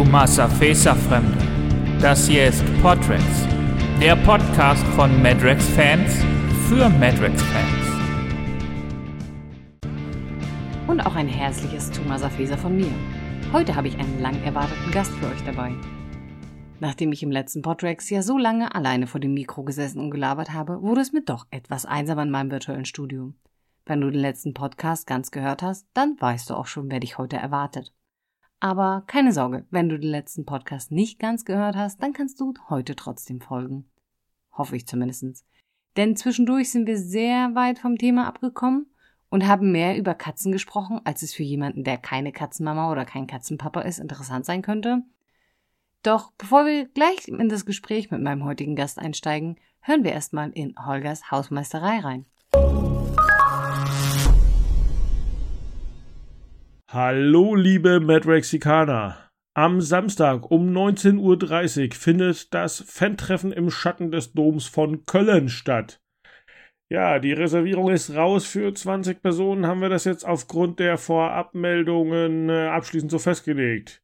Tumasa Fesa Fremde. Das hier ist Podrex, der Podcast von Madrex-Fans für Madrex-Fans. Und auch ein herzliches Tumasa Fesa von mir. Heute habe ich einen lang erwarteten Gast für euch dabei. Nachdem ich im letzten Podrex ja so lange alleine vor dem Mikro gesessen und gelabert habe, wurde es mir doch etwas einsam in meinem virtuellen Studio. Wenn du den letzten Podcast ganz gehört hast, dann weißt du auch schon, wer dich heute erwartet. Aber keine Sorge, wenn du den letzten Podcast nicht ganz gehört hast, dann kannst du heute trotzdem folgen. Hoffe ich zumindest. Denn zwischendurch sind wir sehr weit vom Thema abgekommen und haben mehr über Katzen gesprochen, als es für jemanden, der keine Katzenmama oder kein Katzenpapa ist, interessant sein könnte. Doch bevor wir gleich in das Gespräch mit meinem heutigen Gast einsteigen, hören wir erstmal in Holgers Hausmeisterei rein. Hallo, liebe Madrexikaner. Am Samstag um 19.30 Uhr findet das Fan-Treffen im Schatten des Doms von Köln statt. Ja, die Reservierung ist raus für 20 Personen, haben wir das jetzt aufgrund der Vorabmeldungen äh, abschließend so festgelegt.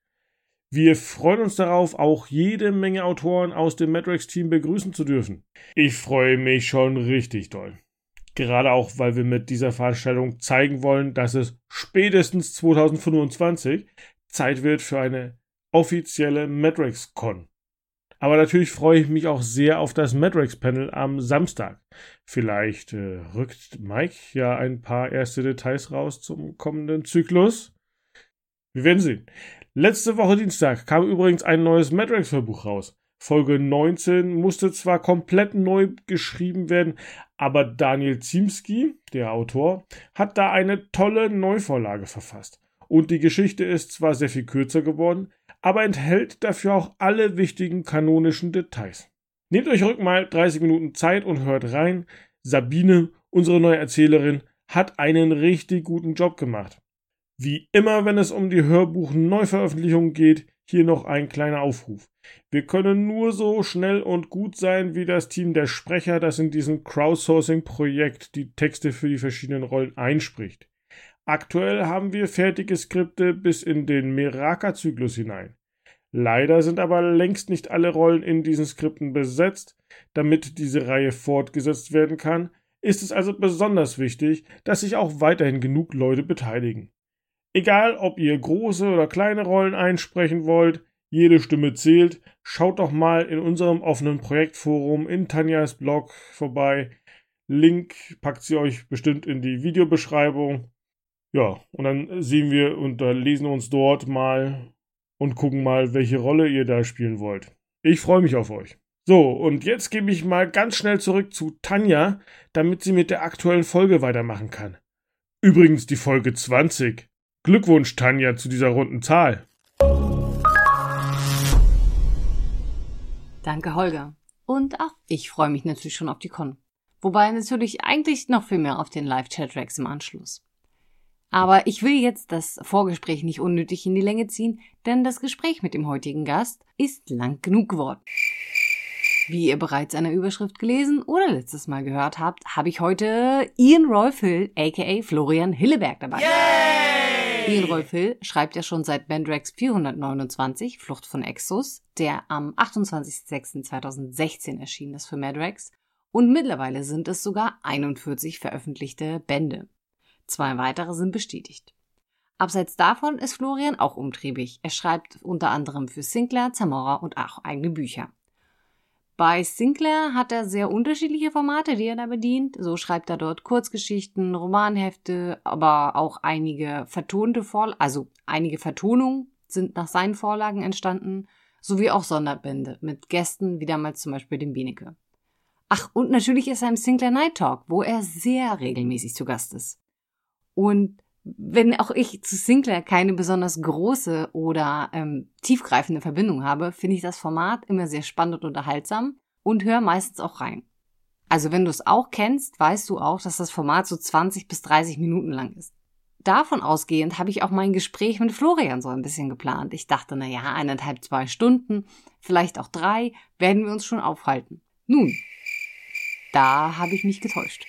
Wir freuen uns darauf, auch jede Menge Autoren aus dem Madrex-Team begrüßen zu dürfen. Ich freue mich schon richtig doll. Gerade auch, weil wir mit dieser Veranstaltung zeigen wollen, dass es spätestens 2025 Zeit wird für eine offizielle Madrex-Con. Aber natürlich freue ich mich auch sehr auf das Madrex-Panel am Samstag. Vielleicht äh, rückt Mike ja ein paar erste Details raus zum kommenden Zyklus. Wir werden sehen. Letzte Woche Dienstag kam übrigens ein neues Madrex-Hörbuch raus. Folge 19 musste zwar komplett neu geschrieben werden, aber Daniel Ziemski, der Autor, hat da eine tolle Neuvorlage verfasst. Und die Geschichte ist zwar sehr viel kürzer geworden, aber enthält dafür auch alle wichtigen kanonischen Details. Nehmt euch rück mal 30 Minuten Zeit und hört rein. Sabine, unsere neue Erzählerin, hat einen richtig guten Job gemacht. Wie immer, wenn es um die Hörbuch-Neuveröffentlichung geht, hier noch ein kleiner Aufruf. Wir können nur so schnell und gut sein wie das Team der Sprecher, das in diesem Crowdsourcing-Projekt die Texte für die verschiedenen Rollen einspricht. Aktuell haben wir fertige Skripte bis in den Miraka-Zyklus hinein. Leider sind aber längst nicht alle Rollen in diesen Skripten besetzt. Damit diese Reihe fortgesetzt werden kann, ist es also besonders wichtig, dass sich auch weiterhin genug Leute beteiligen. Egal, ob ihr große oder kleine Rollen einsprechen wollt, jede Stimme zählt. Schaut doch mal in unserem offenen Projektforum in Tanjas Blog vorbei. Link packt sie euch bestimmt in die Videobeschreibung. Ja, und dann sehen wir und lesen uns dort mal und gucken mal, welche Rolle ihr da spielen wollt. Ich freue mich auf euch. So, und jetzt gebe ich mal ganz schnell zurück zu Tanja, damit sie mit der aktuellen Folge weitermachen kann. Übrigens die Folge 20. Glückwunsch, Tanja, zu dieser runden Zahl. Danke, Holger. Und auch ich freue mich natürlich schon auf die Con. Wobei natürlich eigentlich noch viel mehr auf den Live-Chat-Tracks im Anschluss. Aber ich will jetzt das Vorgespräch nicht unnötig in die Länge ziehen, denn das Gespräch mit dem heutigen Gast ist lang genug geworden. Wie ihr bereits an der Überschrift gelesen oder letztes Mal gehört habt, habe ich heute Ian Rolf Hill, aka Florian Hilleberg dabei. Yay! Rolf Hill schreibt ja schon seit Mandrax 429, Flucht von Exos, der am 28.06.2016 erschienen ist für Madrax. Und mittlerweile sind es sogar 41 veröffentlichte Bände. Zwei weitere sind bestätigt. Abseits davon ist Florian auch umtriebig. Er schreibt unter anderem für Sinclair, Zamora und auch eigene Bücher. Bei Sinclair hat er sehr unterschiedliche Formate, die er da bedient. So schreibt er dort Kurzgeschichten, Romanhefte, aber auch einige vertonte Vorlagen, also einige Vertonungen sind nach seinen Vorlagen entstanden, sowie auch Sonderbände mit Gästen, wie damals zum Beispiel dem Benecke. Ach, und natürlich ist er im Sinclair Night Talk, wo er sehr regelmäßig zu Gast ist. Und wenn auch ich zu Sinclair keine besonders große oder ähm, tiefgreifende Verbindung habe, finde ich das Format immer sehr spannend und unterhaltsam und höre meistens auch rein. Also wenn du es auch kennst, weißt du auch, dass das Format so 20 bis 30 Minuten lang ist. Davon ausgehend habe ich auch mein Gespräch mit Florian so ein bisschen geplant. Ich dachte, na ja, eineinhalb, zwei Stunden, vielleicht auch drei, werden wir uns schon aufhalten. Nun, da habe ich mich getäuscht.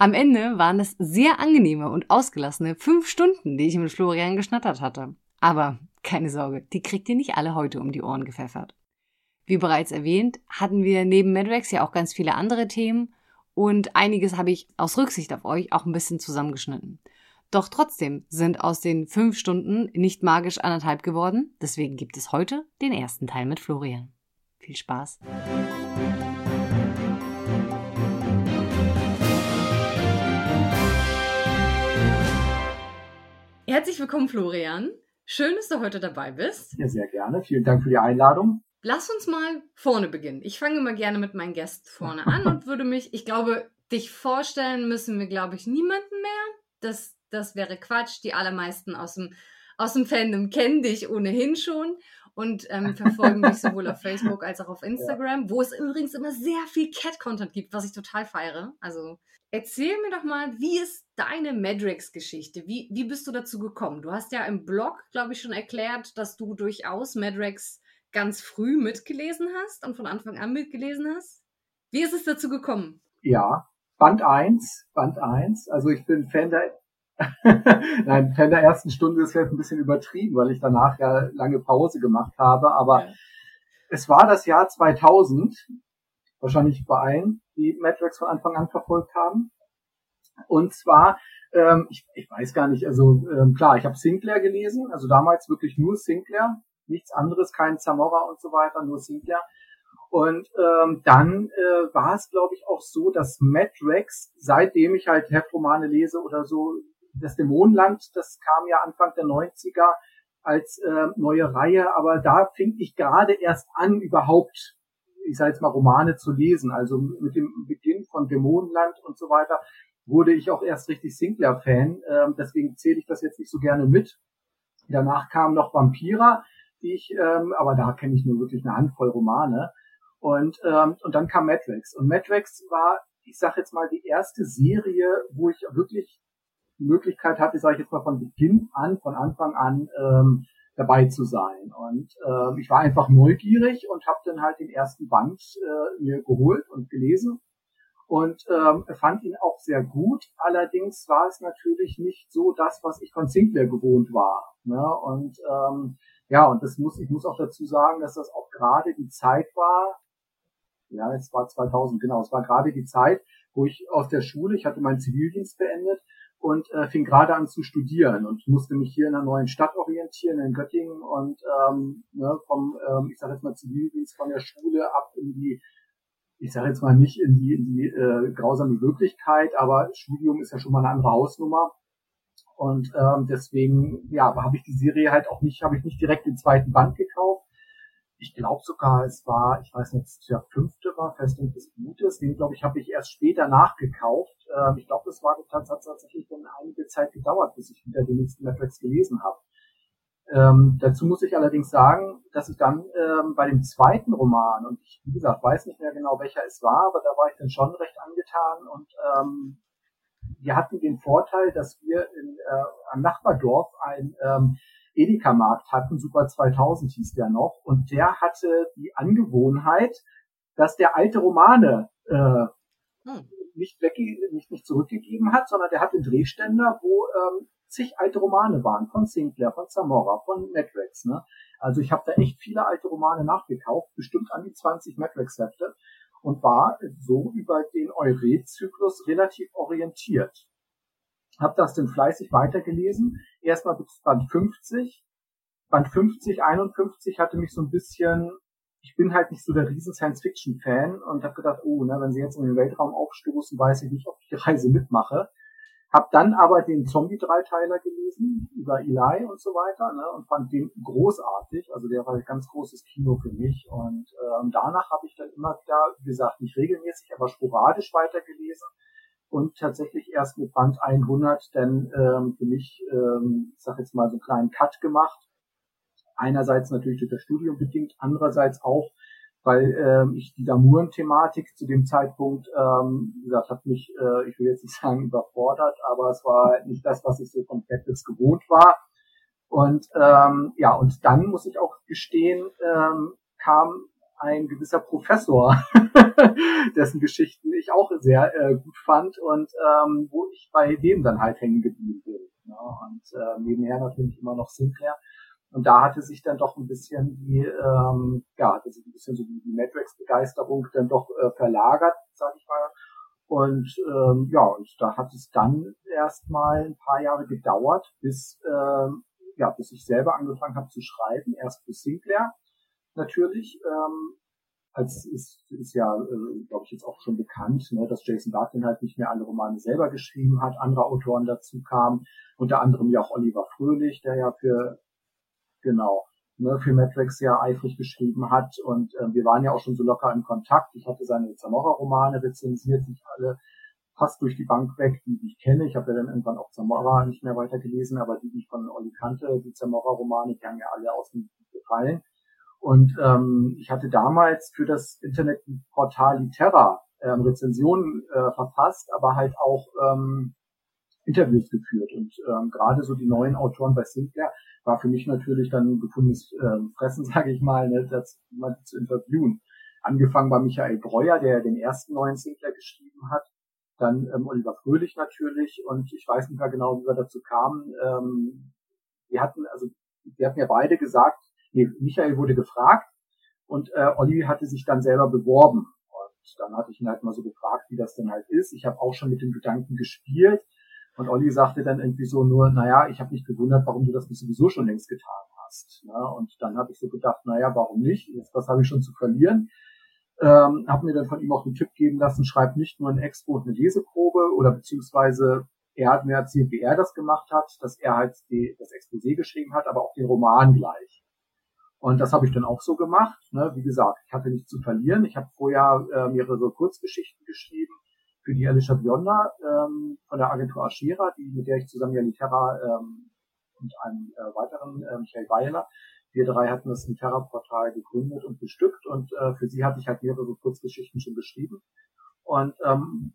Am Ende waren es sehr angenehme und ausgelassene fünf Stunden, die ich mit Florian geschnattert hatte. Aber Keine Sorge, die kriegt ihr nicht alle heute um die Ohren gepfeffert. Wie bereits erwähnt, hatten wir neben Madrex ja auch ganz viele andere Themen und einiges habe ich aus Rücksicht auf euch auch ein bisschen zusammengeschnitten. Doch trotzdem sind aus den fünf Stunden nicht magisch anderthalb geworden. Deswegen gibt es heute den ersten Teil mit Florian. Viel Spaß! Herzlich willkommen, Florian. Schön, dass du heute dabei bist. Ja, sehr gerne. Vielen Dank für die Einladung. Lass uns mal vorne beginnen. Ich fange immer gerne mit meinen Gästen vorne an und würde mich, ich glaube, dich vorstellen müssen wir, glaube ich, niemanden mehr. Das das wäre Quatsch. Die allermeisten aus dem, aus dem Fandom kennen dich ohnehin schon und ähm, verfolgen dich sowohl auf Facebook als auch auf Instagram, ja. wo es übrigens immer sehr viel Cat-Content gibt, was ich total feiere. Also erzähl mir doch mal, wie ist deine Madrex-Geschichte? Wie, wie bist du dazu gekommen? Du hast ja im Blog, glaube ich, schon erklärt, dass du durchaus Madrex ganz früh mitgelesen hast und von Anfang an mitgelesen hast. Wie ist es dazu gekommen? Ja, Band 1, Band 1. Also ich bin Fan der Nein, Fan der ersten Stunde ist jetzt ein bisschen übertrieben, weil ich danach ja lange Pause gemacht habe. Aber ja. es war das Jahr 2000, wahrscheinlich bei allen, die Matrix von Anfang an verfolgt haben. Und zwar, ähm, ich, ich weiß gar nicht, also ähm, klar, ich habe Sinclair gelesen, also damals wirklich nur Sinclair, nichts anderes, kein Zamora und so weiter, nur Sinclair. Und ähm, dann äh, war es, glaube ich, auch so, dass Matrix, seitdem ich halt Heftromane lese oder so, das Dämonenland, das kam ja Anfang der 90er als äh, neue Reihe, aber da fing ich gerade erst an, überhaupt, ich sage jetzt mal, Romane zu lesen. Also mit dem Beginn von Dämonenland und so weiter wurde ich auch erst richtig Sinclair-Fan. Ähm, deswegen zähle ich das jetzt nicht so gerne mit. Danach kam noch Vampira, die ich, ähm, aber da kenne ich nur wirklich eine Handvoll Romane. Und, ähm, und dann kam Matrix. Und Matrix war, ich sage jetzt mal, die erste Serie, wo ich wirklich die Möglichkeit hatte, sage ich jetzt mal von Beginn an, von Anfang an ähm, dabei zu sein. Und ähm, ich war einfach neugierig und habe dann halt den ersten Band äh, mir geholt und gelesen und ähm, fand ihn auch sehr gut. Allerdings war es natürlich nicht so das, was ich von Sinclair gewohnt war. Ne? Und ähm, ja, und das muss ich muss auch dazu sagen, dass das auch gerade die Zeit war. Ja, es war 2000 genau. Es war gerade die Zeit, wo ich aus der Schule, ich hatte meinen Zivildienst beendet und äh, fing gerade an zu studieren und musste mich hier in einer neuen Stadt orientieren, in Göttingen und ähm, ne, vom, ähm, ich sage jetzt mal Zivildienst von der Schule ab in die, ich sage jetzt mal nicht in die, in die äh, grausame Wirklichkeit, aber Studium ist ja schon mal eine andere Hausnummer. Und ähm, deswegen, ja, habe ich die Serie halt auch nicht, habe ich nicht direkt den zweiten Band gekauft, ich glaube sogar, es war, ich weiß nicht, der fünfte war, Festung des Blutes, den glaube ich, habe ich erst später nachgekauft. Ähm, ich glaube, das war tatsächlich dann einige Zeit gedauert, bis ich wieder den nächsten Matrix gelesen habe. Ähm, dazu muss ich allerdings sagen, dass ich dann ähm, bei dem zweiten Roman, und ich, wie gesagt, weiß nicht mehr genau, welcher es war, aber da war ich dann schon recht angetan und ähm, wir hatten den Vorteil, dass wir in, äh, am Nachbardorf ein ähm, Edeka-Markt hatten, Super 2000 hieß der noch, und der hatte die Angewohnheit, dass der alte Romane äh, hm. nicht, weg, nicht, nicht zurückgegeben hat, sondern der hat den Drehständer, wo ähm, zig alte Romane waren, von Sinclair, von Zamora, von Matrix. Ne? Also ich habe da echt viele alte Romane nachgekauft, bestimmt an die 20 Matrix-Hefte und war so über den Euret-Zyklus relativ orientiert habe das dann fleißig weitergelesen. Erstmal bis Band 50. Band 50, 51 hatte mich so ein bisschen, ich bin halt nicht so der riesen Science-Fiction-Fan und habe gedacht, oh, ne, wenn sie jetzt in den Weltraum aufstoßen, weiß ich nicht, ob ich die Reise mitmache. Hab dann aber den Zombie-Dreiteiler gelesen über Eli und so weiter ne, und fand den großartig. Also der war ein ganz großes Kino für mich. Und ähm, danach habe ich dann immer wieder, wie gesagt, nicht regelmäßig, aber sporadisch weitergelesen und tatsächlich erst mit Band 100 dann ähm, für mich, ähm, ich sag jetzt mal, so einen kleinen Cut gemacht. Einerseits natürlich durch das Studium bedingt, andererseits auch, weil ähm, ich die Damuren-Thematik zu dem Zeitpunkt, ähm, wie gesagt, hat mich, äh, ich will jetzt nicht sagen überfordert, aber es war nicht das, was ich so vom Netflix gewohnt war. Und ähm, ja, und dann muss ich auch gestehen, ähm, kam ein gewisser Professor, dessen Geschichten ich auch sehr äh, gut fand und ähm, wo ich bei dem dann halt hängen geblieben bin. Ja, und äh, nebenher natürlich immer noch Sinclair. Und da hatte sich dann doch ein bisschen die, ähm, ja, hatte sich ein bisschen so die, die Matrix-Begeisterung dann doch äh, verlagert, sag ich mal. Und ähm, ja, und da hat es dann erstmal ein paar Jahre gedauert, bis ähm, ja, bis ich selber angefangen habe zu schreiben. Erst für Sinclair natürlich, ähm, als ist, ist ja, äh, glaube ich, jetzt auch schon bekannt, ne, dass Jason Barton halt nicht mehr alle Romane selber geschrieben hat, andere Autoren dazu kamen, unter anderem ja auch Oliver Fröhlich, der ja für genau ne, für Matrix ja eifrig geschrieben hat und äh, wir waren ja auch schon so locker in Kontakt. Ich hatte seine Zamora-Romane rezensiert, nicht alle fast durch die Bank weg, die, ich kenne. Ich habe ja dann irgendwann auch Zamora nicht mehr weitergelesen, aber die, die ich von Olli kannte, die Zamora-Romane, die haben ja alle aus dem gefallen. Und ähm, ich hatte damals für das Internetportal Literra ähm, Rezensionen äh, verfasst, aber halt auch ähm, Interviews geführt. Und ähm, gerade so die neuen Autoren bei Sinclair war für mich natürlich dann ein gefundenes ähm, Fressen, sage ich mal, ne, das mal zu interviewen. Angefangen bei Michael Breuer, der den ersten neuen Sinclair geschrieben hat, dann ähm, Oliver Fröhlich natürlich und ich weiß nicht mehr genau, wie wir dazu kamen. Ähm, wir hatten, also wir hatten ja beide gesagt, nee, Michael wurde gefragt und äh, Olli hatte sich dann selber beworben. Und dann hatte ich ihn halt mal so gefragt, wie das denn halt ist. Ich habe auch schon mit dem Gedanken gespielt. Und Olli sagte dann irgendwie so nur, naja, ich habe mich gewundert, warum du das nicht sowieso schon längst getan hast. Ja, und dann habe ich so gedacht, naja, warum nicht? Was habe ich schon zu verlieren? Ähm, habe mir dann von ihm auch einen Tipp geben lassen, schreib nicht nur ein Expo und eine Leseprobe oder beziehungsweise er hat mir erzählt, wie er das gemacht hat, dass er halt die, das Exposé geschrieben hat, aber auch den Roman gleich. Und das habe ich dann auch so gemacht. Ne? Wie gesagt, ich hatte nichts zu verlieren. Ich habe vorher äh, mehrere Kurzgeschichten geschrieben für die Alicia Bionda ähm, von der Agentur Aschera, die, mit der ich zusammen ja Literra ähm, und einem äh, weiteren, äh, Michael Weiler, wir drei hatten das Literra-Portal gegründet und bestückt und äh, für sie hatte ich halt mehrere Kurzgeschichten schon geschrieben und ähm,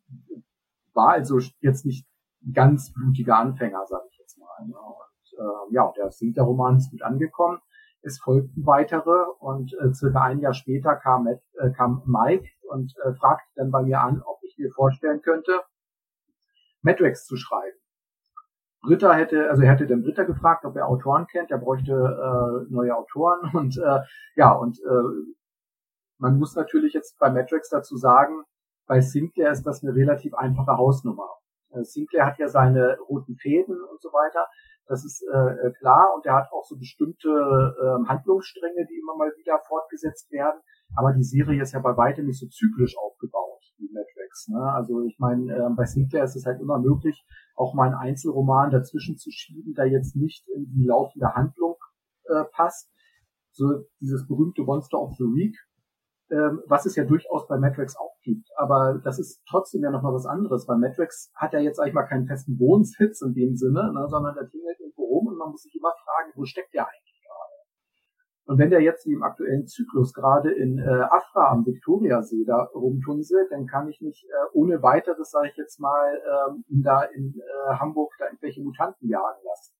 war also jetzt nicht ganz blutiger Anfänger, sage ich jetzt mal. Ne? Und äh, ja, der Sinter-Roman ist gut angekommen. Es folgten weitere und äh, circa ein Jahr später kam, äh, kam Mike und äh, fragte dann bei mir an, ob ich mir vorstellen könnte, Matrix zu schreiben. Britta hätte, also er hätte den Britta gefragt, ob er Autoren kennt, er bräuchte äh, neue Autoren und äh, ja, und äh, man muss natürlich jetzt bei Matrix dazu sagen, bei Sinclair ist das eine relativ einfache Hausnummer. Äh, Sinclair hat ja seine roten Fäden und so weiter, das ist äh, klar und er hat auch so bestimmte äh, Handlungsstränge, die immer mal wieder fortgesetzt werden. Aber die Serie ist ja bei weitem nicht so zyklisch aufgebaut wie Matrix. Ne? Also ich meine, äh, bei Sinclair ist es halt immer möglich, auch mal einen Einzelroman dazwischen zu schieben, der jetzt nicht in die laufende Handlung äh, passt. So dieses berühmte Monster of the Week, ähm, was es ja durchaus bei Matrix auch gibt. Aber das ist trotzdem ja nochmal was anderes, weil Matrix hat ja jetzt eigentlich mal keinen festen Wohnsitz in dem Sinne, ne, sondern der tingelt irgendwo rum und man muss sich immer fragen, wo steckt der eigentlich gerade? Und wenn der jetzt wie im aktuellen Zyklus gerade in äh, Afra am Viktoriasee da rumtunselt, dann kann ich nicht äh, ohne weiteres, sage ich jetzt mal, ähm, da in äh, Hamburg da irgendwelche Mutanten jagen lassen.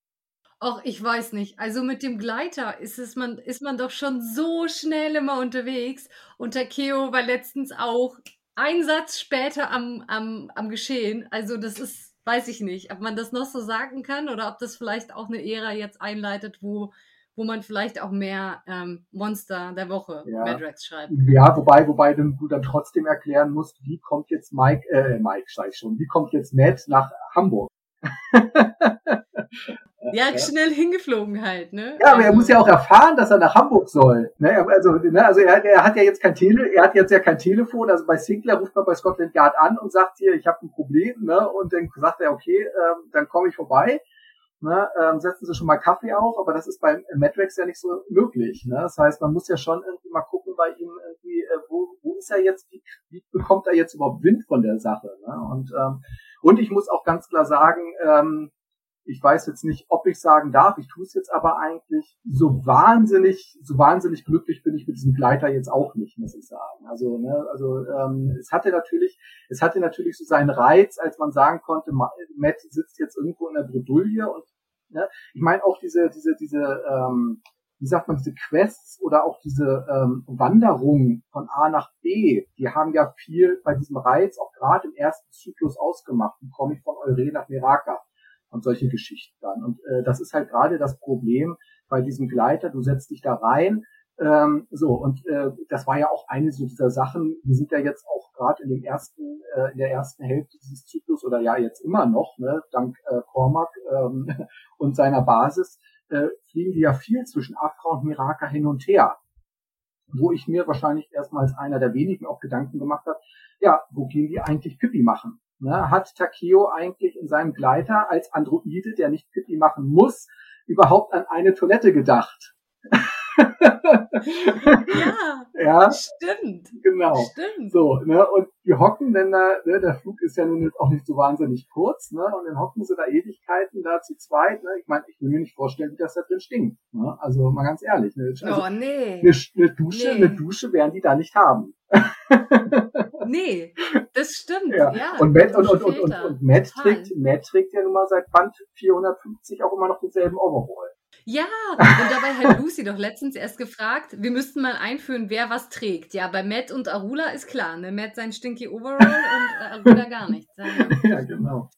Och, ich weiß nicht. Also mit dem Gleiter ist es man, ist man doch schon so schnell immer unterwegs. Und Takeo war letztens auch ein Satz später am, am, am Geschehen. Also das ist, weiß ich nicht, ob man das noch so sagen kann oder ob das vielleicht auch eine Ära jetzt einleitet, wo, wo man vielleicht auch mehr ähm, Monster der Woche ja. Madrax schreibt. Ja, wobei, wobei du dann trotzdem erklären musst, wie kommt jetzt Mike, äh, Mike, sag ich schon, wie kommt jetzt Matt nach Hamburg? Ja, ja, schnell hingeflogen halt, ne? Ja, aber er muss ja auch erfahren, dass er nach Hamburg soll. Ne? Also, ne? also er, er hat ja jetzt kein Tele, er hat jetzt ja kein Telefon. Also bei Sinclair ruft man bei Scotland Yard an und sagt hier, ich habe ein Problem, ne? Und dann sagt er, okay, ähm, dann komme ich vorbei. Ne? Ähm, setzen Sie schon mal Kaffee auf, aber das ist bei Madrex ja nicht so möglich. Ne? Das heißt, man muss ja schon irgendwie mal gucken bei ihm irgendwie, äh, wo, wo ist er jetzt, wie, wie bekommt er jetzt überhaupt Wind von der Sache? Ne? Und ähm, und ich muss auch ganz klar sagen, ähm, ich weiß jetzt nicht, ob ich sagen darf, ich tue es jetzt aber eigentlich so wahnsinnig, so wahnsinnig glücklich bin ich mit diesem Gleiter jetzt auch nicht, muss ich sagen. Also, ne, also ähm, es hatte natürlich, es hatte natürlich so seinen Reiz, als man sagen konnte, Matt sitzt jetzt irgendwo in der Bredouille und ne, ich meine auch diese, diese, diese, ähm, wie sagt man, diese Quests oder auch diese ähm, Wanderungen von A nach B, die haben ja viel bei diesem Reiz auch gerade im ersten Zyklus ausgemacht. Wie komme ich von Eure nach Miraka? Und solche Geschichten dann. Und äh, das ist halt gerade das Problem bei diesem Gleiter, du setzt dich da rein, ähm, so, und äh, das war ja auch eine dieser Sachen, wir sind ja jetzt auch gerade in dem ersten, äh, in der ersten Hälfte dieses Zyklus oder ja jetzt immer noch, ne, dank äh, Cormac ähm, und seiner Basis, äh, fliegen die ja viel zwischen Accra und Miraka hin und her. Wo ich mir wahrscheinlich erstmal als einer der wenigen auch Gedanken gemacht habe, ja, wo gehen die eigentlich Pippi machen? Ne, hat Takeo eigentlich in seinem Gleiter als Androide, der nicht Pippi machen muss, überhaupt an eine Toilette gedacht? ja, ja, stimmt. Genau. Stimmt. So, ne, und die hocken denn da, ne, der Flug ist ja nun jetzt auch nicht so wahnsinnig kurz, ne, und dann hocken sie da Ewigkeiten da zu zweit, ne, ich meine, ich will mir nicht vorstellen, wie das da drin stinkt, ne, also mal ganz ehrlich, ne, also, oh, nee. Eine, eine Dusche, nee. eine Dusche werden die da nicht haben. nee, das stimmt, ja. ja und, Matt, und, und, und, und, und Matt, trägt, Matt trägt ja nun mal seit Band 450 auch immer noch denselben Overall. Ja, und dabei hat Lucy doch letztens erst gefragt, wir müssten mal einführen, wer was trägt. Ja, bei Matt und Arula ist klar, ne? Matt sein stinky Overall und Arula gar nichts. Ja, genau.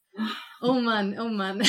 Oh Mann, oh Mann.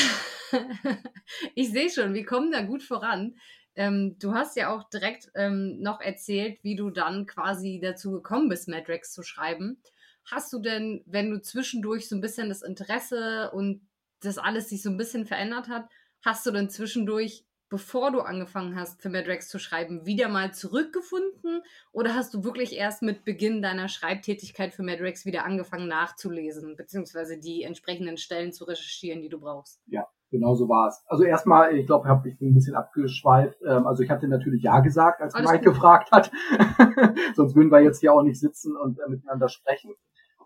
Ich sehe schon, wir kommen da gut voran. Ähm, du hast ja auch direkt ähm, noch erzählt, wie du dann quasi dazu gekommen bist, Madrex zu schreiben. Hast du denn, wenn du zwischendurch so ein bisschen das Interesse und das alles sich so ein bisschen verändert hat, hast du dann zwischendurch bevor du angefangen hast, für Madrex zu schreiben, wieder mal zurückgefunden? Oder hast du wirklich erst mit Beginn deiner Schreibtätigkeit für Madrex wieder angefangen nachzulesen, beziehungsweise die entsprechenden Stellen zu recherchieren, die du brauchst? Ja, genau so war es. Also erstmal, ich glaube, ich bin ein bisschen abgeschweift. Ähm, also ich hatte natürlich Ja gesagt, als Alles Mike gut. gefragt hat. Sonst würden wir jetzt hier auch nicht sitzen und äh, miteinander sprechen.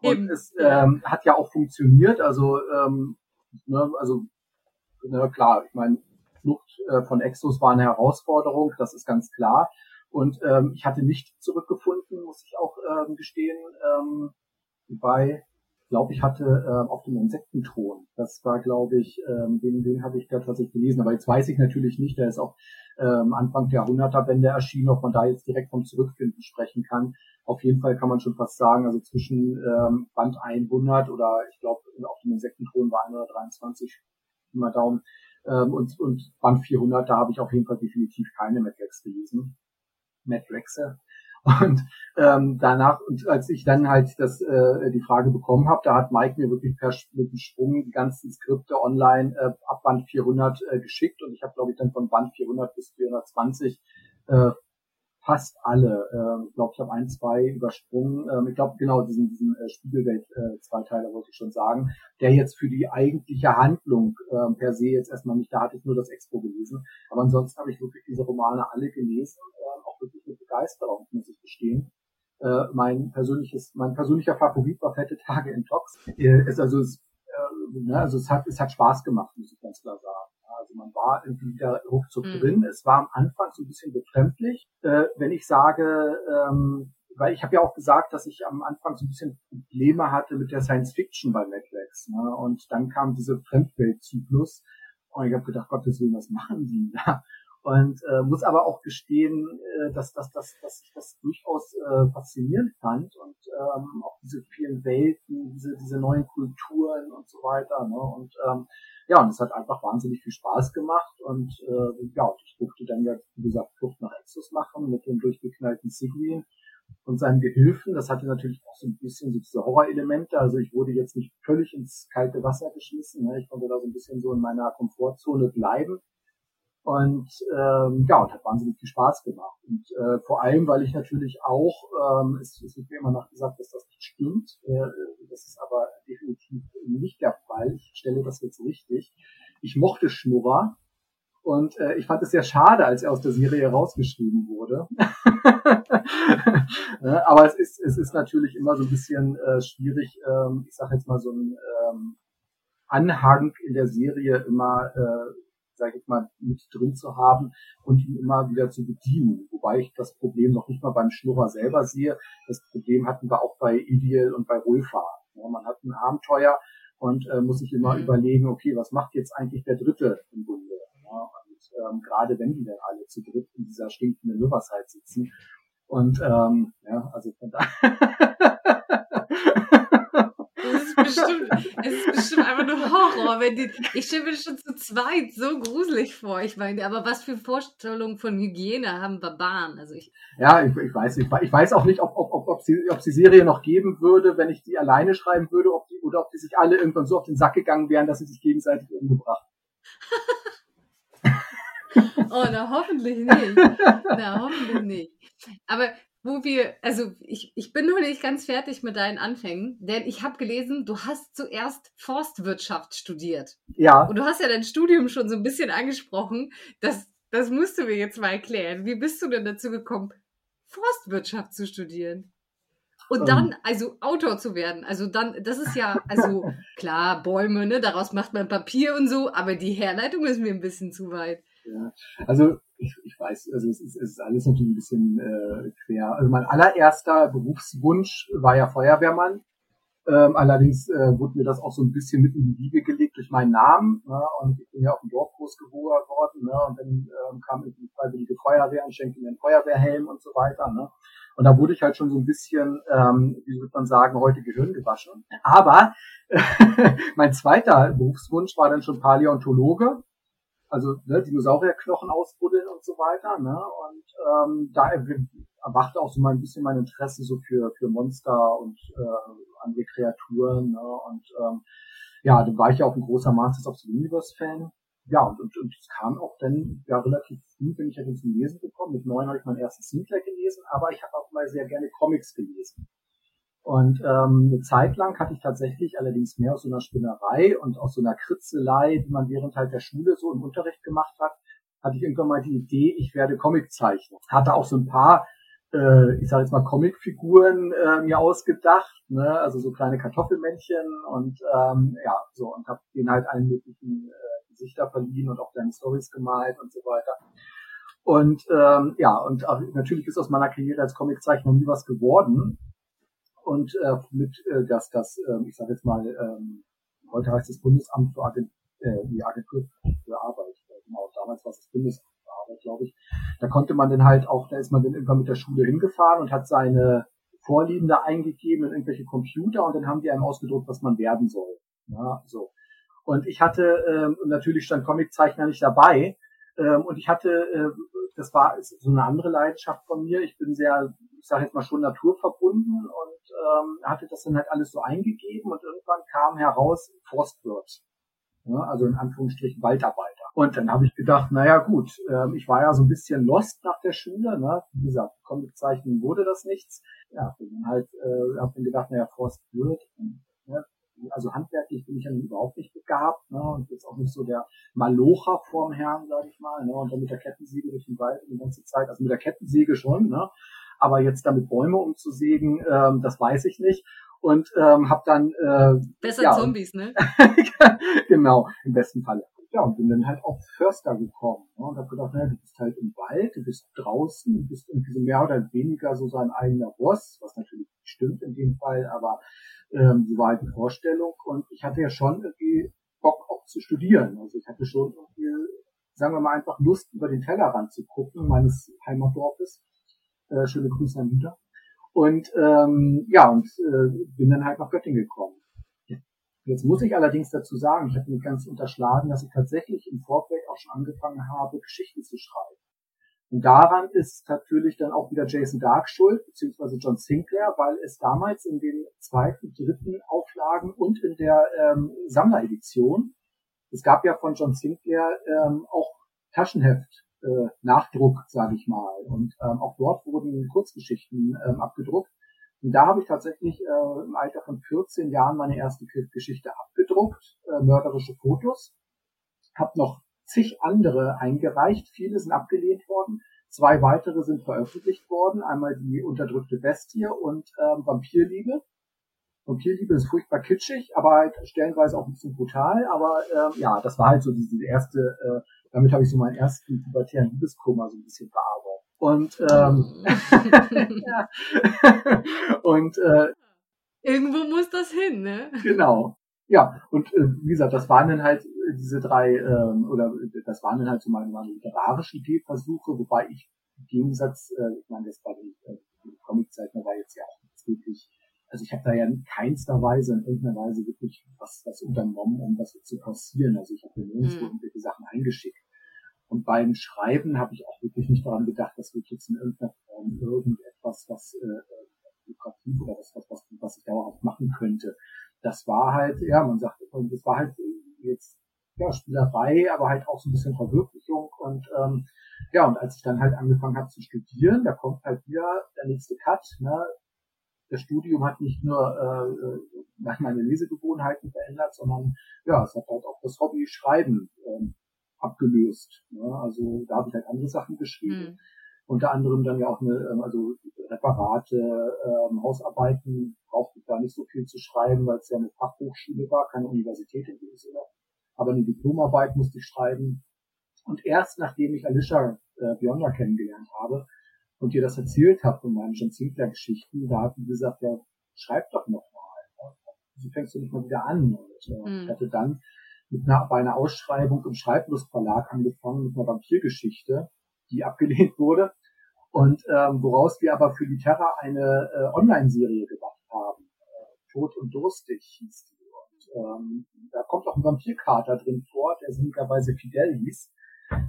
Und Eben. es ähm, hat ja auch funktioniert. Also, ähm, ne, also ne, klar, ich meine, Flucht äh, von Exos war eine Herausforderung, das ist ganz klar. Und ähm, ich hatte nicht zurückgefunden, muss ich auch ähm, gestehen, ähm, bei, glaube ich, hatte äh, auf dem Insektenthron. Das war, glaube ich, ähm, den, den habe ich da tatsächlich gelesen. Aber jetzt weiß ich natürlich nicht, der ist auch ähm, Anfang der Jahrhunderterbände erschienen, ob man da jetzt direkt vom Zurückfinden sprechen kann. Auf jeden Fall kann man schon fast sagen, also zwischen ähm, Band 100 oder ich glaube, auf dem Insektenthron war 123, immer Daumen, ähm, und, und Band 400, da habe ich auf jeden Fall definitiv keine Madrex gelesen. Madrexe. Und ähm, danach, und als ich dann halt das, äh, die Frage bekommen habe, da hat Mike mir wirklich per mit dem Sprung die ganzen Skripte online äh, ab Band 400 äh, geschickt. Und ich habe, glaube ich, dann von Band 400 bis 420 äh, fast alle. Äh, ich glaube, ich habe ein, zwei übersprungen. Ähm, ich glaube, genau, diesen, diesen äh, Spiegelwelt-Zweiteiler äh, wollte ich schon sagen, der jetzt für die eigentliche Handlung äh, per se jetzt erstmal nicht, da hatte ich nur das Expo gelesen. Aber ansonsten habe ich wirklich diese Romane alle gelesen, äh, auch wirklich mit Begeisterung, muss ich gestehen. Äh, mein persönliches, mein persönlicher Favorit war Fette Tage in Tox. Äh, ist also, es, äh, ne, also es hat, es hat Spaß gemacht, muss ich ganz klar sagen. Also man war irgendwie wieder ruckzuck mhm. drin. Es war am Anfang so ein bisschen befremdlich. Äh, wenn ich sage, ähm, weil ich habe ja auch gesagt, dass ich am Anfang so ein bisschen Probleme hatte mit der Science Fiction bei Netflix. Ne? Und dann kam diese Fremdweltzyklus. Und ich habe gedacht, Gottes Willen, was machen die da? Und äh, muss aber auch gestehen, äh, dass, dass, dass, dass ich das durchaus äh, faszinierend fand und ähm, auch diese vielen Welten, diese, diese neuen Kulturen und so weiter. Ne? Und ähm, ja, und es hat einfach wahnsinnig viel Spaß gemacht und äh, ja, ich durfte dann ja, wie gesagt, Flucht nach Exos machen mit dem durchgeknallten Sigrid und seinen Gehilfen. Das hatte natürlich auch so ein bisschen so diese Horrorelemente. Also ich wurde jetzt nicht völlig ins kalte Wasser geschmissen. Ne? Ich konnte da so ein bisschen so in meiner Komfortzone bleiben und ähm, ja, und hat wahnsinnig viel Spaß gemacht. Und äh, vor allem, weil ich natürlich auch, ähm, es, es wird mir immer nachgesagt, dass das nicht stimmt. Äh, das ist aber definitiv nicht der Fall. Ich stelle das jetzt richtig. Ich mochte Schnurrer. Und äh, ich fand es sehr schade, als er aus der Serie rausgeschrieben wurde. aber es ist, es ist natürlich immer so ein bisschen äh, schwierig, ähm, ich sage jetzt mal so ein ähm, Anhang in der Serie immer äh, sage ich mal, mit drin zu haben und ihn immer wieder zu bedienen. Wobei ich das Problem noch nicht mal beim Schnurrer selber sehe. Das Problem hatten wir auch bei Ideal und bei Rolfa. Ja, man hat ein Abenteuer und äh, muss sich immer mhm. überlegen, okay, was macht jetzt eigentlich der Dritte im Bunde? Ja, und ähm, gerade wenn die dann alle zu dritt in dieser stinkenden Riverside sitzen. Und ähm, ja, also von da bestimmt, es ist bestimmt einfach nur Horror. Wenn die, ich stelle mir schon zu zweit so gruselig vor. Ich meine, aber was für Vorstellungen von Hygiene haben Barbaren? Also ich ja, ich, ich weiß nicht. Ich weiß auch nicht, ob, ob, ob, ob, sie, ob sie Serie noch geben würde, wenn ich die alleine schreiben würde, ob die, oder ob die sich alle irgendwann so auf den Sack gegangen wären, dass sie sich gegenseitig umgebracht. oh, na hoffentlich nicht. Na hoffentlich nicht. Aber wo wir, also ich, ich bin noch nicht ganz fertig mit deinen Anfängen, denn ich habe gelesen, du hast zuerst Forstwirtschaft studiert. Ja. Und du hast ja dein Studium schon so ein bisschen angesprochen. Das, das musst du mir jetzt mal erklären. Wie bist du denn dazu gekommen, Forstwirtschaft zu studieren? Und dann, ähm. also Autor zu werden. Also dann, das ist ja, also klar, Bäume, ne, daraus macht man Papier und so, aber die Herleitung ist mir ein bisschen zu weit. Ja, also ich, ich weiß, also es ist, es ist alles natürlich ein bisschen äh, quer. Also mein allererster Berufswunsch war ja Feuerwehrmann. Ähm, allerdings äh, wurde mir das auch so ein bisschen mit in die Wiege gelegt durch meinen Namen. Ne? Und ich bin ja auf dem Dorf groß geworden. Ne? Und dann ähm, kam irgendwie die Freiwillige Feuerwehr und schenkte mir einen Feuerwehrhelm und so weiter. Ne? Und da wurde ich halt schon so ein bisschen, ähm, wie würde man sagen, heute Gehirn gewaschen. Aber mein zweiter Berufswunsch war dann schon Paläontologe also ne, Dinosaurierknochen ausbuddeln und so weiter. Ne? Und ähm, da erwachte auch so mal ein bisschen mein Interesse so für, für Monster und äh, andere Kreaturen. Ne? Und ähm, ja, da war ich ja auch ein großer Masters of the Universe-Fan. Ja, und, und, und es kam auch dann ja relativ früh, bin ich ja zum Lesen gekommen. Mit neun habe ich meinen ersten Sinclair gelesen, aber ich habe auch mal sehr gerne Comics gelesen. Und ähm, eine Zeit lang hatte ich tatsächlich allerdings mehr aus so einer Spinnerei und aus so einer Kritzelei, die man während halt der Schule so im Unterricht gemacht hat, hatte ich irgendwann mal die Idee, ich werde Comiczeichner. Hatte auch so ein paar, äh, ich sage jetzt mal Comicfiguren äh, mir ausgedacht, ne? also so kleine Kartoffelmännchen und ähm, ja so und habe denen halt allen möglichen äh, Gesichter verliehen und auch kleine Stories gemalt und so weiter. Und ähm, ja, und natürlich ist aus meiner Karriere als Comiczeichner nie was geworden und äh, mit äh, das, das äh, ich sage jetzt mal, ähm, heute heißt es Bundesamt für Agent, äh, die Agentur für Arbeit. Genau, damals war es das Bundesamt für Arbeit, glaube ich. Da konnte man dann halt auch, da ist man dann irgendwann mit der Schule hingefahren und hat seine Vorlieben da eingegeben in irgendwelche Computer und dann haben die einem ausgedruckt, was man werden soll. Ja, so. Und ich hatte, ähm, natürlich stand Comiczeichner nicht dabei, ähm, und ich hatte, äh, das war so eine andere Leidenschaft von mir. Ich bin sehr, ich sage jetzt mal schon naturverbunden und ähm, hatte das dann halt alles so eingegeben und irgendwann kam heraus Forstwirt. Ja, also in Anführungsstrichen Waldarbeiter. Und dann habe ich gedacht, naja gut, ähm, ich war ja so ein bisschen lost nach der Schule, ne? Wie gesagt, Comiczeichnen wurde das nichts. Ja, bin dann halt, äh, habe dann gedacht, naja, Forstwirt, ne? Also handwerklich bin ich ja überhaupt nicht begabt, ne? Und jetzt auch nicht so der Malocher vorm Herrn, sage ich mal, ne? Und dann mit der Kettensäge durch den Wald die ganze Zeit, also mit der Kettensäge schon, ne? Aber jetzt damit Bäume umzusägen, ähm, das weiß ich nicht. Und ähm, habe dann äh, besser ja, Zombies, ne? genau, im besten Falle. Ja, und bin dann halt auf Förster gekommen ne? und habe gedacht, naja, du bist halt im Wald, du bist draußen, du bist irgendwie so mehr oder weniger so sein eigener Boss, was natürlich stimmt in dem Fall, aber ähm, so war halt die Vorstellung und ich hatte ja schon irgendwie Bock auch zu studieren. Also ich hatte schon irgendwie, sagen wir mal, einfach Lust, über den Tellerrand zu gucken, meines Heimatdorfes. Äh, schöne Grüße an Lüder. Und ähm, ja, und äh, bin dann halt nach Göttingen gekommen. Jetzt muss ich allerdings dazu sagen, ich habe mir ganz unterschlagen, dass ich tatsächlich im Vorfeld auch schon angefangen habe, Geschichten zu schreiben. Und daran ist natürlich dann auch wieder Jason Dark schuld, beziehungsweise John Sinclair, weil es damals in den zweiten, dritten Auflagen und in der ähm, Sammleredition, es gab ja von John Sinclair ähm, auch Taschenheft, äh, Nachdruck, sage ich mal. Und ähm, auch dort wurden Kurzgeschichten ähm, abgedruckt. Und da habe ich tatsächlich äh, im Alter von 14 Jahren meine erste Geschichte abgedruckt, äh, mörderische Fotos. Hab noch zig andere eingereicht. Viele sind abgelehnt worden. Zwei weitere sind veröffentlicht worden. Einmal die unterdrückte Bestie und ähm, Vampirliebe. Vampirliebe ist furchtbar kitschig, aber halt stellenweise auch ein bisschen brutal. Aber ähm, ja, das war halt so diese erste, äh, damit habe ich so meinen ersten pubertären Liebeskummer so ein bisschen bearbeitet. Und ähm, ja. und äh, irgendwo muss das hin, ne? Genau. Ja, und äh, wie gesagt, das waren dann halt diese drei, ähm, oder das waren dann halt so meine, meine literarischen Gehversuche, wobei ich im Gegensatz, äh, ich meine, das bei den äh, Comiczeichen war jetzt ja auch nicht wirklich also ich habe da ja in keinster Weise, in irgendeiner Weise wirklich was, was unternommen, um das zu passieren. Also ich habe nirgendwo mhm. irgendwelche Sachen eingeschickt. Und beim Schreiben habe ich auch wirklich nicht daran gedacht, dass wir jetzt in irgendeiner Form irgendetwas, was äh, lukrativ oder was, was, was, was ich dauerhaft machen könnte. Das war halt, ja, man sagt, und das war halt jetzt ja, Spielerei, aber halt auch so ein bisschen Verwirklichung. Und ähm, ja, und als ich dann halt angefangen habe zu studieren, da kommt halt wieder der nächste Cut. Ne? Das Studium hat nicht nur äh, nach meine Lesegewohnheiten verändert, sondern ja, es hat halt auch das Hobby Schreiben ähm, abgelöst. Ne? Also da habe ich halt andere Sachen geschrieben. Mhm. Unter anderem dann ja auch eine, ähm, also Reparate, ähm, Hausarbeiten brauchte ich da nicht so viel zu schreiben, weil es ja eine Fachhochschule war, keine Universität in dem Sinne aber eine Diplomarbeit musste ich schreiben. Und erst nachdem ich Alicia äh, Bionda kennengelernt habe und ihr das erzählt habe von meinen John Sinclair-Geschichten, da hat sie gesagt, ja, schreib doch noch mal. Wieso fängst du nicht mal wieder an? Und, äh, mhm. Ich hatte dann mit einer, bei einer Ausschreibung im Schreiblustverlag angefangen mit einer Vampirgeschichte, die abgelehnt wurde und ähm, woraus wir aber für die Terra eine äh, Online-Serie gemacht haben. Äh, Tod und Durstig hieß die ähm, da kommt auch ein Vampirkater drin vor, der sinnigerweise Fidel hieß,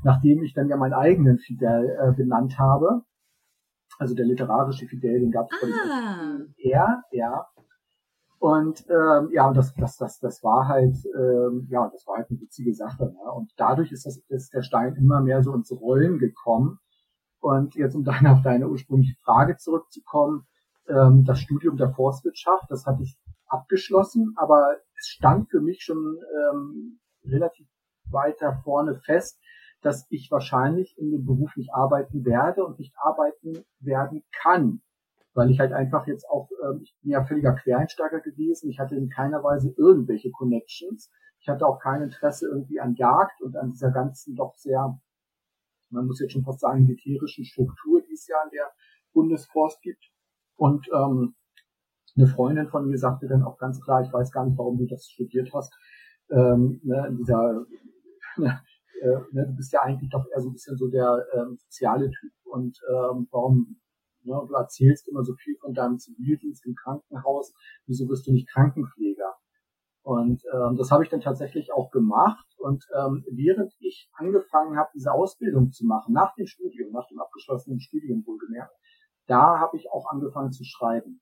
nachdem ich dann ja meinen eigenen Fidel äh, benannt habe. Also der literarische Fidel, den gab es ah. er, ja. Und ähm, ja, und das, das, das, das war halt, ähm, ja, das war halt eine witzige Sache. Ne? Und dadurch ist das ist der Stein immer mehr so ins Rollen gekommen. Und jetzt, um dann auf deine ursprüngliche Frage zurückzukommen, ähm, das Studium der Forstwirtschaft, das hatte ich abgeschlossen, aber es stand für mich schon ähm, relativ weiter vorne fest, dass ich wahrscheinlich in dem Beruf nicht arbeiten werde und nicht arbeiten werden kann. Weil ich halt einfach jetzt auch, ähm, ich bin ja völliger Quereinsteiger gewesen, ich hatte in keiner Weise irgendwelche Connections. Ich hatte auch kein Interesse irgendwie an Jagd und an dieser ganzen doch sehr, man muss jetzt schon fast sagen, militärischen Struktur, die es ja an der Bundesforst gibt. Und ähm, eine Freundin von mir sagte dann auch ganz klar, ich weiß gar nicht, warum du das studiert hast, ähm, ne, in dieser, äh, ne, du bist ja eigentlich doch eher so ein bisschen so der ähm, soziale Typ und ähm, warum, ne, du erzählst immer so viel von deinem Zivildienst im Krankenhaus, wieso bist du nicht Krankenpfleger? Und ähm, das habe ich dann tatsächlich auch gemacht. Und ähm, während ich angefangen habe, diese Ausbildung zu machen, nach dem Studium, nach dem abgeschlossenen Studium wohlgemerkt, da habe ich auch angefangen zu schreiben.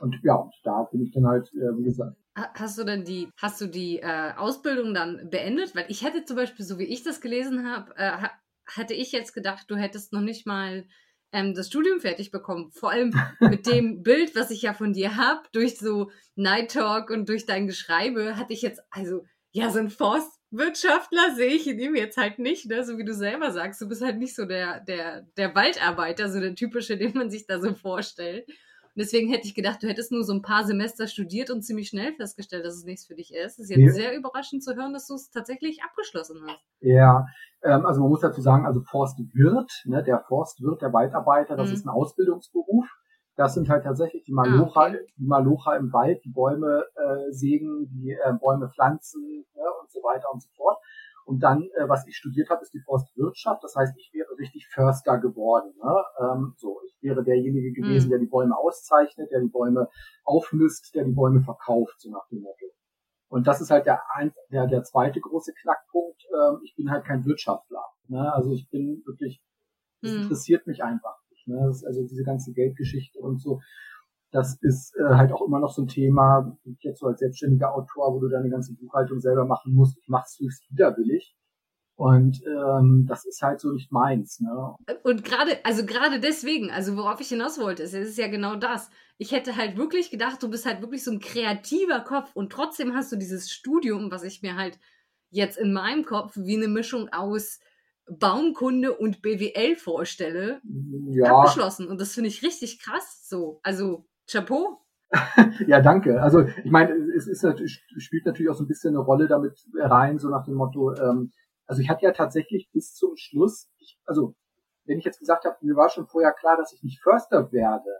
Und ja, und da bin ich dann halt, äh, wie gesagt. Hast du denn die, hast du die äh, Ausbildung dann beendet? Weil ich hätte zum Beispiel, so wie ich das gelesen habe, äh, hatte ich jetzt gedacht, du hättest noch nicht mal ähm, das Studium fertig bekommen. Vor allem mit dem Bild, was ich ja von dir habe, durch so Night Talk und durch dein Geschreibe, hatte ich jetzt, also, ja, so ein Forstwirtschaftler sehe ich in ihm jetzt halt nicht, ne? so wie du selber sagst. Du bist halt nicht so der, der, der Waldarbeiter, so der typische, den man sich da so vorstellt. Und deswegen hätte ich gedacht, du hättest nur so ein paar Semester studiert und ziemlich schnell festgestellt, dass es nichts für dich ist. Es ist jetzt ja. sehr überraschend zu hören, dass du es tatsächlich abgeschlossen hast. Ja, ähm, also man muss dazu sagen, also Forstwirt, ne, der Forstwirt, der Waldarbeiter, das mhm. ist ein Ausbildungsberuf. Das sind halt tatsächlich die Malocha, ah, okay. die Malocha im Wald, die Bäume äh, sägen, die äh, Bäume pflanzen ne, und so weiter und so fort. Und dann, äh, was ich studiert habe, ist die Forstwirtschaft. Das heißt, ich wäre richtig Förster geworden. Ne? Ähm, so, ich wäre derjenige gewesen, mhm. der die Bäume auszeichnet, der die Bäume aufmisst, der die Bäume verkauft, so nach dem Motto. Und das ist halt der, ein, der, der zweite große Knackpunkt. Ähm, ich bin halt kein Wirtschaftler. Ne? Also ich bin wirklich, das mhm. interessiert mich einfach nicht. Ne? Das ist also diese ganze Geldgeschichte und so. Das ist äh, halt auch immer noch so ein Thema, jetzt so als selbstständiger Autor, wo du deine ganze Buchhaltung selber machen musst. Ich mach's höchst widerwillig. Und ähm, das ist halt so nicht meins. Ne? Und gerade, also gerade deswegen, also worauf ich hinaus wollte, ist, ist ja genau das. Ich hätte halt wirklich gedacht, du bist halt wirklich so ein kreativer Kopf und trotzdem hast du dieses Studium, was ich mir halt jetzt in meinem Kopf wie eine Mischung aus Baumkunde und BWL vorstelle, ja. abgeschlossen. Und das finde ich richtig krass so. Also Chapeau. ja, danke. Also ich meine, es ist natürlich, spielt natürlich auch so ein bisschen eine Rolle damit rein, so nach dem Motto, ähm, also ich hatte ja tatsächlich bis zum Schluss, ich, also wenn ich jetzt gesagt habe, mir war schon vorher klar, dass ich nicht Förster werde,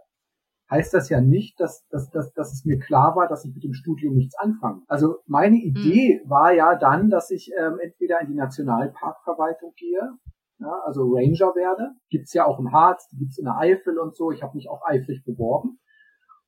heißt das ja nicht, dass, dass, dass, dass es mir klar war, dass ich mit dem Studium nichts anfange. Also meine hm. Idee mhm. war ja dann, dass ich ähm, entweder in die Nationalparkverwaltung gehe, ja, also Ranger werde. Gibt's ja auch im Harz, gibt's in der Eifel und so. Ich habe mich auch eifrig beworben.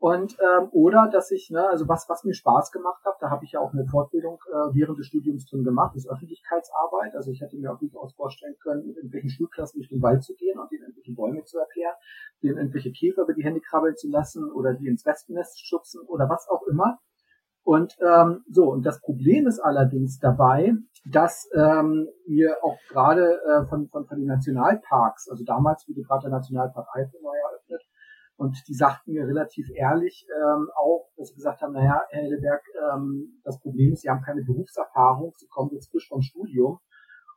Und ähm, oder dass ich, ne, also was, was mir Spaß gemacht hat, da habe ich ja auch eine Fortbildung äh, während des Studiums drin gemacht, ist Öffentlichkeitsarbeit. Also ich hätte mir auch durchaus vorstellen können, mit irgendwelchen Schulklassen durch den Wald zu gehen und denen irgendwelche Bäume zu erklären, denen irgendwelche Käfer über die Hände krabbeln zu lassen oder die ins Wespennest schubsen oder was auch immer. Und ähm, so, und das Problem ist allerdings dabei, dass ähm, wir auch gerade äh, von, von, von den Nationalparks, also damals wurde gerade der Nationalpark Eifel neu eröffnet, und die sagten mir relativ ehrlich ähm, auch, dass sie gesagt haben, naja, Herr Helleberg, ähm, das Problem ist, Sie haben keine Berufserfahrung, Sie kommen jetzt frisch vom Studium.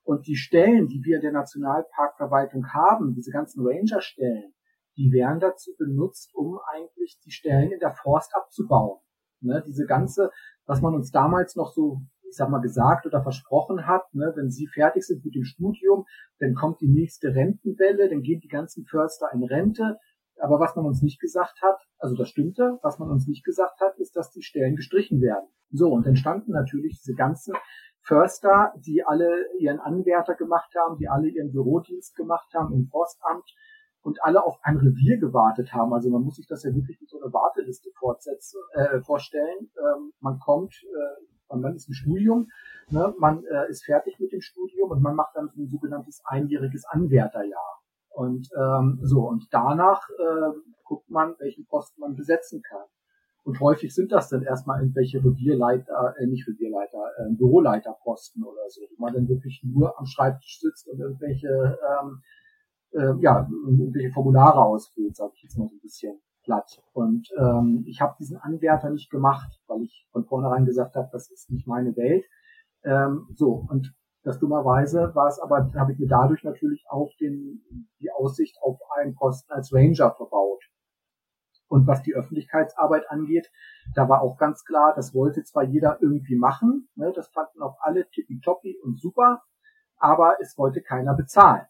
Und die Stellen, die wir in der Nationalparkverwaltung haben, diese ganzen Ranger-Stellen, die werden dazu benutzt, um eigentlich die Stellen in der Forst abzubauen. Ne, diese ganze, was man uns damals noch so, ich sag mal, gesagt oder versprochen hat, ne, wenn sie fertig sind mit dem Studium, dann kommt die nächste Rentenwelle, dann gehen die ganzen Förster in Rente. Aber was man uns nicht gesagt hat, also das stimmte, was man uns nicht gesagt hat, ist, dass die Stellen gestrichen werden. So, und dann standen natürlich diese ganzen Förster, die alle ihren Anwärter gemacht haben, die alle ihren Bürodienst gemacht haben im Forstamt, und alle auf ein Revier gewartet haben. Also man muss sich das ja wirklich mit so einer Warteliste fortsetzen, äh, vorstellen. Ähm, man kommt, äh, man ist im Studium, ne? man äh, ist fertig mit dem Studium und man macht dann ein sogenanntes einjähriges Anwärterjahr. Und ähm, so, und danach äh, guckt man, welchen Posten man besetzen kann. Und häufig sind das dann erstmal irgendwelche Revierleiter, äh, nicht Revierleiter, äh, Büroleiterposten oder so, wo man dann wirklich nur am Schreibtisch sitzt und irgendwelche ähm, äh, ja, irgendwelche Formulare ausfüllt, sage ich jetzt mal so ein bisschen platt. Und ähm, ich habe diesen Anwärter nicht gemacht, weil ich von vornherein gesagt habe, das ist nicht meine Welt. Ähm, so, und das dummerweise war es aber, habe ich mir dadurch natürlich auch den, die Aussicht auf einen Posten als Ranger verbaut. Und was die Öffentlichkeitsarbeit angeht, da war auch ganz klar, das wollte zwar jeder irgendwie machen, ne, das fanden auch alle tippitoppi und super, aber es wollte keiner bezahlen.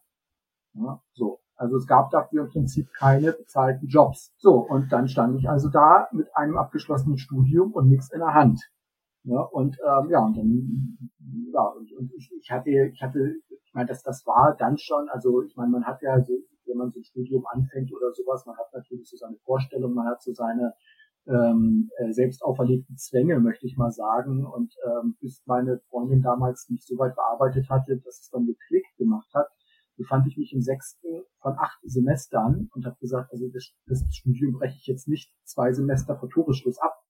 Ja, so. Also es gab dafür im Prinzip keine bezahlten Jobs. So, und dann stand ich also da mit einem abgeschlossenen Studium und nichts in der Hand. Ja, und ähm, ja, und dann, ja, und, und ich, ich hatte, ich hatte, ich meine, das, das war dann schon, also ich meine, man hat ja, so, wenn man so ein Studium anfängt oder sowas, man hat natürlich so seine Vorstellung, man hat so seine ähm, äh, selbst auferlegten Zwänge, möchte ich mal sagen. Und ähm, bis meine Freundin damals nicht so weit bearbeitet hatte, dass es dann geklickt gemacht hat, befand ich mich im sechsten von acht Semestern und habe gesagt, also das, das, Studium breche ich jetzt nicht zwei Semester vor Toreschluss ab.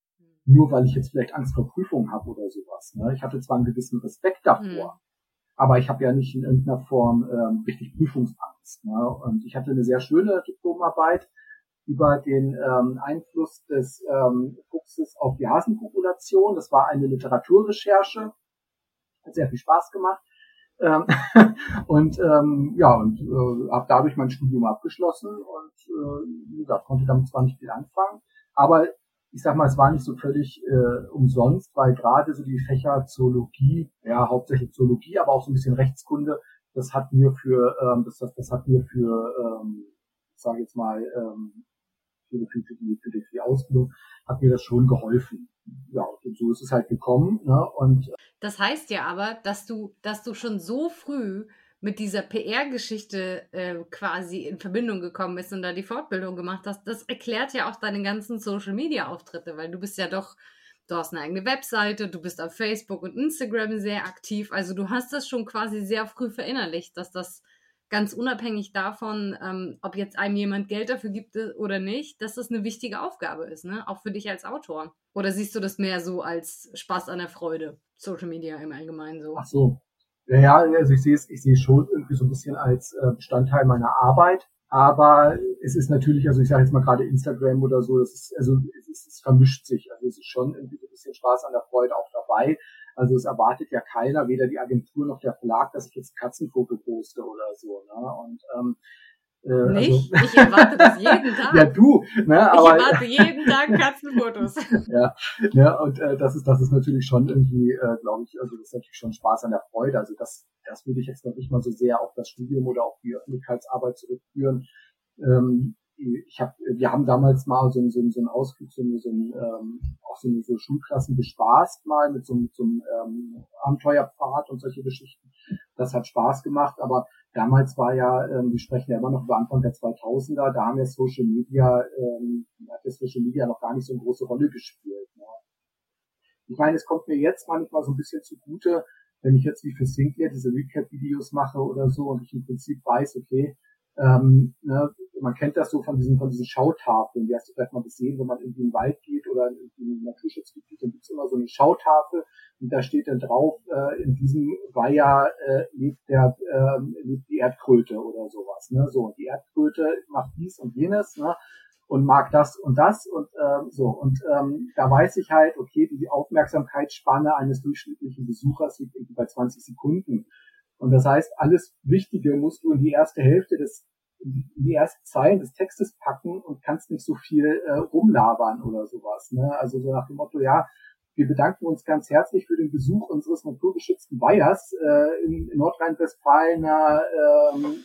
Nur weil ich jetzt vielleicht Angst vor Prüfungen habe oder sowas. Ne? Ich hatte zwar einen gewissen Respekt davor, mhm. aber ich habe ja nicht in irgendeiner Form ähm, richtig Prüfungsangst. Ne? Und ich hatte eine sehr schöne Diplomarbeit über den ähm, Einfluss des ähm, Fuchses auf die Hasenpopulation. Das war eine Literaturrecherche, hat sehr viel Spaß gemacht. Ähm, und ähm, ja, und äh, habe dadurch mein Studium abgeschlossen und äh, wie gesagt, konnte damit zwar nicht viel anfangen, aber ich sag mal, es war nicht so völlig äh, umsonst, weil gerade so die Fächer Zoologie, ja, hauptsächlich Zoologie, aber auch so ein bisschen Rechtskunde, das hat mir für, ähm, das, das, das hat mir für, ähm, ich sage jetzt mal, ähm, für, für, die, für, die, für die Ausbildung, hat mir das schon geholfen. Ja, und so ist es halt gekommen. Ne? Und das heißt ja aber, dass du, dass du schon so früh mit dieser PR-Geschichte äh, quasi in Verbindung gekommen bist und da die Fortbildung gemacht hast, das erklärt ja auch deine ganzen Social-Media-Auftritte, weil du bist ja doch, du hast eine eigene Webseite, du bist auf Facebook und Instagram sehr aktiv, also du hast das schon quasi sehr früh verinnerlicht, dass das ganz unabhängig davon, ähm, ob jetzt einem jemand Geld dafür gibt äh, oder nicht, dass das eine wichtige Aufgabe ist, ne? Auch für dich als Autor. Oder siehst du das mehr so als Spaß an der Freude? Social Media im Allgemeinen so. Ach so. Ja, also ich sehe es, ich sehe es schon irgendwie so ein bisschen als äh, Bestandteil meiner Arbeit. Aber es ist natürlich, also ich sage jetzt mal gerade Instagram oder so, das ist, also es, ist, es vermischt sich. Also es ist schon irgendwie so ein bisschen Spaß an der Freude auch dabei. Also es erwartet ja keiner, weder die Agentur noch der Verlag, dass ich jetzt Katzenfoto poste oder so. Ne? Und ähm, äh, also Nicht? Also, ich erwarte das jeden Tag. ja, du. Ne, aber, ich erwarte jeden Tag Katzenfotos. ja, ja, und äh, das ist das ist natürlich schon irgendwie, äh, glaube ich, also das ist natürlich schon Spaß an der Freude. Also das, das würde ich jetzt noch nicht mal so sehr auf das Studium oder auf die Öffentlichkeitsarbeit zurückführen. Ähm, ich habe, wir haben damals mal so, so, so einen Ausflug, so, so ähm, auch so, so Schulklassen bespaßt mal mit so, so einem ähm, Abenteuerpfad und solche Geschichten. Das hat Spaß gemacht, aber damals war ja, ähm, wir sprechen ja immer noch über Anfang der 2000er, da haben ja Social Media, ähm, hat ja Social Media noch gar nicht so eine große Rolle gespielt. Ne? Ich meine, es kommt mir jetzt manchmal so ein bisschen zugute, wenn ich jetzt wie für Sinclair diese Recap-Videos mache oder so und ich im Prinzip weiß, okay, ähm, ne, man kennt das so von diesen, von diesen Schautafeln, die hast du vielleicht mal gesehen, wenn man irgendwie in den Wald geht oder in, in ein Naturschutzgebiet, dann gibt's immer so eine Schautafel und da steht dann drauf, äh, in diesem Weiher äh, lebt, der, äh, lebt die Erdkröte oder sowas. Ne? So, die Erdkröte macht dies und jenes, ne? und mag das und das und ähm, so. Und ähm, da weiß ich halt, okay, die Aufmerksamkeitsspanne eines durchschnittlichen Besuchers liegt irgendwie bei 20 Sekunden. Und das heißt, alles Wichtige musst du in die erste Hälfte des, die erste Zeilen des Textes packen und kannst nicht so viel äh, rumlabern oder sowas. Ne? Also so nach dem Motto, ja, wir bedanken uns ganz herzlich für den Besuch unseres naturgeschützten Weihers äh, in, in Nordrhein-Westfalen, ähm,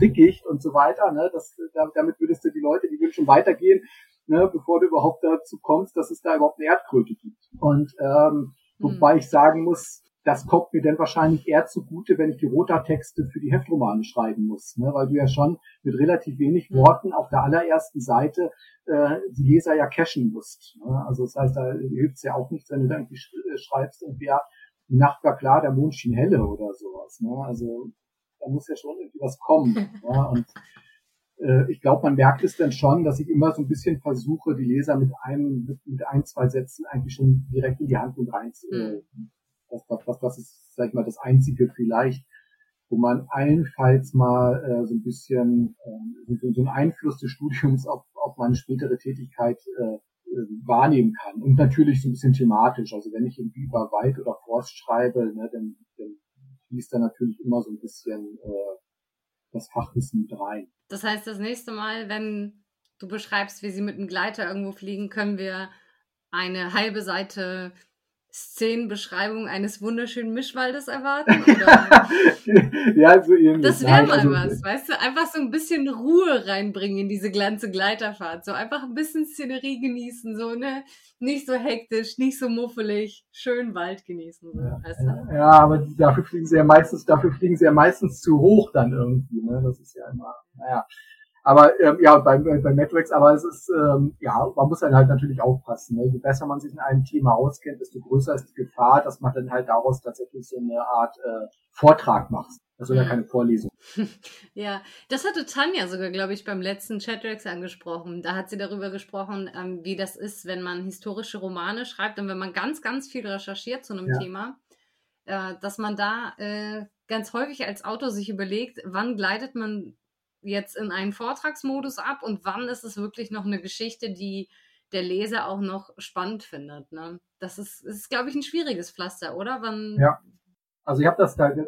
Dickicht und so weiter. Ne? Das, damit würdest du die Leute, die würden schon weitergehen, ne, bevor du überhaupt dazu kommst, dass es da überhaupt eine Erdkröte gibt. Und ähm, wobei hm. ich sagen muss, das kommt mir dann wahrscheinlich eher zugute, wenn ich die Rota-Texte für die Heftromane schreiben muss, ne? weil du ja schon mit relativ wenig hm. Worten auf der allerersten Seite äh, die Leser ja cashen musst. Ne? Also das heißt, da hilft es ja auch nichts, wenn du dann irgendwie äh, schreibst, und ja, die Nacht war klar, der Mond schien helle oder sowas. Ne? Also da muss ja schon irgendwie was kommen. ja? Und äh, ich glaube, man merkt es dann schon, dass ich immer so ein bisschen versuche, die Leser mit einem, mit, mit ein, zwei Sätzen eigentlich schon direkt in die Handlung rein zu, mhm. Das, das, das, das ist, sag ich mal, das Einzige vielleicht, wo man allenfalls mal äh, so ein bisschen äh, so, so einen Einfluss des Studiums auf, auf meine spätere Tätigkeit äh, äh, wahrnehmen kann. Und natürlich so ein bisschen thematisch. Also wenn ich irgendwie über Wald oder Forst schreibe, ne, dann, dann fließt da natürlich immer so ein bisschen äh, das Fachwissen mit rein. Das heißt, das nächste Mal, wenn du beschreibst, wie sie mit einem Gleiter irgendwo fliegen, können wir eine halbe Seite Szenenbeschreibung eines wunderschönen Mischwaldes erwarten? ja, so ähnlich. Das wäre mal also, was, weißt du? Einfach so ein bisschen Ruhe reinbringen in diese ganze Gleiterfahrt. So einfach ein bisschen Szenerie genießen, so, ne? Nicht so hektisch, nicht so muffelig, schön Wald genießen. So, ja, weißt du? ja, aber dafür fliegen sie ja meistens, dafür fliegen sie ja meistens zu hoch dann irgendwie, ne? Das ist ja immer, naja. Aber ähm, ja, bei, bei Matrix, aber es ist, ähm, ja, man muss dann halt natürlich aufpassen. Ne? Je besser man sich in einem Thema auskennt, desto größer ist die Gefahr, dass man dann halt daraus tatsächlich so eine Art äh, Vortrag macht. Also ja keine Vorlesung. Ja, das hatte Tanja sogar, glaube ich, beim letzten Chatrex angesprochen. Da hat sie darüber gesprochen, ähm, wie das ist, wenn man historische Romane schreibt und wenn man ganz, ganz viel recherchiert zu einem ja. Thema, äh, dass man da äh, ganz häufig als Autor sich überlegt, wann gleitet man jetzt in einen Vortragsmodus ab und wann ist es wirklich noch eine Geschichte, die der Leser auch noch spannend findet. Ne? Das ist, ist glaube ich, ein schwieriges Pflaster, oder? Wann ja. Also ich habe das da, da,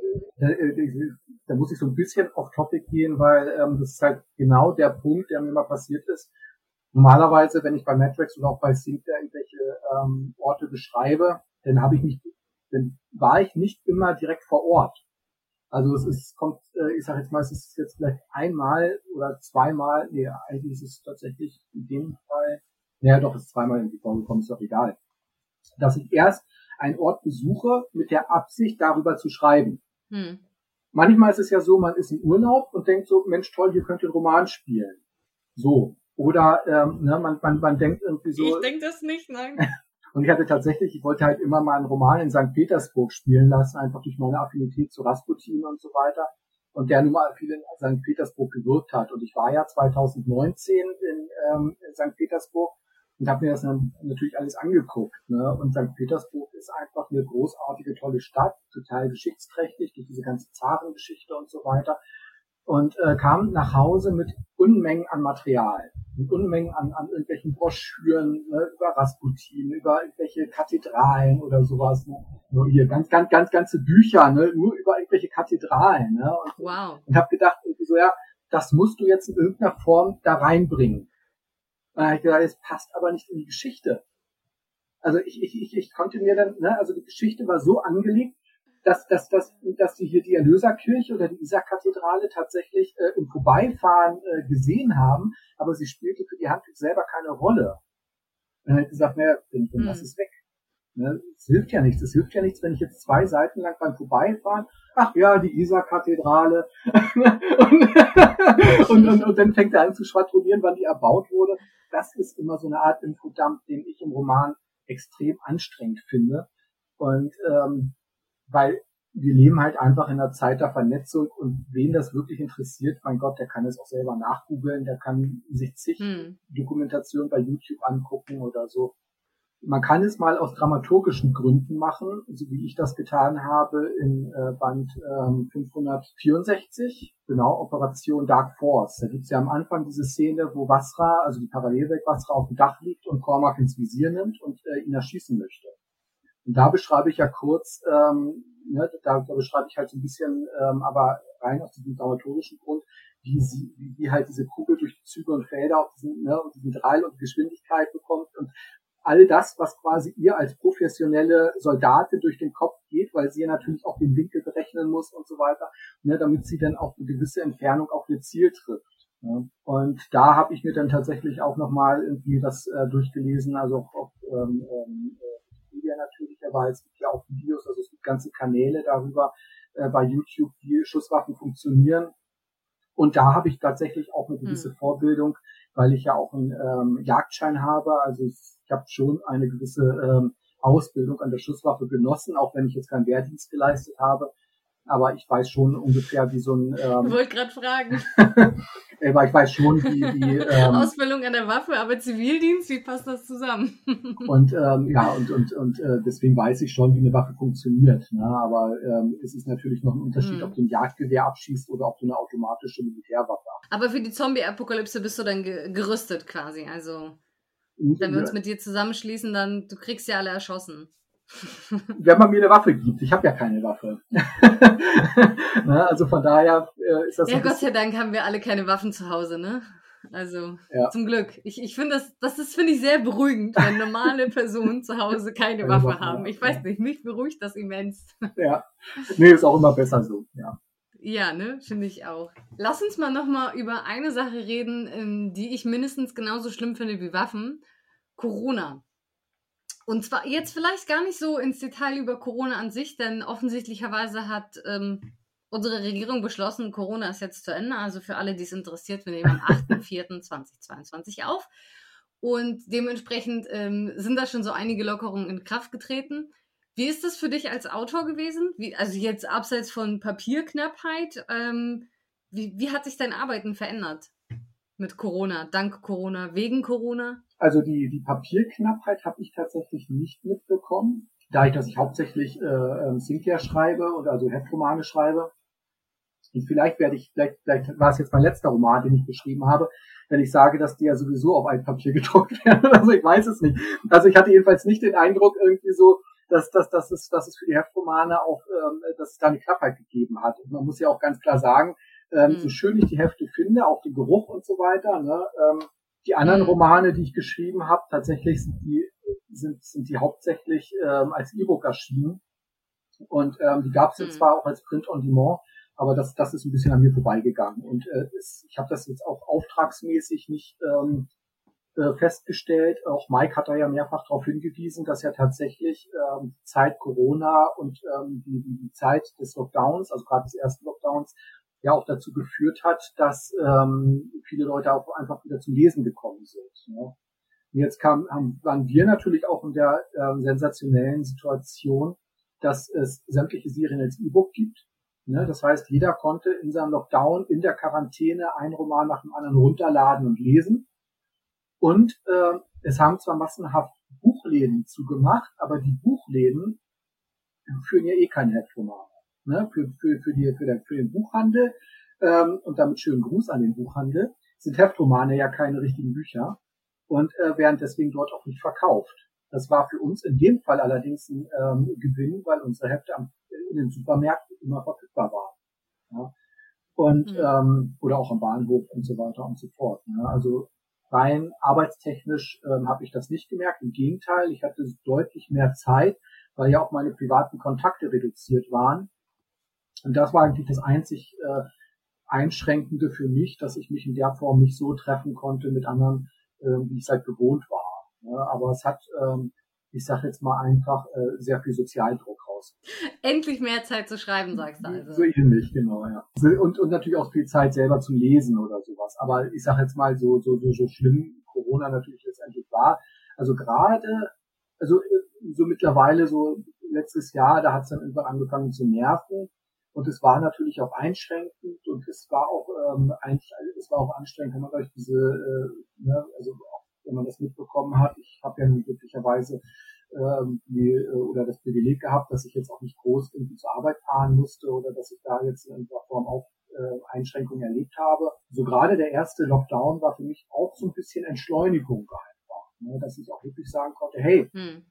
da, muss ich so ein bisschen off Topic gehen, weil ähm, das ist halt genau der Punkt, der mir mal passiert ist. Normalerweise, wenn ich bei Matrix oder auch bei Syncter irgendwelche ähm, Orte beschreibe, dann habe ich mich, dann war ich nicht immer direkt vor Ort. Also es ist, kommt, äh, ich sage jetzt mal, es ist jetzt vielleicht einmal oder zweimal, nee, eigentlich ist es tatsächlich in dem Fall, naja doch, es ist zweimal in die Form gekommen, ist doch egal. Dass ich erst einen Ort besuche mit der Absicht, darüber zu schreiben. Hm. Manchmal ist es ja so, man ist im Urlaub und denkt so, Mensch, toll, hier könnt ihr einen Roman spielen. So. Oder ähm, ne, man, man, man denkt irgendwie so. Ich denke das nicht, nein. Und ich hatte tatsächlich, ich wollte halt immer mal einen Roman in St. Petersburg spielen lassen, einfach durch meine Affinität zu Rasputin und so weiter. Und der nun mal viel in St. Petersburg gewirkt hat. Und ich war ja 2019 in, ähm, in St. Petersburg und habe mir das dann natürlich alles angeguckt. Ne? Und St. Petersburg ist einfach eine großartige, tolle Stadt, total geschichtsträchtig durch diese ganze Zarengeschichte und so weiter und äh, kam nach Hause mit Unmengen an Material, mit Unmengen an, an irgendwelchen Broschüren ne, über Rasputin, über irgendwelche Kathedralen oder sowas. Ne? Nur hier ganz, ganz, ganz ganze Bücher, ne? nur über irgendwelche Kathedralen. Ne? Und, wow. Und habe gedacht, irgendwie so, ja, das musst du jetzt in irgendeiner Form da reinbringen. Und dann ich gedacht, es passt aber nicht in die Geschichte. Also ich, ich, ich, ich konnte mir dann, ne, also die Geschichte war so angelegt, dass, dass, dass, dass sie hier die Erlöserkirche oder die Isar-Kathedrale tatsächlich äh, im Vorbeifahren äh, gesehen haben, aber sie spielte für die Handlung selber keine Rolle. Und dann hat gesagt, naja, dann, dann lass hm. es weg. Ne? Es hilft ja nichts. Es hilft ja nichts, wenn ich jetzt zwei Seiten lang beim Vorbeifahren ach ja, die Isar-Kathedrale. und, und, und, und dann fängt er an zu schwadronieren, wann die erbaut wurde. Das ist immer so eine Art Infodump, den ich im Roman extrem anstrengend finde. Und ähm, weil wir leben halt einfach in einer Zeit der Vernetzung und wen das wirklich interessiert, mein Gott, der kann es auch selber nachgoogeln, der kann sich zig hm. Dokumentationen bei YouTube angucken oder so. Man kann es mal aus dramaturgischen Gründen machen, so wie ich das getan habe in äh, Band ähm, 564, genau, Operation Dark Force. Da gibt's ja am Anfang diese Szene, wo Wasra, also die Parallelwelt Wasra auf dem Dach liegt und Cormac ins Visier nimmt und äh, ihn erschießen möchte. Und da beschreibe ich ja kurz, ähm, ne, da, da beschreibe ich halt so ein bisschen, ähm, aber rein aus diesem dramaturgischen Grund, wie sie, wie, wie halt diese Kugel durch die Züge und Felder auf diesen, ne, und diesen Drall und Geschwindigkeit bekommt und all das, was quasi ihr als professionelle Soldatin durch den Kopf geht, weil sie ja natürlich auch den Winkel berechnen muss und so weiter, ne, damit sie dann auch eine gewisse Entfernung auf ihr Ziel trifft. Ne. Und da habe ich mir dann tatsächlich auch nochmal irgendwie das äh, durchgelesen, also auch auf ähm, ähm, Wikipedia natürlich, aber es gibt ja auch Videos, also es gibt ganze Kanäle darüber äh, bei YouTube, wie Schusswaffen funktionieren. Und da habe ich tatsächlich auch eine gewisse hm. Vorbildung, weil ich ja auch einen ähm, Jagdschein habe. Also ich habe schon eine gewisse ähm, Ausbildung an der Schusswaffe genossen, auch wenn ich jetzt keinen Wehrdienst geleistet habe aber ich weiß schon ungefähr, wie so ein. Ähm, ich wollte gerade fragen. aber ich weiß schon, wie. wie ähm, Ausbildung an der Waffe, aber Zivildienst, wie passt das zusammen? und ähm, ja, und, und, und äh, deswegen weiß ich schon, wie eine Waffe funktioniert. Ne? Aber ähm, es ist natürlich noch ein Unterschied, hm. ob du ein Jagdgewehr abschießt oder ob du eine automatische Militärwaffe hast. Aber für die Zombie-Apokalypse bist du dann ge gerüstet quasi. Also, wenn wir uns mit dir zusammenschließen, dann du kriegst ja alle erschossen. wenn man mir eine Waffe gibt. Ich habe ja keine Waffe. ne? Also von daher äh, ist das. Ja, Gott sei Dank haben wir alle keine Waffen zu Hause, ne? Also ja. zum Glück. Ich, ich finde das, das ist, finde ich, sehr beruhigend, wenn normale Personen zu Hause keine Waffe Waffe haben. Ich weiß nicht, mich beruhigt das immens. Ja. Nee, ist auch immer besser so, ja. Ja, ne, finde ich auch. Lass uns mal nochmal über eine Sache reden, ähm, die ich mindestens genauso schlimm finde wie Waffen. Corona. Und zwar jetzt vielleicht gar nicht so ins Detail über Corona an sich, denn offensichtlicherweise hat ähm, unsere Regierung beschlossen, Corona ist jetzt zu Ende. Also für alle, die es interessiert, wir nehmen am 8.4.2022 auf. Und dementsprechend ähm, sind da schon so einige Lockerungen in Kraft getreten. Wie ist das für dich als Autor gewesen? Wie, also jetzt abseits von Papierknappheit, ähm, wie, wie hat sich dein Arbeiten verändert mit Corona, dank Corona, wegen Corona? Also die, die Papierknappheit habe ich tatsächlich nicht mitbekommen, da ich, dass ich hauptsächlich äh, ähm, Cynthia schreibe und also Heftromane schreibe. Und vielleicht werde ich, vielleicht, vielleicht war es jetzt mein letzter Roman, den ich geschrieben habe, wenn ich sage, dass die ja sowieso auf Altpapier gedruckt werden. Also ich weiß es nicht. Also ich hatte jedenfalls nicht den Eindruck irgendwie so, dass, dass, dass, es, dass es für die Heftromane auch, ähm, dass es da eine Knappheit gegeben hat. Und man muss ja auch ganz klar sagen, ähm, mhm. so schön ich die Hefte finde, auch den Geruch und so weiter, ne, ähm, die anderen mhm. Romane, die ich geschrieben habe, tatsächlich sind die, sind, sind die hauptsächlich ähm, als E-Book erschienen. Und ähm, die gab es jetzt mhm. zwar auch als Print on Demand, aber das, das ist ein bisschen an mir vorbeigegangen. Und äh, es, ich habe das jetzt auch auftragsmäßig nicht ähm, äh, festgestellt. Auch Mike hat da ja mehrfach darauf hingewiesen, dass ja tatsächlich ähm, Zeit Corona und ähm, die, die Zeit des Lockdowns, also gerade des ersten Lockdowns, ja auch dazu geführt hat, dass ähm, viele Leute auch einfach wieder zum Lesen gekommen sind. Ne? Und jetzt kam, haben, waren wir natürlich auch in der ähm, sensationellen Situation, dass es sämtliche Serien als E-Book gibt. Ne? Das heißt, jeder konnte in seinem Lockdown, in der Quarantäne ein Roman nach dem anderen runterladen und lesen. Und äh, es haben zwar massenhaft Buchläden zugemacht, aber die Buchläden führen ja eh keine Heftromane ne, für, für, für, die, für, den, für den Buchhandel ähm, und damit schönen Gruß an den Buchhandel, sind Heftromane ja keine richtigen Bücher und äh, werden deswegen dort auch nicht verkauft. Das war für uns in dem Fall allerdings ein ähm, Gewinn, weil unsere Hefte am, in den Supermärkten immer verfügbar waren. Ja. Und mhm. ähm, oder auch am Bahnhof und so weiter und so fort. Ne? Also rein arbeitstechnisch ähm, habe ich das nicht gemerkt. Im Gegenteil, ich hatte deutlich mehr Zeit, weil ja auch meine privaten Kontakte reduziert waren und das war eigentlich das einzig äh, Einschränkende für mich, dass ich mich in der Form nicht so treffen konnte mit anderen, äh, wie ich es halt gewohnt war. Ja, aber es hat, ähm, ich sage jetzt mal einfach, äh, sehr viel Sozialdruck raus aus. Endlich mehr Zeit zu schreiben, sagst du also. So ähnlich, genau, ja. Und, und natürlich auch viel Zeit selber zum Lesen oder sowas. Aber ich sag jetzt mal, so, so, so, so schlimm Corona natürlich letztendlich war. Also gerade, also so mittlerweile so letztes Jahr, da hat es dann irgendwann angefangen zu nerven. Und es war natürlich auch einschränkend und es war auch ähm, eigentlich, es war auch anstrengend, wenn man euch diese, äh, ne, also auch, wenn man das mitbekommen hat. Ich habe ja glücklicherweise ähm, die, äh, oder das Privileg gehabt, dass ich jetzt auch nicht groß irgendwie zur Arbeit fahren musste oder dass ich da jetzt in irgendeiner Form auch äh, Einschränkungen erlebt habe. So gerade der erste Lockdown war für mich auch so ein bisschen Entschleunigung einfach, ne, dass ich auch wirklich sagen konnte, hey, hm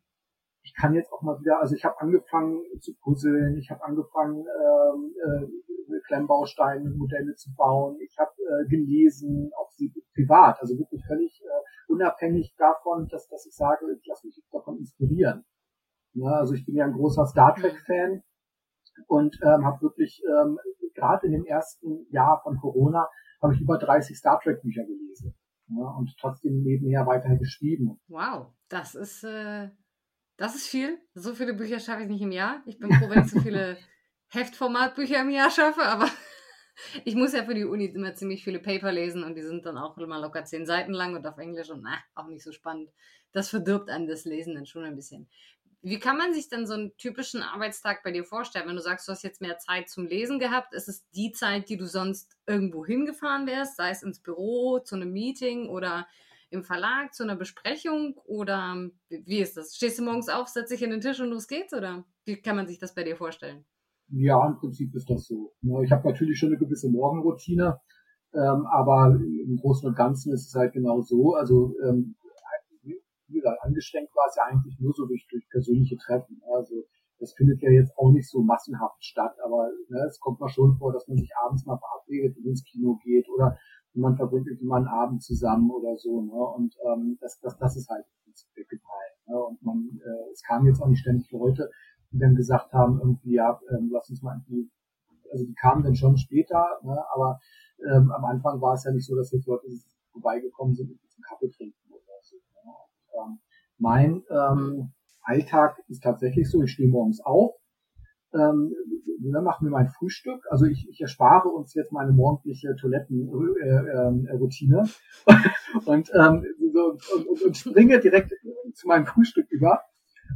ich kann jetzt auch mal wieder, also ich habe angefangen zu puzzeln, ich habe angefangen ähm, äh, Klemmbausteine, Modelle zu bauen, ich habe äh, gelesen, auch sie privat, also wirklich völlig äh, unabhängig davon, dass, dass ich sage, ich lasse mich davon inspirieren. Ja, also ich bin ja ein großer Star Trek-Fan und ähm, habe wirklich ähm, gerade in dem ersten Jahr von Corona habe ich über 30 Star Trek Bücher gelesen ja, und trotzdem nebenher weiter geschrieben. Wow, das ist äh, das ist viel. So viele Bücher schaffe ich nicht im Jahr. Ich bin froh, wenn ich so viele Heftformatbücher im Jahr schaffe, aber ich muss ja für die Uni immer ziemlich viele Paper lesen und die sind dann auch immer locker zehn Seiten lang und auf Englisch und na, auch nicht so spannend. Das verdirbt einem das Lesen dann schon ein bisschen. Wie kann man sich dann so einen typischen Arbeitstag bei dir vorstellen? Wenn du sagst, du hast jetzt mehr Zeit zum Lesen gehabt, ist es die Zeit, die du sonst irgendwo hingefahren wärst, sei es ins Büro, zu einem Meeting oder im Verlag zu einer Besprechung oder wie ist das? Stehst du morgens auf, setzt dich in den Tisch und los geht's oder wie kann man sich das bei dir vorstellen? Ja, im Prinzip ist das so. Ich habe natürlich schon eine gewisse Morgenroutine, ähm, aber im Großen und Ganzen ist es halt genau so. Also ähm, wie gesagt, angestrengt war es ja eigentlich nur so durch, durch persönliche Treffen. Also das findet ja jetzt auch nicht so massenhaft statt, aber ne, es kommt mal schon vor, dass man sich abends mal verabredet und ins Kino geht oder man verbringt mal einen Abend zusammen oder so, ne? Und ähm, das, das, das ist halt weggefallen. Ne? Und man, äh, es kamen jetzt auch nicht ständig Leute, die dann gesagt haben, irgendwie, ja, ähm, lass uns mal irgendwie, also die kamen dann schon später, ne? aber ähm, am Anfang war es ja nicht so, dass jetzt Leute vorbeigekommen sind und zum Kaffee trinken oder so. Ne? Und, ähm, mein ähm, Alltag ist tatsächlich so, ich stehe morgens auf, ähm, dann machen wir mein Frühstück. Also ich, ich erspare uns jetzt meine morgendliche Toilettenroutine äh, äh, und, ähm, so, und, und springe direkt zu meinem Frühstück über.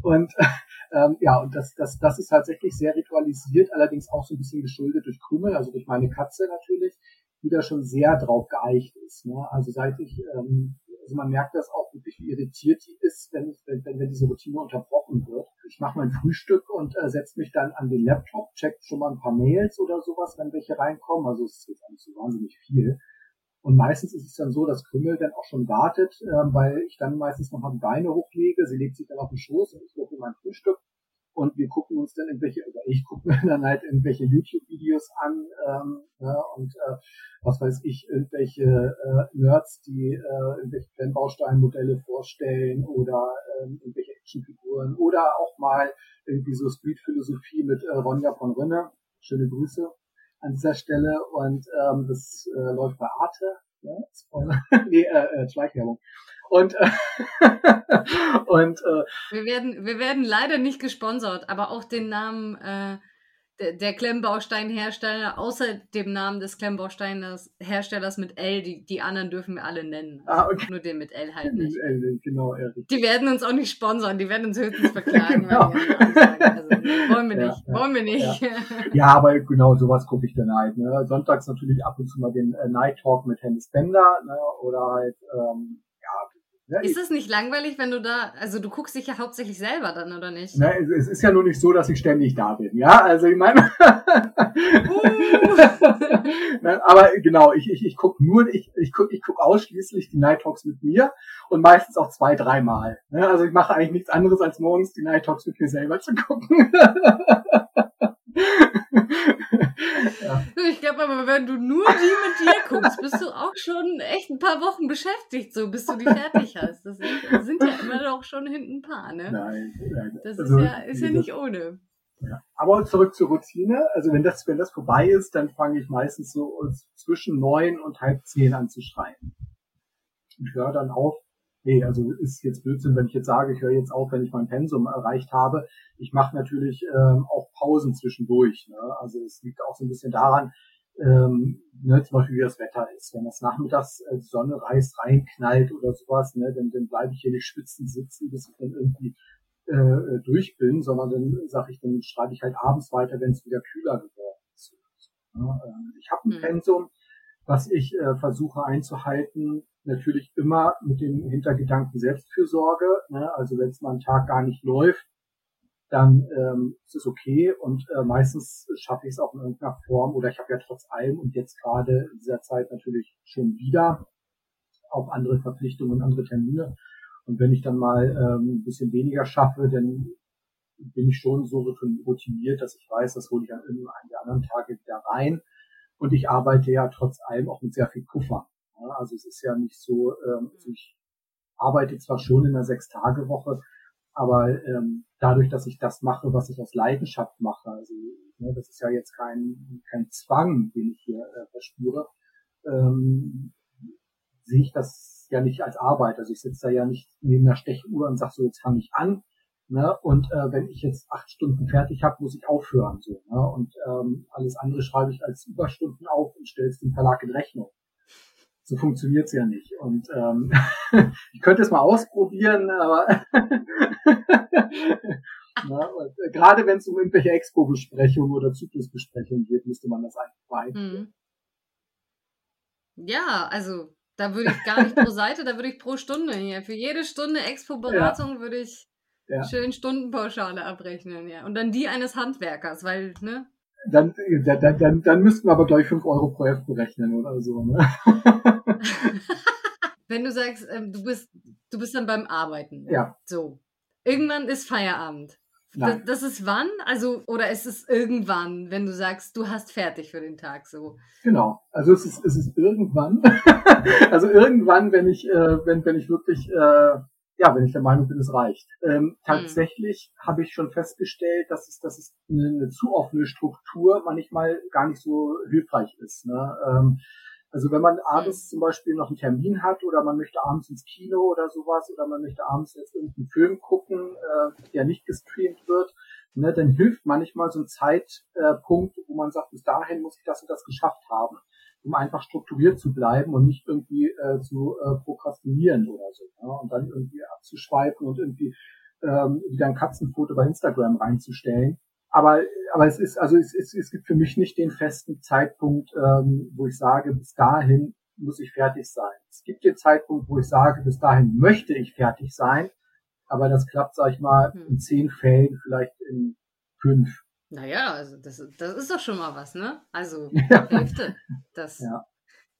Und ähm, ja, und das, das, das ist tatsächlich sehr ritualisiert, allerdings auch so ein bisschen geschuldet durch Krümel, also durch meine Katze natürlich, die da schon sehr drauf geeicht ist. Ne? Also seit ich ähm, also man merkt das auch wirklich, wie irritiert die ist, wenn, wenn, wenn diese Routine unterbrochen wird. Ich mache mein Frühstück und äh, setze mich dann an den Laptop, check schon mal ein paar Mails oder sowas, wenn welche reinkommen. Also es ist jetzt nicht so wahnsinnig viel. Und meistens ist es dann so, dass Krümmel dann auch schon wartet, äh, weil ich dann meistens noch mal die Beine hochlege. Sie legt sich dann auf den Schoß und ich mache mein Frühstück und wir gucken uns dann irgendwelche, oder ich gucke mir dann halt irgendwelche YouTube-Videos an ähm, ja, und äh, was weiß ich, irgendwelche äh, Nerds, die äh, irgendwelche Brennbausteinmodelle vorstellen oder ähm, irgendwelche Actionfiguren oder auch mal irgendwie so Street-Philosophie mit äh, Ronja von Rönne. Schöne Grüße an dieser Stelle und ähm, das äh, läuft bei Arte. Ja, Spoiler. nee, äh, äh, Schleichwerbung. Und, äh, und äh, wir werden, wir werden leider nicht gesponsert, aber auch den Namen äh, der, der Klemmbausteinhersteller, außer dem Namen des Klemmbausteinherstellers mit L, die, die anderen dürfen wir alle nennen. Also ah, okay. Nur den mit L halt nicht. L, genau, Erik. Die werden uns auch nicht sponsern, die werden uns höchstens verklagen. genau. also, wollen wir nicht, ja, wollen wir nicht. Ja. ja, aber genau, sowas gucke ich dann halt. Ne? Sonntags natürlich ab und zu mal den äh, Night Talk mit Hennis Bender ne? oder halt ähm, ja, ist es nicht langweilig, wenn du da, also du guckst dich ja hauptsächlich selber dann, oder nicht? Na, es ist ja nur nicht so, dass ich ständig da bin, ja, also ich meine, uh. aber genau, ich, ich, ich gucke nur, ich, ich gucke ich guck ausschließlich die Night Talks mit mir und meistens auch zwei, dreimal. Ne? Also ich mache eigentlich nichts anderes, als morgens die Night Talks mit mir selber zu gucken. ja. Ich glaube aber, wenn du nur die mit dir guckst, bist du auch schon echt ein paar Wochen beschäftigt, so bis du die fertig hast. Das sind, sind ja immer doch schon hinten ein paar, ne? Nein, nein. Das also, ist ja, ist ja nicht ohne. Ja. Aber zurück zur Routine. Also wenn das, wenn das vorbei ist, dann fange ich meistens so zwischen neun und halb zehn an zu schreiben. Und höre dann auf nee, also ist jetzt Blödsinn, wenn ich jetzt sage, ich höre jetzt auf, wenn ich mein Pensum erreicht habe. Ich mache natürlich ähm, auch Pausen zwischendurch. Ne? Also es liegt auch so ein bisschen daran, ähm, ne, zum Beispiel wie das Wetter ist. Wenn das nachmittags äh, die Sonne reißt, reinknallt oder sowas, ne, dann, dann bleibe ich hier nicht schwitzen sitzen, bis ich dann irgendwie äh, durch bin, sondern dann sage ich, dann schreibe ich halt abends weiter, wenn es wieder kühler geworden ist. Ja, äh, ich habe ein mhm. Pensum, was ich äh, versuche einzuhalten, natürlich immer mit dem Hintergedanken Selbstfürsorge. Ne? Also wenn es mal einen Tag gar nicht läuft, dann ähm, ist es okay und äh, meistens schaffe ich es auch in irgendeiner Form oder ich habe ja trotz allem und jetzt gerade in dieser Zeit natürlich schon wieder auch andere Verpflichtungen, andere Termine. Und wenn ich dann mal ähm, ein bisschen weniger schaffe, dann bin ich schon so routiniert, dass ich weiß, das hole ich an irgendeinem der anderen Tage wieder rein. Und ich arbeite ja trotz allem auch mit sehr viel Puffer. Also es ist ja nicht so, ähm, also ich arbeite zwar schon in einer Sechs-Tage-Woche, aber ähm, dadurch, dass ich das mache, was ich aus Leidenschaft mache, also ne, das ist ja jetzt kein, kein Zwang, den ich hier äh, verspüre, ähm, sehe ich das ja nicht als Arbeit. Also ich sitze da ja nicht neben einer Stechuhr und sage so, jetzt fange ich an. Ne? Und äh, wenn ich jetzt acht Stunden fertig habe, muss ich aufhören. So, ne? Und ähm, alles andere schreibe ich als Überstunden auf und stelle es dem Verlag in Rechnung. So funktioniert's ja nicht. Und ähm, ich könnte es mal ausprobieren, aber Na, äh, gerade wenn es um irgendwelche Expo-Besprechungen oder Zyklusbesprechungen geht, müsste man das eigentlich beeinflussen. Hm. Ja, also da würde ich gar nicht pro Seite, da würde ich pro Stunde hier. Für jede Stunde Expo-Beratung ja. würde ich ja. schön Stundenpauschale abrechnen, ja. Und dann die eines Handwerkers, weil, ne? Dann, dann, dann, dann müssten wir aber gleich 5 Euro pro Heft berechnen oder so, ne? Wenn du sagst, ähm, du bist, du bist dann beim Arbeiten. Ja. So. Irgendwann ist Feierabend. Das, das, ist wann? Also, oder ist es irgendwann, wenn du sagst, du hast fertig für den Tag so? Genau. Also es ist, es ist irgendwann. also irgendwann, wenn ich, äh, wenn, wenn ich wirklich, äh, ja, wenn ich der Meinung bin, es reicht. Ähm, tatsächlich mhm. habe ich schon festgestellt, dass es, dass es eine, eine zu offene Struktur manchmal gar nicht so hilfreich ist. Ne? Ähm, also wenn man abends zum Beispiel noch einen Termin hat oder man möchte abends ins Kino oder sowas oder man möchte abends jetzt irgendeinen Film gucken, äh, der nicht gestreamt wird, ne, dann hilft manchmal so ein Zeitpunkt, wo man sagt, bis dahin muss ich das und das geschafft haben, um einfach strukturiert zu bleiben und nicht irgendwie äh, zu äh, prokrastinieren oder so. Ne, und dann irgendwie abzuschweifen und irgendwie ähm, wieder ein Katzenfoto bei Instagram reinzustellen aber, aber es ist, also es, es, es gibt für mich nicht den festen Zeitpunkt, ähm, wo ich sage, bis dahin muss ich fertig sein. Es gibt den Zeitpunkt, wo ich sage, bis dahin möchte ich fertig sein, aber das klappt, sag ich mal, hm. in zehn Fällen, vielleicht in fünf. Naja, also das, das ist doch schon mal was, ne? Also. Hälfte. Das, ja